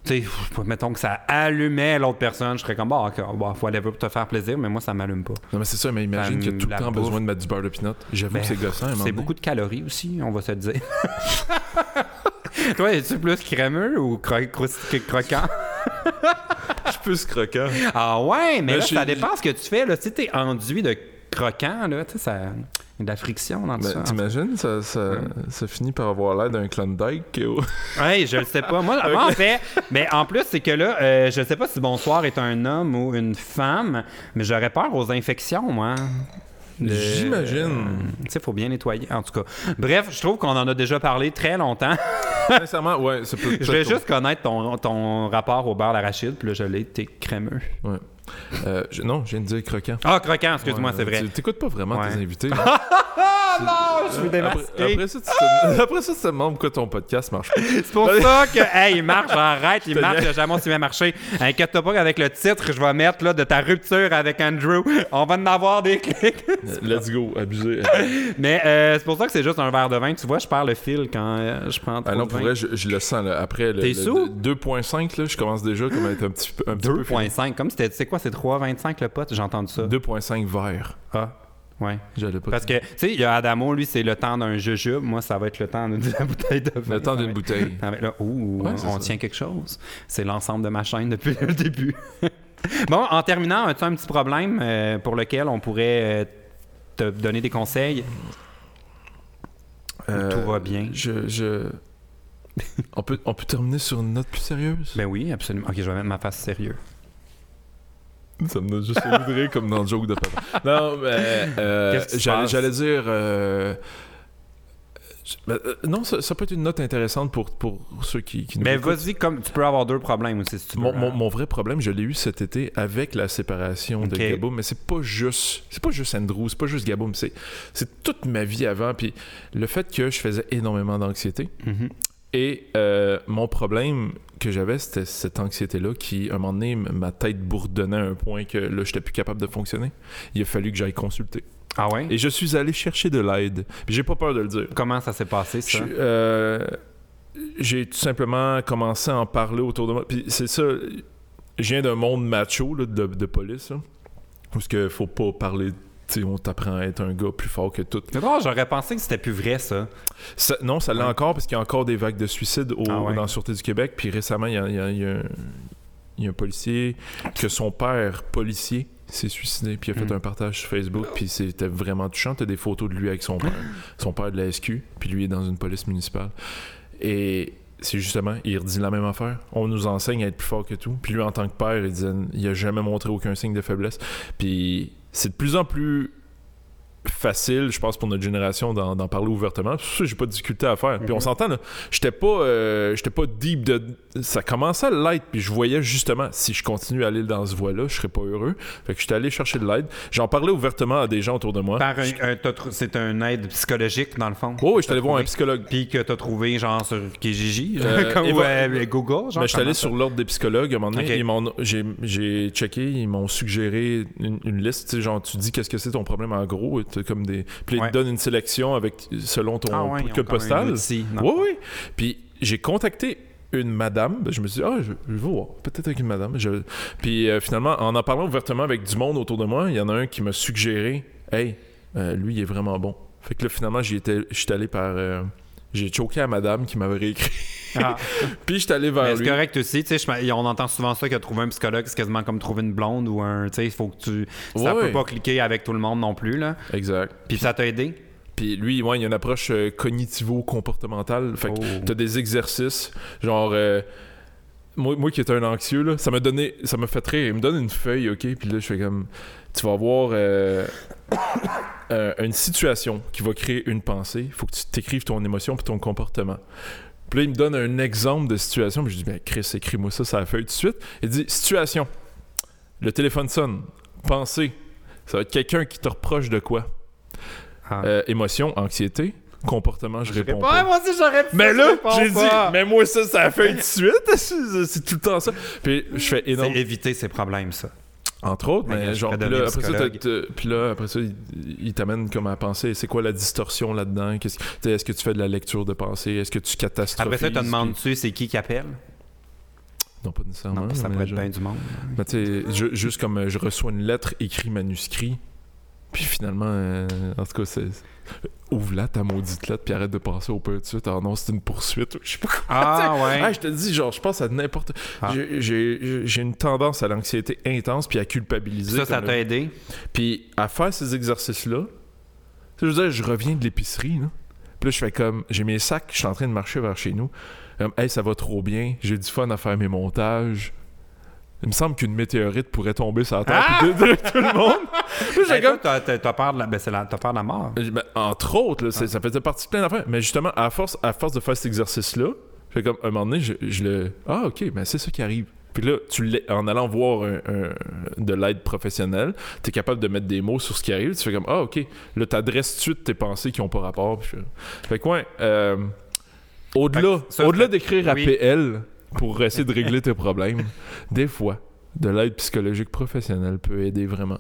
[SPEAKER 2] tu sais, mettons que ça allumait l'autre personne, je serais comme, bon, ok, bon, whatever pour te faire plaisir, mais moi, ça m'allume pas.
[SPEAKER 1] non, mais c'est ça, mais imagine a tout le temps
[SPEAKER 2] bouffe.
[SPEAKER 1] besoin de mettre du beurre de pinot. J'avoue
[SPEAKER 2] Ben,
[SPEAKER 1] que c'est gossant,
[SPEAKER 2] C'est beaucoup de calories aussi, on va se le dire. Toi, es-tu plus crémeux ou cro- cro- croquant?
[SPEAKER 1] Suis plus croquant.
[SPEAKER 2] Ah ouais, mais
[SPEAKER 1] Ben,
[SPEAKER 2] là,
[SPEAKER 1] je-
[SPEAKER 2] ça dépend ce que tu fais. Là. Si t'es enduit de croquant, là, tu sais, ça... il y a de la friction dans tout
[SPEAKER 1] Ben,
[SPEAKER 2] ça.
[SPEAKER 1] T'imagines, ça, ça, ça finit par avoir l'air d'un Klondike. oh.
[SPEAKER 2] Ouais, je le sais pas. Moi, moi, en fait, mais en plus, c'est que là, euh, je sais pas si Bonsoir est un homme ou une femme, mais j'aurais peur aux infections, moi.
[SPEAKER 1] J'imagine.
[SPEAKER 2] Tu sais, faut bien nettoyer, en tout cas. Bref, je trouve qu'on en a déjà parlé très longtemps.
[SPEAKER 1] Sincèrement, ouais, ça peut
[SPEAKER 2] je voulais juste connaître ton, ton rapport au beurre d'arachide, puis là, je l'ai, t'es crémeux.
[SPEAKER 1] Ouais. Euh, je- non, je viens de dire croquant.
[SPEAKER 2] Ah, croquant, excuse-moi,
[SPEAKER 1] Ouais,
[SPEAKER 2] c'est vrai.
[SPEAKER 1] tu- T'écoutes pas vraiment
[SPEAKER 2] Ouais.
[SPEAKER 1] tes invités.
[SPEAKER 2] Ah non, je suis
[SPEAKER 1] après,
[SPEAKER 2] démasqué.
[SPEAKER 1] après ça, tu te, après ça, tu te demandes pourquoi ton podcast marche pas.
[SPEAKER 2] C'est pour ça que, hey, il marche, j'arrête, il marche, jamais aussi bien marché. Inquiète-toi pas qu'avec le titre, je vais mettre là, de ta rupture avec Andrew, on va en avoir des clics.
[SPEAKER 1] Let's go, abusé.
[SPEAKER 2] Mais euh, c'est pour ça que c'est juste un verre de vin. Tu vois, je perds le fil quand euh, je prends
[SPEAKER 1] Ah non, pour vrai, je, je le sens. Là. Après, le,
[SPEAKER 2] T'es
[SPEAKER 1] le-
[SPEAKER 2] sous?
[SPEAKER 1] le 2.5, là, je commence déjà comme à être un petit peu. un petit peu
[SPEAKER 2] 2.5, comme c'était, c'est quoi, c'est 3.25 le pote? J'ai entendu ça.
[SPEAKER 1] 2.5 verre.
[SPEAKER 2] Ah, ouais.
[SPEAKER 1] Pas
[SPEAKER 2] Parce que, tu sais, il y a Adamo, lui, c'est le temps d'un jujube. Moi, ça va être le temps d'une bouteille de vin.
[SPEAKER 1] Le temps d'une bouteille.
[SPEAKER 2] Là, ouh,
[SPEAKER 1] Ouais,
[SPEAKER 2] on tient quelque chose. C'est l'ensemble de ma chaîne depuis le début. bon, en terminant, as-tu un petit problème euh, pour lequel on pourrait euh, te donner des conseils?
[SPEAKER 1] Euh,
[SPEAKER 2] tout va bien?
[SPEAKER 1] Je. je... on, peut, on peut terminer sur une note plus sérieuse?
[SPEAKER 2] Ben oui, absolument. Ok, je vais mettre ma face sérieux.
[SPEAKER 1] Ça me donne juste de rire comme dans le joke de papa. Non, mais euh, j'allais, dire. euh, ben, euh, non, ça, ça peut être une note intéressante pour, pour ceux qui, qui nous
[SPEAKER 2] Mais vas-y, comme tu peux avoir deux problèmes aussi si tu veux.
[SPEAKER 1] Mon, mon-
[SPEAKER 2] hein.
[SPEAKER 1] mon vrai problème, je l'ai eu cet été avec la séparation de
[SPEAKER 2] Ok.
[SPEAKER 1] Gabo, mais c'est pas juste, c'est pas juste Andrew, c'est pas juste Gabo, mais c'est, c'est toute ma vie avant. Puis le fait que je faisais énormément d'anxiété
[SPEAKER 2] Mhm.
[SPEAKER 1] Et euh, mon problème que j'avais, c'était cette anxiété-là qui, à un moment donné, ma tête bourdonnait à un point que là, j'étais plus capable de fonctionner. Il a fallu que j'aille consulter.
[SPEAKER 2] Ah ouais?
[SPEAKER 1] Et je suis allé chercher de l'aide. Puis j'ai pas peur de le dire.
[SPEAKER 2] Comment ça s'est passé, ça?
[SPEAKER 1] euh, j'ai tout simplement commencé à en parler autour de moi. Puis c'est ça, je viens d'un monde macho là, de, de police, là, où ce que faut pas parler. On t'apprend à être un gars plus fort que tout.
[SPEAKER 2] C'est drôle, j'aurais pensé que c'était plus vrai, ça.
[SPEAKER 1] Ça- non, ça l'est
[SPEAKER 2] Ouais.
[SPEAKER 1] encore parce qu'il y a encore des vagues de suicides au-
[SPEAKER 2] Ah ouais.
[SPEAKER 1] dans la Sûreté du Québec. Puis récemment, il y a, y a- il y a un, il y a un policier que son père, policier, s'est suicidé. Puis il a fait
[SPEAKER 2] Mm.
[SPEAKER 1] un partage sur Facebook. Puis c'était vraiment touchant. T'as des photos de lui avec son père. son père de la SQ. Puis lui est dans une police municipale. Et c'est justement, il redit la même affaire. On nous enseigne à être plus fort que tout. Puis lui, en tant que père, il disait, il a jamais montré aucun signe de faiblesse. Puis c'est de plus en plus facile, je pense, pour notre génération d'en parler ouvertement. Ça j'ai pas de difficulté à faire. Puis on
[SPEAKER 2] Mhm.
[SPEAKER 1] s'entend, là, j'étais pas, euh, j'étais pas deep de... Ça commençait à l'être, puis je voyais justement, si je continue à aller dans ce voie-là, je serais pas heureux. Fait que j'étais allé chercher de l'aide. J'en parlais ouvertement à des gens autour de moi.
[SPEAKER 2] Par un- c'est un aide psychologique, dans le fond?
[SPEAKER 1] Oh, oui, j'étais allé voir un psychologue.
[SPEAKER 2] Puis que t'as trouvé, genre, sur Kijiji,
[SPEAKER 1] Euh,
[SPEAKER 2] comme ou, euh, Google, genre.
[SPEAKER 1] Ben, j'étais allé sur l'ordre des psychologues. À un moment donné, j'ai, checké, ils m'ont suggéré une, une liste. Genre, tu dis qu'est-ce que c'est ton problème en gros. T'as comme des... Puis
[SPEAKER 2] Ouais.
[SPEAKER 1] ils te donnent une sélection avec, selon ton?
[SPEAKER 2] Ah ouais,
[SPEAKER 1] code postal. Oui, oui. Puis j'ai contacté une madame. Ben, je me suis dit, ah, je, je vais voir. Peut-être avec une madame. Je- Puis euh, finalement, en en parlant ouvertement avec du monde autour de moi, il y en a un qui m'a suggéré, hey, euh, lui, il est vraiment bon. Fait que là, finalement, j'y étais, j'étais allé par. euh, j'ai choqué à madame qui m'avait réécrit.
[SPEAKER 2] Ah.
[SPEAKER 1] Puis j'étais allé vers
[SPEAKER 2] Mais c'est correct aussi, tu sais, je- on entend souvent ça que trouver un psychologue, c'est quasiment comme trouver une blonde ou un, tu sais, il faut que tu, ça
[SPEAKER 1] Ouais.
[SPEAKER 2] peut pas cliquer avec tout le monde non plus, là.
[SPEAKER 1] Exact.
[SPEAKER 2] Puis ça t'a aidé?
[SPEAKER 1] Puis lui, ouais, il y a une approche euh, cognitivo-comportementale. Fait que
[SPEAKER 2] Oh.
[SPEAKER 1] t'as des exercices, genre. euh, moi, moi qui étais un anxieux, là, ça m'a donné. Ça m'a fait rire. Il me donne une feuille, OK? Puis là, je fais comme. Tu vas voir. euh, euh, une situation qui va créer une pensée, il faut que tu t'écrives ton émotion puis ton comportement. Puis là, il me donne un exemple de situation. Puis je dis, ben Chris, écris-moi ça, ça a fait tout de suite. Il dit, situation. Le téléphone sonne. Pensée. Ça va être quelqu'un qui te reproche de quoi?
[SPEAKER 2] Ah.
[SPEAKER 1] Euh, émotion, anxiété. Comportement, je,
[SPEAKER 2] Je
[SPEAKER 1] réponds
[SPEAKER 2] réponds-
[SPEAKER 1] pas.
[SPEAKER 2] Moi aussi, j'aurais.
[SPEAKER 1] Mais là, j'ai dit, mais moi ça, ça a fait tout de suite. C'est c'est tout le temps ça. Puis je fais
[SPEAKER 2] C'est
[SPEAKER 1] énorme.
[SPEAKER 2] éviter ces problèmes, ça.
[SPEAKER 1] Entre autres,
[SPEAKER 2] Mais
[SPEAKER 1] mais genre, puis là, après ça,
[SPEAKER 2] psychologue.
[SPEAKER 1] t'as- t'as- puis là, après ça, il, il t'amène comme à penser, c'est quoi la distorsion là-dedans? Est-ce que tu fais de la lecture de pensée? Est-ce que tu catastrophises?
[SPEAKER 2] Après ça, tu te
[SPEAKER 1] puis-
[SPEAKER 2] demandes-tu c'est qui qui appelle?
[SPEAKER 1] Non, pas nécessairement.
[SPEAKER 2] Non, ça pourrait être bien du monde.
[SPEAKER 1] mais tu sais, juste comme euh, je reçois une lettre écrit manuscrit, puis finalement, euh, en tout cas, c'est... Ouvre-la, ta maudite lettre, puis arrête de passer au peu de suite. Ah non, c'est une poursuite. Je sais pas quoi.
[SPEAKER 2] Ah, ouais.
[SPEAKER 1] Ah, je te dis, genre, je pense à n'importe...
[SPEAKER 2] Ah.
[SPEAKER 1] J'ai- une tendance à l'anxiété intense, puis à culpabiliser.
[SPEAKER 2] ça, ça t'a aidé?
[SPEAKER 1] Puis à faire ces exercices-là, je veux dire, je reviens de l'épicerie, là. Puis là, je fais comme, j'ai mes sacs, je suis en train de marcher vers chez nous. Comme, hey, ça va trop bien, j'ai du fun à faire mes montages. Il me semble qu'une météorite pourrait tomber sur la terre
[SPEAKER 2] Ah!
[SPEAKER 1] détruire tout le monde. Puis j'ai
[SPEAKER 2] Hey,
[SPEAKER 1] comme-
[SPEAKER 2] toi, t'as- peur de la... Ben, c'est la... t'as peur de la mort.
[SPEAKER 1] ben, entre autres, là, ça faisait partie de plein d'affaires. Mais justement, à force, à force de faire cet exercice-là, je fais comme, un moment donné, je, je le. Ah, ok, ben c'est ça qui arrive. Puis là, tu l'es- en allant voir un- un- de l'aide professionnelle, tu es capable de mettre des mots sur ce qui arrive. Tu fais comme, ah, ok. Là, tu adresses tout de suite tes pensées qui n'ont pas rapport. Puis je fais- Fait que, ouais, euh, au-delà,
[SPEAKER 2] Fait
[SPEAKER 1] au-delà
[SPEAKER 2] fait-
[SPEAKER 1] d'écrire à. PL pour essayer de régler tes problèmes, des fois, de l'aide psychologique professionnelle peut aider vraiment.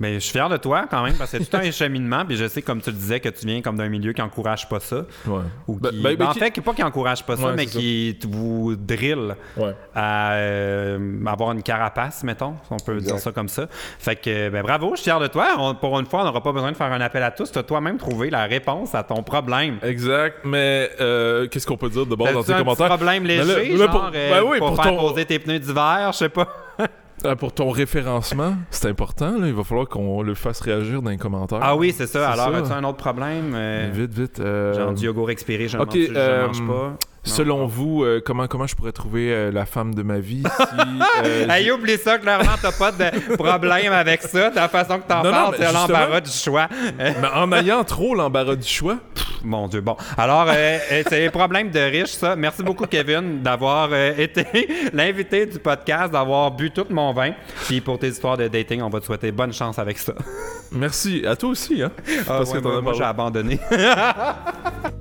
[SPEAKER 2] Mais je suis fier de toi quand même parce que c'est tout un cheminement. Puis je sais, comme tu le disais, que tu viens comme d'un milieu qui encourage pas ça.
[SPEAKER 1] Ouais.
[SPEAKER 2] Ou
[SPEAKER 1] Ben-
[SPEAKER 2] qui...
[SPEAKER 1] ben- ben,
[SPEAKER 2] ben, en
[SPEAKER 1] qui-
[SPEAKER 2] fait, qui- pas qui encourage pas ça,
[SPEAKER 1] Ouais,
[SPEAKER 2] mais qui t- vous drill
[SPEAKER 1] Ouais.
[SPEAKER 2] à euh, avoir une carapace, mettons, si on peut
[SPEAKER 1] Exact.
[SPEAKER 2] dire ça comme ça. Fait que, ben bravo, je suis fier de toi. On- pour une fois, on n'aura pas besoin de faire un appel à tous. Tu as toi-même trouvé la réponse à ton problème.
[SPEAKER 1] Exact, mais euh, qu'est-ce qu'on peut dire de bon dans
[SPEAKER 2] T'as-tu
[SPEAKER 1] tes
[SPEAKER 2] un
[SPEAKER 1] commentaires?
[SPEAKER 2] problème
[SPEAKER 1] là-
[SPEAKER 2] léger,
[SPEAKER 1] mais
[SPEAKER 2] genre,
[SPEAKER 1] pour-
[SPEAKER 2] euh,
[SPEAKER 1] ben oui,
[SPEAKER 2] pour,
[SPEAKER 1] pour
[SPEAKER 2] faire
[SPEAKER 1] ton-
[SPEAKER 2] poser tes pneus d'hiver, je sais pas.
[SPEAKER 1] Euh, pour ton référencement, c'est important. Là. Il va falloir qu'on le fasse réagir dans les commentaires.
[SPEAKER 2] Ah oui, c'est ça. Alors, as-tu un autre problème? euh,
[SPEAKER 1] Vite, vite. euh,
[SPEAKER 2] Genre du yogourt expiré, je,
[SPEAKER 1] ok,
[SPEAKER 2] mange, je
[SPEAKER 1] euh,
[SPEAKER 2] mange pas.
[SPEAKER 1] Selon vous, euh, comment, comment je pourrais trouver euh, la femme de ma vie si, euh,
[SPEAKER 2] Hey, oublie ça, clairement, t'as pas de problème avec ça. De la façon que t'en parles, c'est l'embarras du choix.
[SPEAKER 1] Mais en ayant trop l'embarras du choix,
[SPEAKER 2] Mon Dieu, bon. Alors, c'est les problèmes de riches, ça. Merci beaucoup, Kevin, d'avoir été l'invité du podcast, d'avoir bu tout mon vin. Puis pour tes histoires de dating, on va te souhaiter bonne chance avec ça.
[SPEAKER 1] merci à toi aussi. Hein?
[SPEAKER 2] Ah,
[SPEAKER 1] Parce que
[SPEAKER 2] ouais, moi, moi, j'ai abandonné.